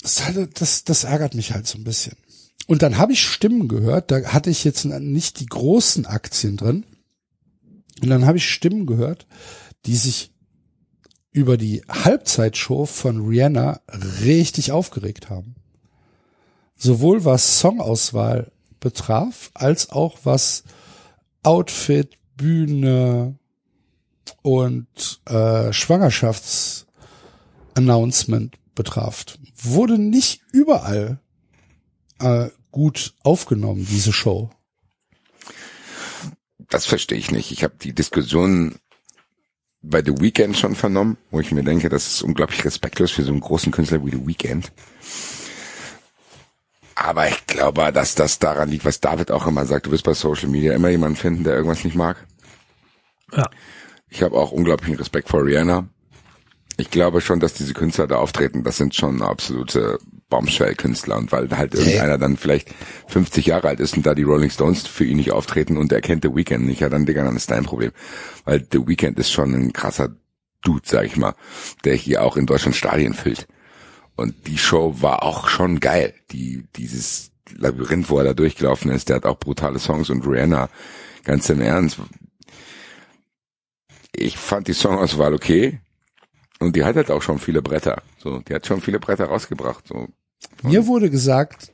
das, halt- das, das ärgert mich halt so ein bisschen. Und dann habe ich Stimmen gehört, da hatte ich jetzt nicht die großen Aktien drin. Und dann habe ich Stimmen gehört, die sich über die Halbzeitshow von Rihanna richtig aufgeregt haben. Sowohl was Songauswahl betraf, als auch was Outfit, Bühne und äh, Schwangerschaftsannouncement betraf. Wurde nicht überall äh, gut aufgenommen, diese Show. das verstehe ich nicht. Ich habe die Diskussion bei The Weeknd schon vernommen, wo ich mir denke, das ist unglaublich respektlos für so einen großen Künstler wie The Weeknd. Aber ich glaube, dass das daran liegt, was David auch immer sagt. Du wirst bei Social Media immer jemanden finden, der irgendwas nicht mag. Ja. Ich habe auch unglaublichen Respekt vor Rihanna. Ich glaube schon, dass diese Künstler da auftreten, das sind schon absolute Bombshell-Künstler. Und weil halt irgendeiner dann vielleicht 50 Jahre alt ist und da die Rolling Stones für ihn nicht auftreten und er kennt The Weeknd nicht, ja dann, Digga, dann ist dein Problem. Weil The Weeknd ist schon ein krasser Dude, sag ich mal, der hier auch in Deutschland Stadien füllt. Und die Show war auch schon geil. Die, dieses Labyrinth, wo er da durchgelaufen ist, der hat auch brutale Songs und Rihanna, ganz im Ernst. Ich fand die Songauswahl okay. Und die hat halt auch schon viele Bretter. So, die hat schon viele Bretter rausgebracht. So. Mir wurde gesagt,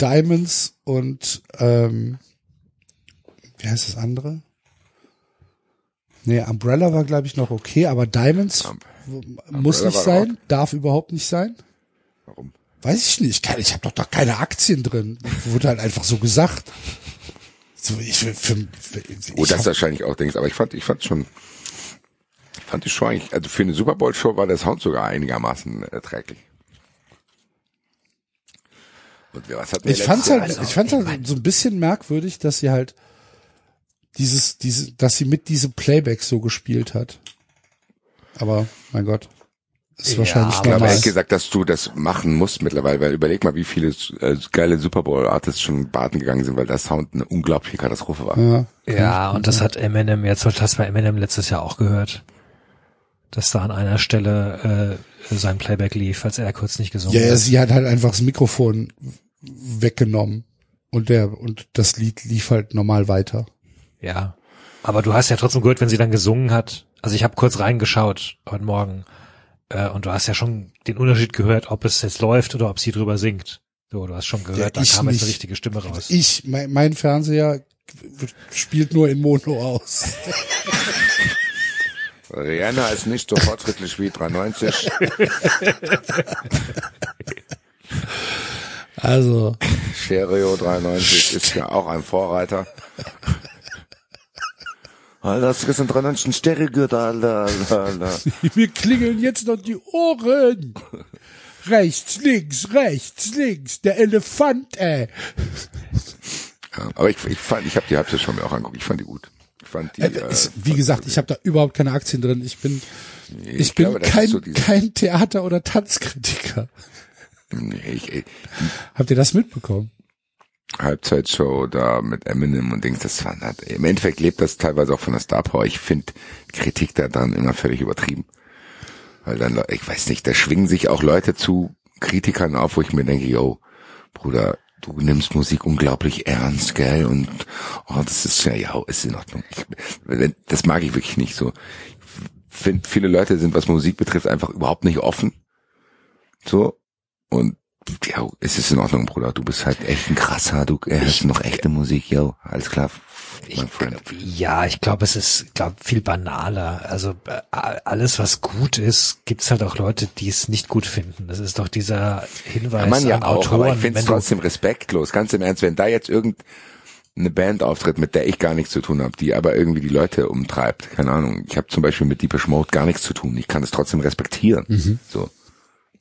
Diamonds und ähm, wie heißt das andere? Nee, Umbrella war, glaube ich, noch okay, aber Diamonds Um, muss Umbrella nicht sein, darf überhaupt nicht sein. Warum? Weiß ich nicht. Keine- Ich habe doch da keine Aktien drin. Wurde halt einfach so gesagt. So, ich, für, für, ich Oh, das hab- wahrscheinlich auch denkst, aber ich fand, ich fand schon, ich fand die Show eigentlich, also für eine Super Bowl Show war der Sound sogar einigermaßen erträglich. Und was hat Ich fand's halt, ich fand's halt so ein bisschen merkwürdig, dass sie halt dieses, diese, dass sie mit diesem Playback so gespielt hat. Aber, mein Gott. Ist Ja, wahrscheinlich aber Ich habe normal. ehrlich gesagt, dass du das machen musst mittlerweile, weil überleg mal, wie viele äh, geile Super Bowl Artists schon baden gegangen sind, weil der Sound eine unglaubliche Katastrophe war. Ja. Ja, und das hat Eminem jetzt, das hast du bei Eminem letztes Jahr auch gehört. Dass da an einer Stelle äh, sein Playback lief, als er kurz nicht gesungen Ja, ja, hat. sie hat halt einfach das Mikrofon weggenommen und der und das Lied lief halt normal weiter. Ja. Aber du hast ja trotzdem gehört, wenn sie dann gesungen hat. Also ich habe kurz reingeschaut heute Morgen äh, und du hast ja schon den Unterschied gehört, ob es jetzt läuft oder ob sie drüber singt. So, du hast schon gehört, Ja, da ich kam jetzt nicht. eine richtige Stimme raus. Ich, mein, mein Fernseher spielt nur in Mono aus. Rihanna ist nicht so fortschrittlich wie 93. Also, Stereo 93 ist ja auch ein Vorreiter. Alter, hast du gestern 93 ein Stereo gehört, Alter, Alter, mir klingeln jetzt noch die Ohren. Rechts, links, rechts, links. Der Elefant, ey. Ja, aber ich, ich fand, ich habe die Halbzeit schon mir auch angeguckt. Ich fand die gut. Ich fand die. Äh, äh, ist, wie gesagt, ich habe da überhaupt keine Aktien drin. Ich bin, ich, ich bin glaube, das ist kein, so kein Theater- oder Tanzkritiker. Ich, ich, Habt ihr das mitbekommen? Halbzeitshow da mit Eminem und Dings, das war halt, im Endeffekt lebt das teilweise auch von der Star Power. Ich finde Kritik da dann immer völlig übertrieben. Weil dann, ich weiß nicht, da schwingen sich auch Leute zu Kritikern auf, wo ich mir denke, yo, Bruder, du nimmst Musik unglaublich ernst, gell? Und oh, das ist ja, ja, ist in Ordnung. Ich, das mag ich wirklich nicht so. Ich finde, viele Leute sind, was Musik betrifft, einfach überhaupt nicht offen. So. Und ja, es ist in Ordnung, Bruder. Du bist halt echt ein krasser, du hörst noch echte Musik, yo. Alles klar, mein Friend. Ja, ich glaube, es ist glaub, viel banaler. Also äh, alles, was gut ist, gibt's halt auch Leute, die es nicht gut finden. Das ist doch dieser Hinweis Kann man ja an auch, Autoren. aber ich finde es trotzdem respektlos. Ganz im Ernst, wenn da jetzt irgendeine Band auftritt, mit der ich gar nichts zu tun habe, die aber irgendwie die Leute umtreibt, keine Ahnung. Ich habe zum Beispiel mit Deepish Mode gar nichts zu tun. Ich kann es trotzdem respektieren. Mhm. So.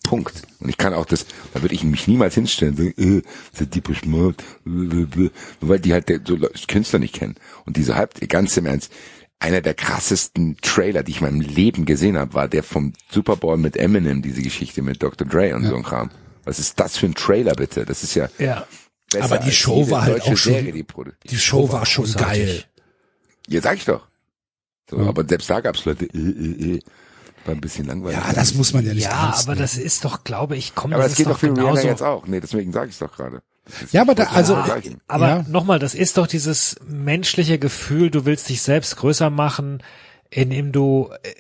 Punkt. Und ich kann auch das, da würde ich mich niemals hinstellen, sagen, äh, äh, äh, äh, nur weil die halt so Le- Künstler nicht kennen. Und diese halb, ganz im Ernst, einer der krassesten Trailer, die ich in meinem Leben gesehen habe, war der vom Super Bowl mit Eminem, diese Geschichte mit Dr. Dre und so ein Kram. Was ist das für ein Trailer, bitte? Das ist ja ja, Aber die Show war halt auch schon- Serie, die Die Show war schon geil. Ja, sag ich doch. So, Ja. aber selbst da gab's Leute, äh, äh, äh, war ein bisschen langweilig. Ja, das muss man ja nicht ja, ernst aber das ist doch, glaube ich, komm, aber das das geht ist doch für Rihanna genauso. jetzt auch. Nee, deswegen sage ich doch gerade. Ja, aber da, also, vergleichen. Aber Ja. nochmal, das ist doch dieses menschliche Gefühl, du willst dich selbst größer machen, indem du äh,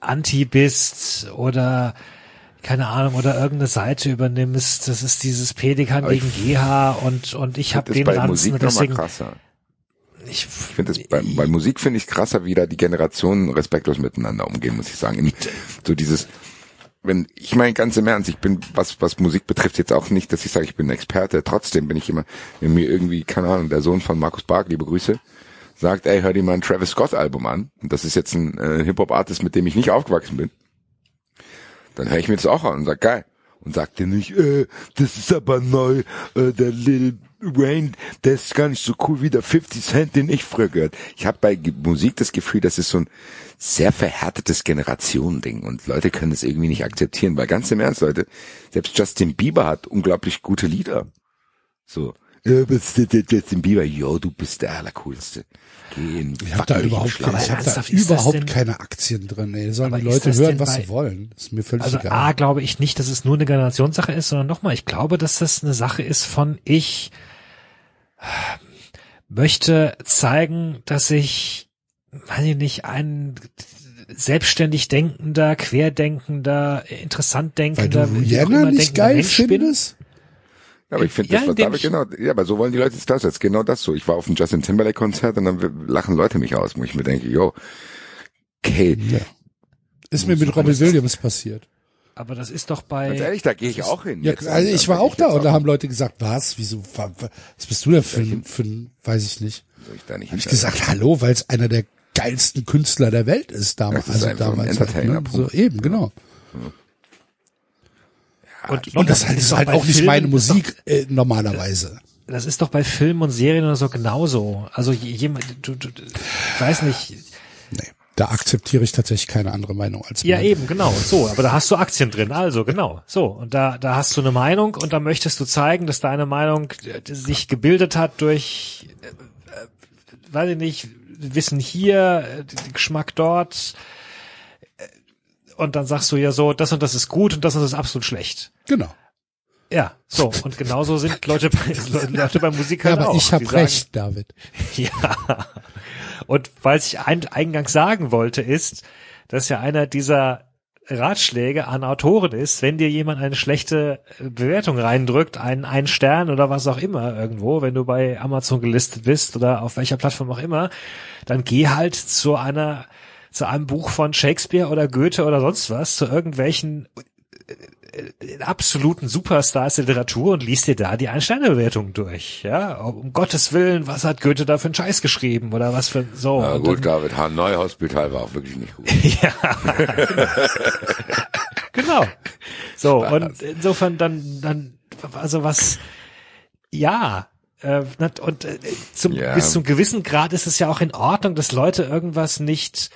anti bist oder keine Ahnung oder irgendeine Seite übernimmst. Das ist dieses Pelikan gegen GH und und ich habe den bei Ranzen Musik und noch mal deswegen krasser. Ich, finde das bei, bei Musik finde ich krasser, wie da die Generationen respektlos miteinander umgehen, muss ich sagen. So dieses, wenn ich meine ganz im Ernst, ich bin was was Musik betrifft jetzt auch nicht, dass ich sage, ich bin ein Experte. Trotzdem bin ich immer, wenn mir irgendwie keine Ahnung der Sohn von Markus Bark, liebe Grüße, sagt, ey, hör dir mal ein Travis Scott Album an. Und das ist jetzt ein äh, Hip Hop Artist, mit dem ich nicht aufgewachsen bin. Dann höre ich mir das auch an und sag geil. Und sagt dir nicht, äh, das ist aber neu, äh, der Lil Wayne, der ist gar nicht so cool wie der 50 Cent, den ich früher gehört. Ich habe bei Musik das Gefühl, das ist so ein sehr verhärtetes Generationending und Leute können das irgendwie nicht akzeptieren, weil ganz im Ernst, Leute, selbst Justin Bieber hat unglaublich gute Lieder. So, ja, was ist der Justin Bieber? Yo, du bist der Allercoolste. Geh in ich habe da überhaupt, Schlaf. ich hab da überhaupt denn- keine Aktien drin. Ey. Sollen Aber die Leute hören, was bei- sie wollen. Das ist mir völlig Also egal. A, glaube ich nicht, dass es nur eine Generationssache ist, sondern nochmal, ich glaube, dass das eine Sache ist von ich möchte zeigen, dass ich, weiß ich nicht, ein selbstständig denkender, querdenkender, interessant Weil du denkender, wie auch Rihanna immer nicht denkender geil Mensch bin. Ja, aber ich finde, Ja, das damit ich- genau, ja, aber so wollen die Leute es das jetzt, genau das so. Ich war auf dem Justin Timberlake Konzert und dann lachen Leute mich aus, wo ich mir denke, yo, okay, Ja. Ist mir mit Robbie Williams passiert. Aber das ist doch ganz bei, ehrlich, da gehe ich auch hin. Ja, jetzt. also ich war auch da und da haben Leute gesagt, was, wieso, wa- wa- was bist du denn für, ein- für ein, weiß ich nicht. soll ich da nicht Hab ich gesagt, hallo, weil es einer der geilsten Künstler der Welt ist damals. Das ist Also damals. Halt, ne? So eben, genau. Und, Und das halt ist doch halt auch nicht Filmen- meine Musik äh, normalerweise. Das ist doch bei Filmen und Serien oder so genauso. Also je- jemand, du, du, du weiß nicht, Nee, da akzeptiere ich tatsächlich keine andere Meinung als Ja, meine. eben, genau, so. Aber da hast du Aktien drin, also genau, so. Und da, da hast du eine Meinung und da möchtest du zeigen, dass deine Meinung äh, sich gebildet hat durch, äh, äh, weiß ich nicht, Wissen hier, äh, Geschmack dort. Und dann sagst du ja so, das und das ist gut und das und das ist absolut schlecht. Genau. Ja, so. Und genauso sind Leute bei, Leute bei Musik Ja, aber auch. ich habe sagen- recht, David. Ja. Und was ich ein, eingangs sagen wollte, ist, dass ja einer dieser Ratschläge an Autoren ist, wenn dir jemand eine schlechte äh, Bewertung reindrückt, einen, einen Stern oder was auch immer irgendwo, wenn du bei Amazon gelistet bist oder auf welcher Plattform auch immer, dann geh halt zu einer zu einem Buch von Shakespeare oder Goethe oder sonst was, zu irgendwelchen äh, äh, absoluten Superstars der Literatur und liest dir da die Einsteinebewertung durch. Ja, um Gottes Willen, was hat Goethe da für einen Scheiß geschrieben oder was für so. Na gut, dann- David Hahn Neuhospital war auch wirklich nicht gut. ja. genau. So, und insofern dann, dann, also was, ja, äh, und äh, zum, Ja. bis zum gewissen Grad ist es ja auch in Ordnung, dass Leute irgendwas nicht,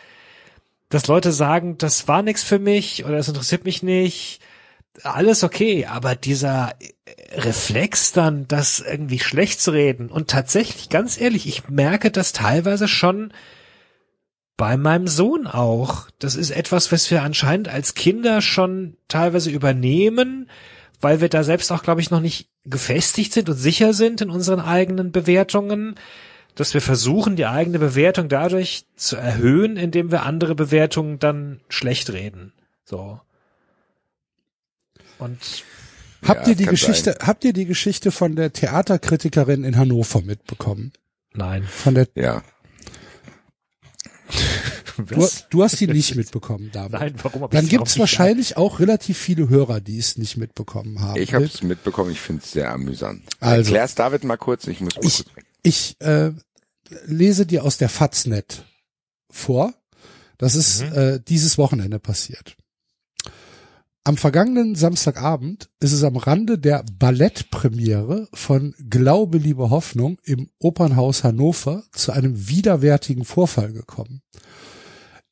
dass Leute sagen, das war nichts für mich oder es interessiert mich nicht. Alles okay, aber dieser äh, Reflex dann, das irgendwie schlecht zu reden und tatsächlich, ganz ehrlich, ich merke das teilweise schon bei meinem Sohn auch. Das ist etwas, was wir anscheinend als Kinder schon teilweise übernehmen, weil wir da selbst auch, glaube ich, noch nicht gefestigt sind und sicher sind in unseren eigenen Bewertungen, dass wir versuchen, die eigene Bewertung dadurch zu erhöhen, indem wir andere Bewertungen dann schlecht reden. So. Und Habt Ja, ihr die Geschichte, habt ihr die Geschichte von der Theaterkritikerin in Hannover mitbekommen? nein. Von der, Ja. du, du hast die nicht mitbekommen, David. Nein, warum hab Dann gibt's wahrscheinlich auch relativ viele Hörer, die es nicht mitbekommen haben. Ich habe es mitbekommen, ich finde es sehr amüsant. Also. Erklär's David mal kurz, ich muss mal Ich, kurz weg. ich äh, lese dir aus der Faznet vor. Das ist äh, dieses Wochenende passiert. Am vergangenen Samstagabend ist es am Rande der Ballettpremiere von Glaube, liebe Hoffnung im Opernhaus Hannover zu einem widerwärtigen Vorfall gekommen.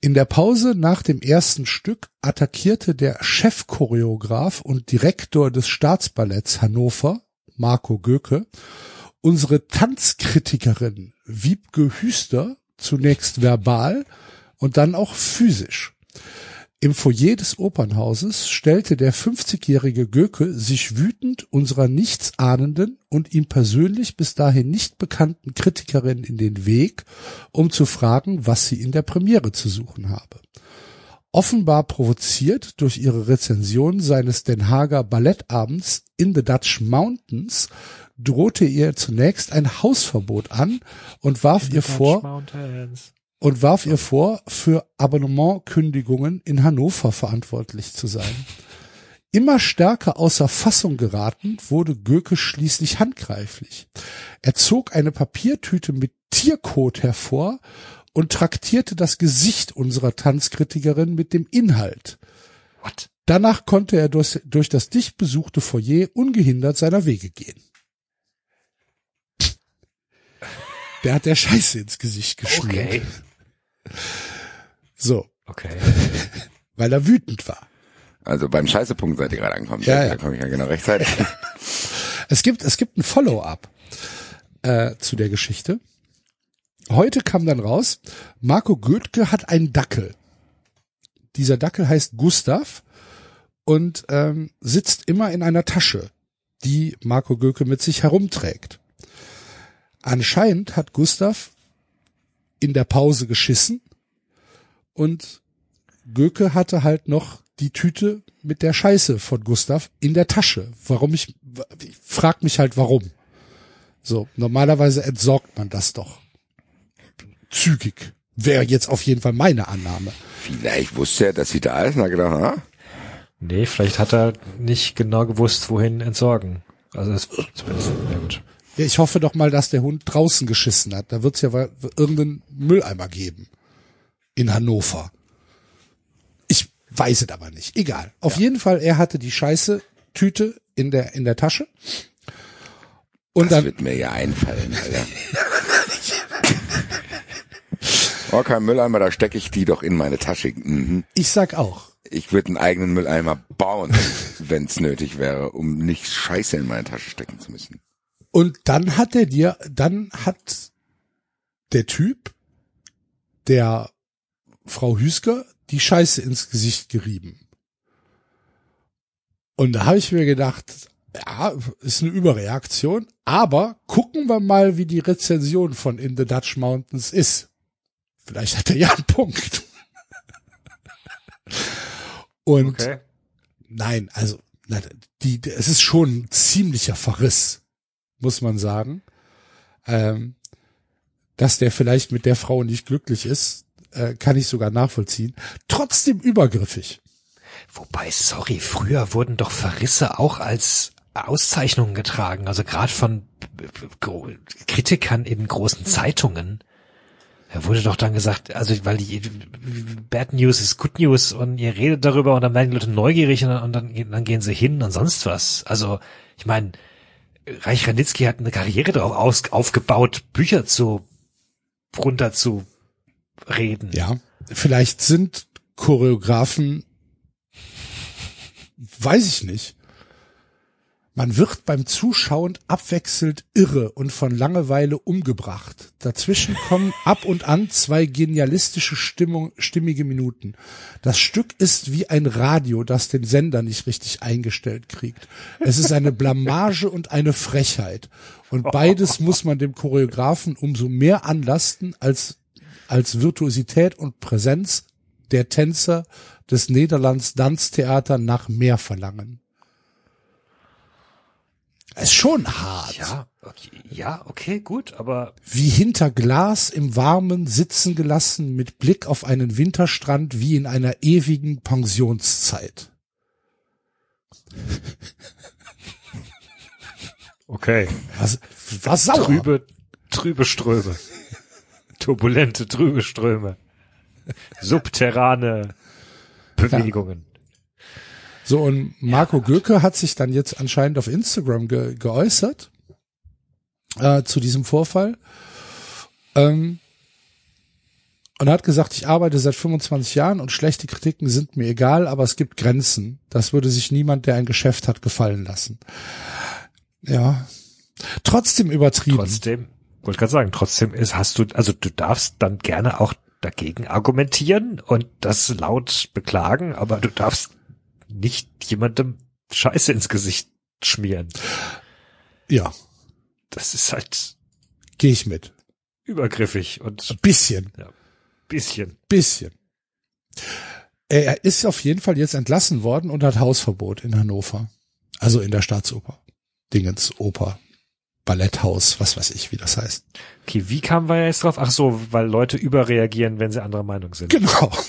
In der Pause nach dem ersten Stück attackierte der Chefchoreograf und Direktor des Staatsballetts Hannover, Marco Göke, unsere Tanzkritikerin Wiebke Hüster zunächst verbal und dann auch physisch. Im Foyer des Opernhauses stellte der 50-jährige Göke sich wütend unserer nichtsahnenden und ihm persönlich bis dahin nicht bekannten Kritikerin in den Weg, um zu fragen, was sie in der Premiere zu suchen habe. Offenbar provoziert durch ihre Rezension seines Den Haager Ballettabends In the Dutch Mountains drohte ihr zunächst ein Hausverbot an und warf ihr vor, Mountains. und warf ihr vor, für Abonnementkündigungen in Hannover verantwortlich zu sein. Immer stärker außer Fassung geraten, wurde Göke schließlich handgreiflich. Er zog eine Papiertüte mit Tierkot hervor und traktierte das Gesicht unserer Tanzkritikerin mit dem Inhalt. What? Danach konnte er durch, durch das dicht besuchte Foyer ungehindert seiner Wege gehen. Der hat der Scheiße ins Gesicht geschmiert. Okay. So, Okay. weil er wütend war. Also beim Scheißepunkt seid ihr gerade angekommen. Ja, da ja. komme ich ja genau rechtzeitig. Es gibt, es gibt ein Follow-up äh, zu der Geschichte. Heute kam dann raus, Marco Götke hat einen Dackel. Dieser Dackel heißt Gustav und ähm, sitzt immer in einer Tasche, die Marco Göke mit sich herumträgt. Anscheinend hat Gustav in der Pause geschissen und Göke hatte halt noch die Tüte mit der Scheiße von Gustav in der Tasche. Warum ich, ich frag mich halt warum. So, normalerweise entsorgt man das doch. Zügig. Wäre jetzt auf jeden Fall meine Annahme. Vielleicht wusste er, dass sie da ist und hat gedacht, ah, Nee, vielleicht hat er nicht genau gewusst, wohin entsorgen. Also das zumindest, ja gut. Ja, ich hoffe doch mal, dass der Hund draußen geschissen hat. Da wird's ja irgendeinen Mülleimer geben. In Hannover. Ich weiß es aber nicht. Egal. Auf jeden Fall, er hatte die scheiße Tüte in der, in der Tasche. Und das dann, wird mir ja einfallen, Alter. oh, kein Mülleimer, da stecke ich die doch in meine Tasche. Mhm. ich sag auch. Ich würde einen eigenen Mülleimer bauen, wenn es nötig wäre, um nicht Scheiße in meine Tasche stecken zu müssen. Und dann hat er dir, dann hat der Typ, der Frau Hüsker, die Scheiße ins Gesicht gerieben. Und da habe ich mir gedacht, ja, ist eine Überreaktion, aber gucken wir mal, wie die Rezension von In the Dutch Mountains ist. Vielleicht hat er ja einen Punkt. Und Okay. Nein, also die, es ist schon ein ziemlicher Verriss, muss man sagen. Ähm, dass der vielleicht mit der Frau nicht glücklich ist, äh, kann ich sogar nachvollziehen. Trotzdem übergriffig. Wobei, sorry, früher wurden doch Verrisse auch als Auszeichnungen getragen, also gerade von gro- Kritikern in großen Zeitungen. Da wurde doch dann gesagt, also weil die Bad News ist Good News und ihr redet darüber und dann werden die Leute neugierig und dann, dann gehen sie hin und sonst was. Also ich meine, Reich Ranitzky hat eine Karriere darauf aus, aufgebaut, Bücher zu runter zu reden. Ja, vielleicht sind Choreografen, weiß ich nicht. Man wird beim Zuschauen abwechselnd irre und von Langeweile umgebracht. Dazwischen kommen ab und an zwei genialistische Stimmung, stimmige Minuten. Das Stück ist wie ein Radio, das den Sender nicht richtig eingestellt kriegt. Es ist eine Blamage und eine Frechheit. Und beides muss man dem Choreografen umso mehr anlasten als als Virtuosität und Präsenz der Tänzer des Niederlands Danztheater nach mehr verlangen. Ist schon hart. Ja, okay, ja, okay, gut, aber Wie hinter Glas im Warmen sitzen gelassen mit Blick auf einen Winterstrand wie in einer ewigen Pensionszeit. okay. Was, was sauer. Trübe, trübe Ströme. Turbulente, trübe Ströme. Subterrane Bewegungen. So, und Marco Göke hat sich dann jetzt anscheinend auf Instagram ge geäußert äh, zu diesem Vorfall. Ähm, und hat gesagt, ich arbeite seit 25 Jahren und schlechte Kritiken sind mir egal, aber es gibt Grenzen. Das würde sich niemand, der ein Geschäft hat, gefallen lassen. Ja. Trotzdem übertrieben. Trotzdem, wollte gerade sagen, trotzdem ist, hast du, also du darfst dann gerne auch dagegen argumentieren und das laut beklagen, aber du darfst nicht jemandem Scheiße ins Gesicht schmieren. Ja, Das ist halt gehe ich mit. übergriffig und Bisschen, bisschen. bisschen. Er ist auf jeden Fall jetzt entlassen worden und hat Hausverbot in Hannover. Also in der Staatsoper. Dingens Oper. Balletthaus, was weiß ich, wie das heißt. Okay, wie kamen wir jetzt drauf? Ach so, weil Leute überreagieren, wenn sie anderer Meinung sind. Genau.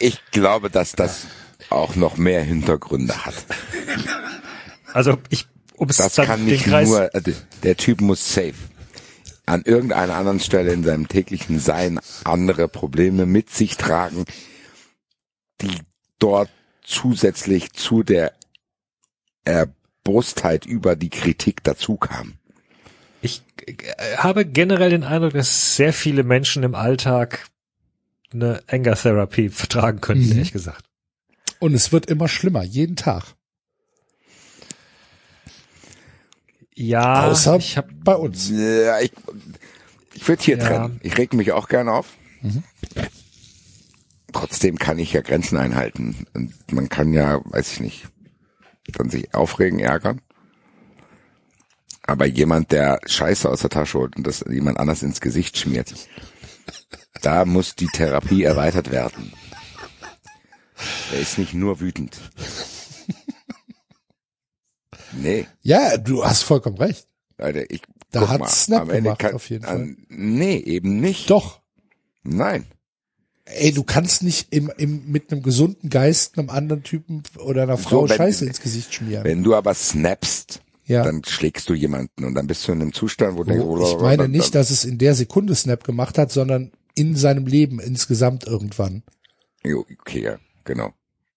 Ich glaube, dass das auch noch mehr Hintergründe hat. Also ich, um es Das kann nicht Kreis, nur, äh, der Typ muss safe an irgendeiner anderen Stelle in seinem täglichen Sein andere Probleme mit sich tragen, die dort zusätzlich zu der Erbrustheit über die Kritik dazu kamen. ich äh, habe generell den Eindruck, dass sehr viele Menschen im Alltag eine Anger-Therapie vertragen könnten, Mhm. ehrlich gesagt. Und es wird immer schlimmer, jeden Tag. Ja, Außer ich habe bei uns. Ja, ich ich würde hier Ja. trennen. Ich reg mich auch gerne auf. Trotzdem kann ich ja Grenzen einhalten. Und man kann ja, weiß ich nicht, dann sich aufregen, ärgern. Aber jemand, der Scheiße aus der Tasche holt und das jemand anders ins Gesicht schmiert, da muss die Therapie erweitert werden. Er ist nicht nur wütend. Nee. Ja, du hast vollkommen recht. Alter, ich, Da hat mal, Snap gemacht, auf jeden Fall. Nee, eben nicht. Doch. Nein. Ey, du kannst nicht im, im, mit einem gesunden Geist einem anderen Typen oder einer Frau wenn- Scheiße ins Gesicht schmieren. Wenn du aber snappst, ja. dann schlägst du jemanden und dann bist du in einem Zustand, wo du denkst, Oh, oh, ich meine dann- nicht, dass es in der Sekunde Snap gemacht hat, sondern in seinem Leben insgesamt irgendwann. Jo, Okay, ja, genau.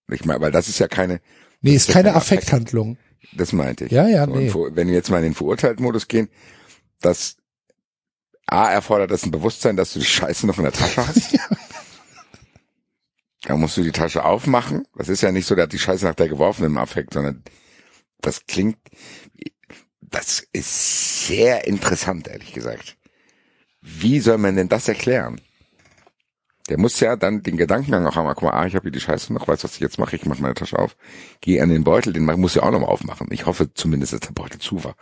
Ich meine, weil das ist ja keine, Nee, ist ja keine kein Affekt. Affekthandlung. das meinte ich. Ja, ja, Und nee. vor- wenn wir jetzt mal in den Verurteilt-Modus gehen, das A erfordert das ein Bewusstsein, dass du die Scheiße noch in der Tasche hast. Da musst du die Tasche aufmachen. Das ist ja nicht so, der hat die Scheiße nach der geworfen im Affekt, sondern das klingt, das ist sehr interessant, ehrlich gesagt. Wie soll man denn das erklären? Der muss ja dann den Gedankengang auch haben, guck mal, ah, ich habe hier die Scheiße noch, weißt du, was ich jetzt mache? Ich mache meine Tasche auf, gehe an den Beutel, den muss ich auch nochmal aufmachen. Ich hoffe zumindest, dass der Beutel zu war.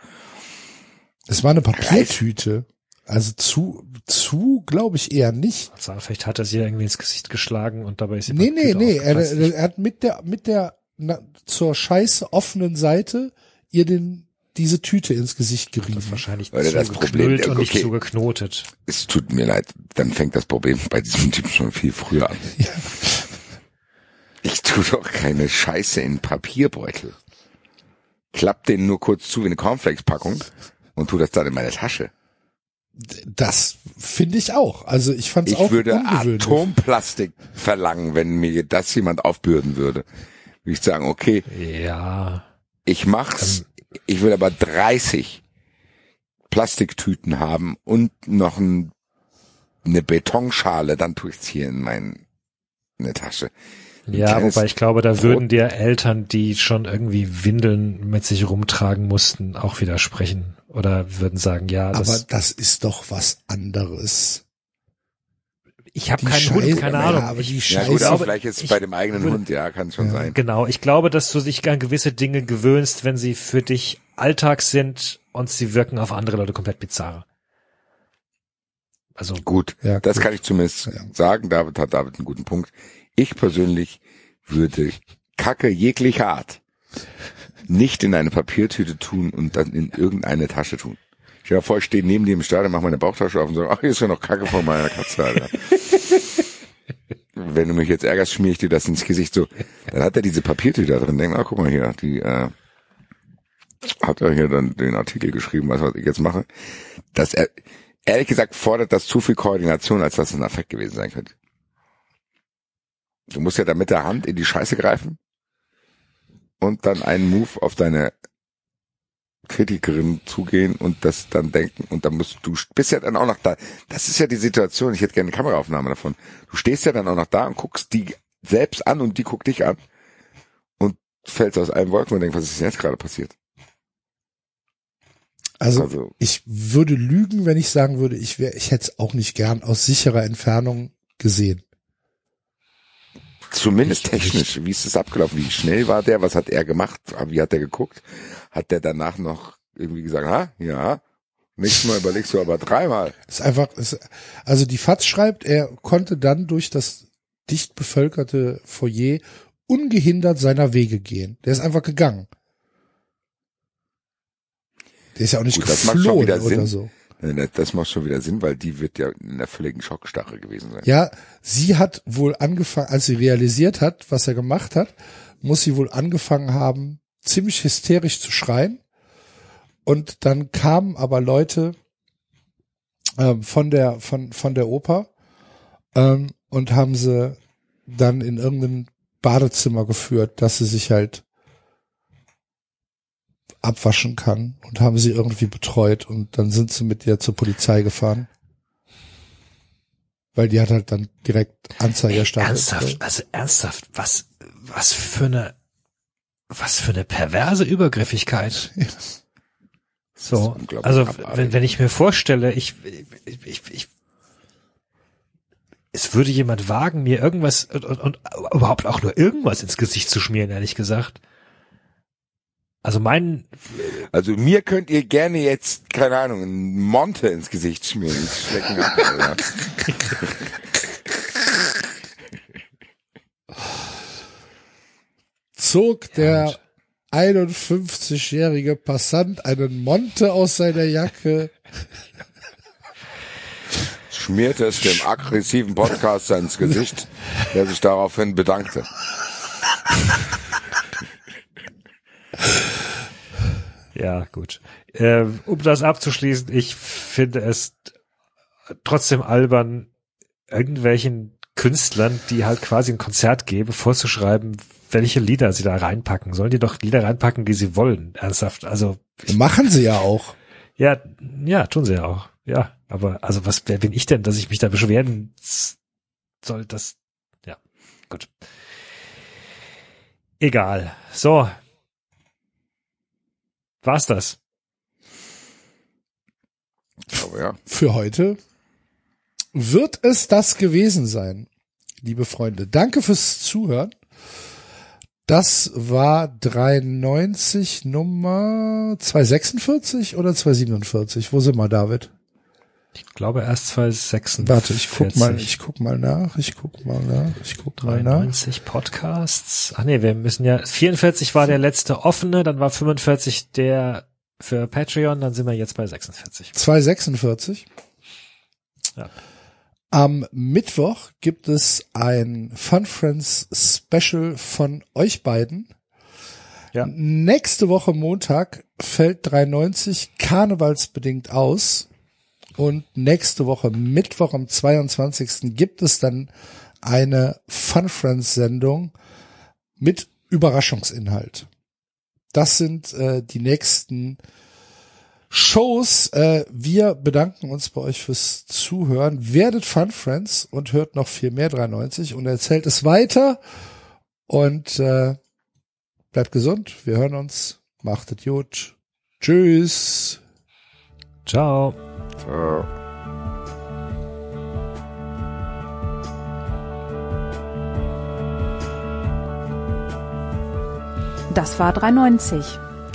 Es war eine Papiertüte. Also zu, zu glaube ich eher nicht. Also vielleicht hat er sie irgendwie ins Gesicht geschlagen und dabei ist sie Nee, nee, nee. Er, er hat mit der, mit der na, zur Scheiße offenen Seite ihr den diese Tüte ins Gesicht gerieben. Wahrscheinlich Leute, das Problem- und nicht okay. zugeknotet. Es tut mir leid, dann fängt das Problem bei diesem Typ schon viel früher an. Ich tue doch keine Scheiße in Papierbeutel. Klapp den nur kurz zu wie eine Cornflakes-Packung und tu das dann in meine Tasche. Das finde ich auch. Also ich fand es Ich auch würde ungewöhnlich. Atomplastik verlangen, wenn mir das jemand aufbürden würde. Würde ich sagen, okay, Ja. ich mach's, ich will aber 30 Plastiktüten haben und noch ein, eine Betonschale, dann tue ich's hier in meine Tasche. Ein Ja, wobei ich glaube, da Brot- würden dir Eltern, die schon irgendwie Windeln mit sich rumtragen mussten, auch widersprechen. Oder würden sagen, ja, Aber das, das ist doch was anderes. Ich habe keinen Scheiße- Hund, keine Ja, Ahnung. aber ich, die Ja Scheiße- gut, aber vielleicht ist es ich bei dem eigenen würde- Hund, ja, kann schon Ja. sein. Genau, ich glaube, dass du dich an gewisse Dinge gewöhnst, wenn sie für dich Alltag sind und sie wirken auf andere Leute komplett bizarr. Also Gut, Ja, das gut. kann ich zumindest Ja. sagen. David hat David einen guten Punkt. Ich persönlich würde Kacke jeglicher Art nicht in eine Papiertüte tun und dann in irgendeine Tasche tun. Stell dir vor, ich stehe neben dir im Stadion, mache meine Bauchtasche auf und sage, ach, hier ist ja noch Kacke von meiner Katze, Alter. Wenn du mich jetzt ärgerst, schmier ich dir das ins Gesicht so. Dann hat er diese Papiertüte da drin. Denk, ah, guck mal hier, die äh, hat er hier dann den Artikel geschrieben, was, was ich jetzt mache. Dass er, ehrlich gesagt, fordert das zu viel Koordination, als dass es ein Affekt gewesen sein könnte. Du musst ja da mit der Hand in die Scheiße greifen und dann einen Move auf deine Kritikerin zugehen und das dann denken und dann musst du bist ja dann auch noch da. Das ist ja die Situation. Ich hätte gerne eine Kameraaufnahme davon. Du stehst ja dann auch noch da und guckst die selbst an und die guckt dich an und fällst aus allen Wolken und denkst, was ist denn jetzt gerade passiert? Also, Also ich würde lügen, wenn ich sagen würde, ich wäre, ich hätte es auch nicht gern aus sicherer Entfernung gesehen. Zumindest technisch. Wie ist es abgelaufen? Wie schnell war der? Was hat er gemacht? Wie hat er geguckt? Hat der danach noch irgendwie gesagt, ha? Ja. Nächstes Mal überlegst du aber dreimal. ist einfach, ist, also die FAZ schreibt, er konnte dann durch das dicht bevölkerte Foyer ungehindert seiner Wege gehen. Der ist einfach gegangen. Der ist ja auch nicht Gut, das macht schon geflohen oder Sinn. so. Äh, Das macht schon wieder Sinn, weil die wird ja in einer völligen Schockstarre gewesen sein. Ja, sie hat wohl angefangen, als sie realisiert hat, was er gemacht hat, muss sie wohl angefangen haben, ziemlich hysterisch zu schreien. Und dann kamen aber Leute ähm, von der von von der Oper ähm, und haben sie dann in irgendein Badezimmer geführt, dass sie sich halt abwaschen kann und haben sie irgendwie betreut und dann sind sie mit ihr zur Polizei gefahren. Weil die hat halt dann direkt Anzeige erstattet. ernsthaft, also ernsthaft, was, was für eine, was für eine perverse Übergriffigkeit. So, also wenn, wenn ich mir vorstelle, ich, ich, ich, ich es würde jemand wagen, mir irgendwas und, und, und überhaupt auch nur irgendwas ins Gesicht zu schmieren, ehrlich gesagt. Also mein, Also mir könnt ihr gerne jetzt, keine Ahnung, einen Monte ins Gesicht schmieren. Ab, zog der 51-jährige Passant einen Monte aus seiner Jacke. Schmierte es dem aggressiven Podcaster ins Gesicht, der sich daraufhin bedankte. ja gut. Äh, um das abzuschließen, ich finde es trotzdem albern, irgendwelchen Künstlern, die halt quasi ein Konzert geben, vorzuschreiben, welche Lieder sie da reinpacken. Sollen die doch Lieder reinpacken, die sie wollen, ernsthaft. Also Machen sie ja auch. Ja, ja, tun sie ja auch. Ja, aber also was, wer bin ich denn, dass ich mich da beschweren soll, das, ja, gut. Egal. So. War's das? Aber ja, Für heute wird es das gewesen sein, liebe Freunde. Danke fürs Zuhören. Das war 93 Nummer 246 oder 247? Wo sind wir, David? Ich glaube erst 2046. Warte, ich guck mal, ich guck mal nach, ich guck mal nach, ich guck mal nach. 93 Podcasts. Ach nee, wir müssen ja, 44 war der letzte offene, dann war 45 der für Patreon, dann sind wir jetzt bei 46. 246. Ja. Am Mittwoch gibt es ein Fun Friends Special von euch beiden. Ja. Nächste Woche Montag fällt 390 karnevalsbedingt aus. Und nächste Woche Mittwoch am 22. gibt es dann eine Fun Friends Sendung mit Überraschungsinhalt. Das sind äh, die nächsten Shows. Äh, wir bedanken uns bei euch fürs Zuhören. Werdet Fun Friends und hört noch viel mehr 93 und erzählt es weiter. Und äh, bleibt gesund. Wir hören uns. Macht es gut. Tschüss. Ciao. Ciao. Das war 390.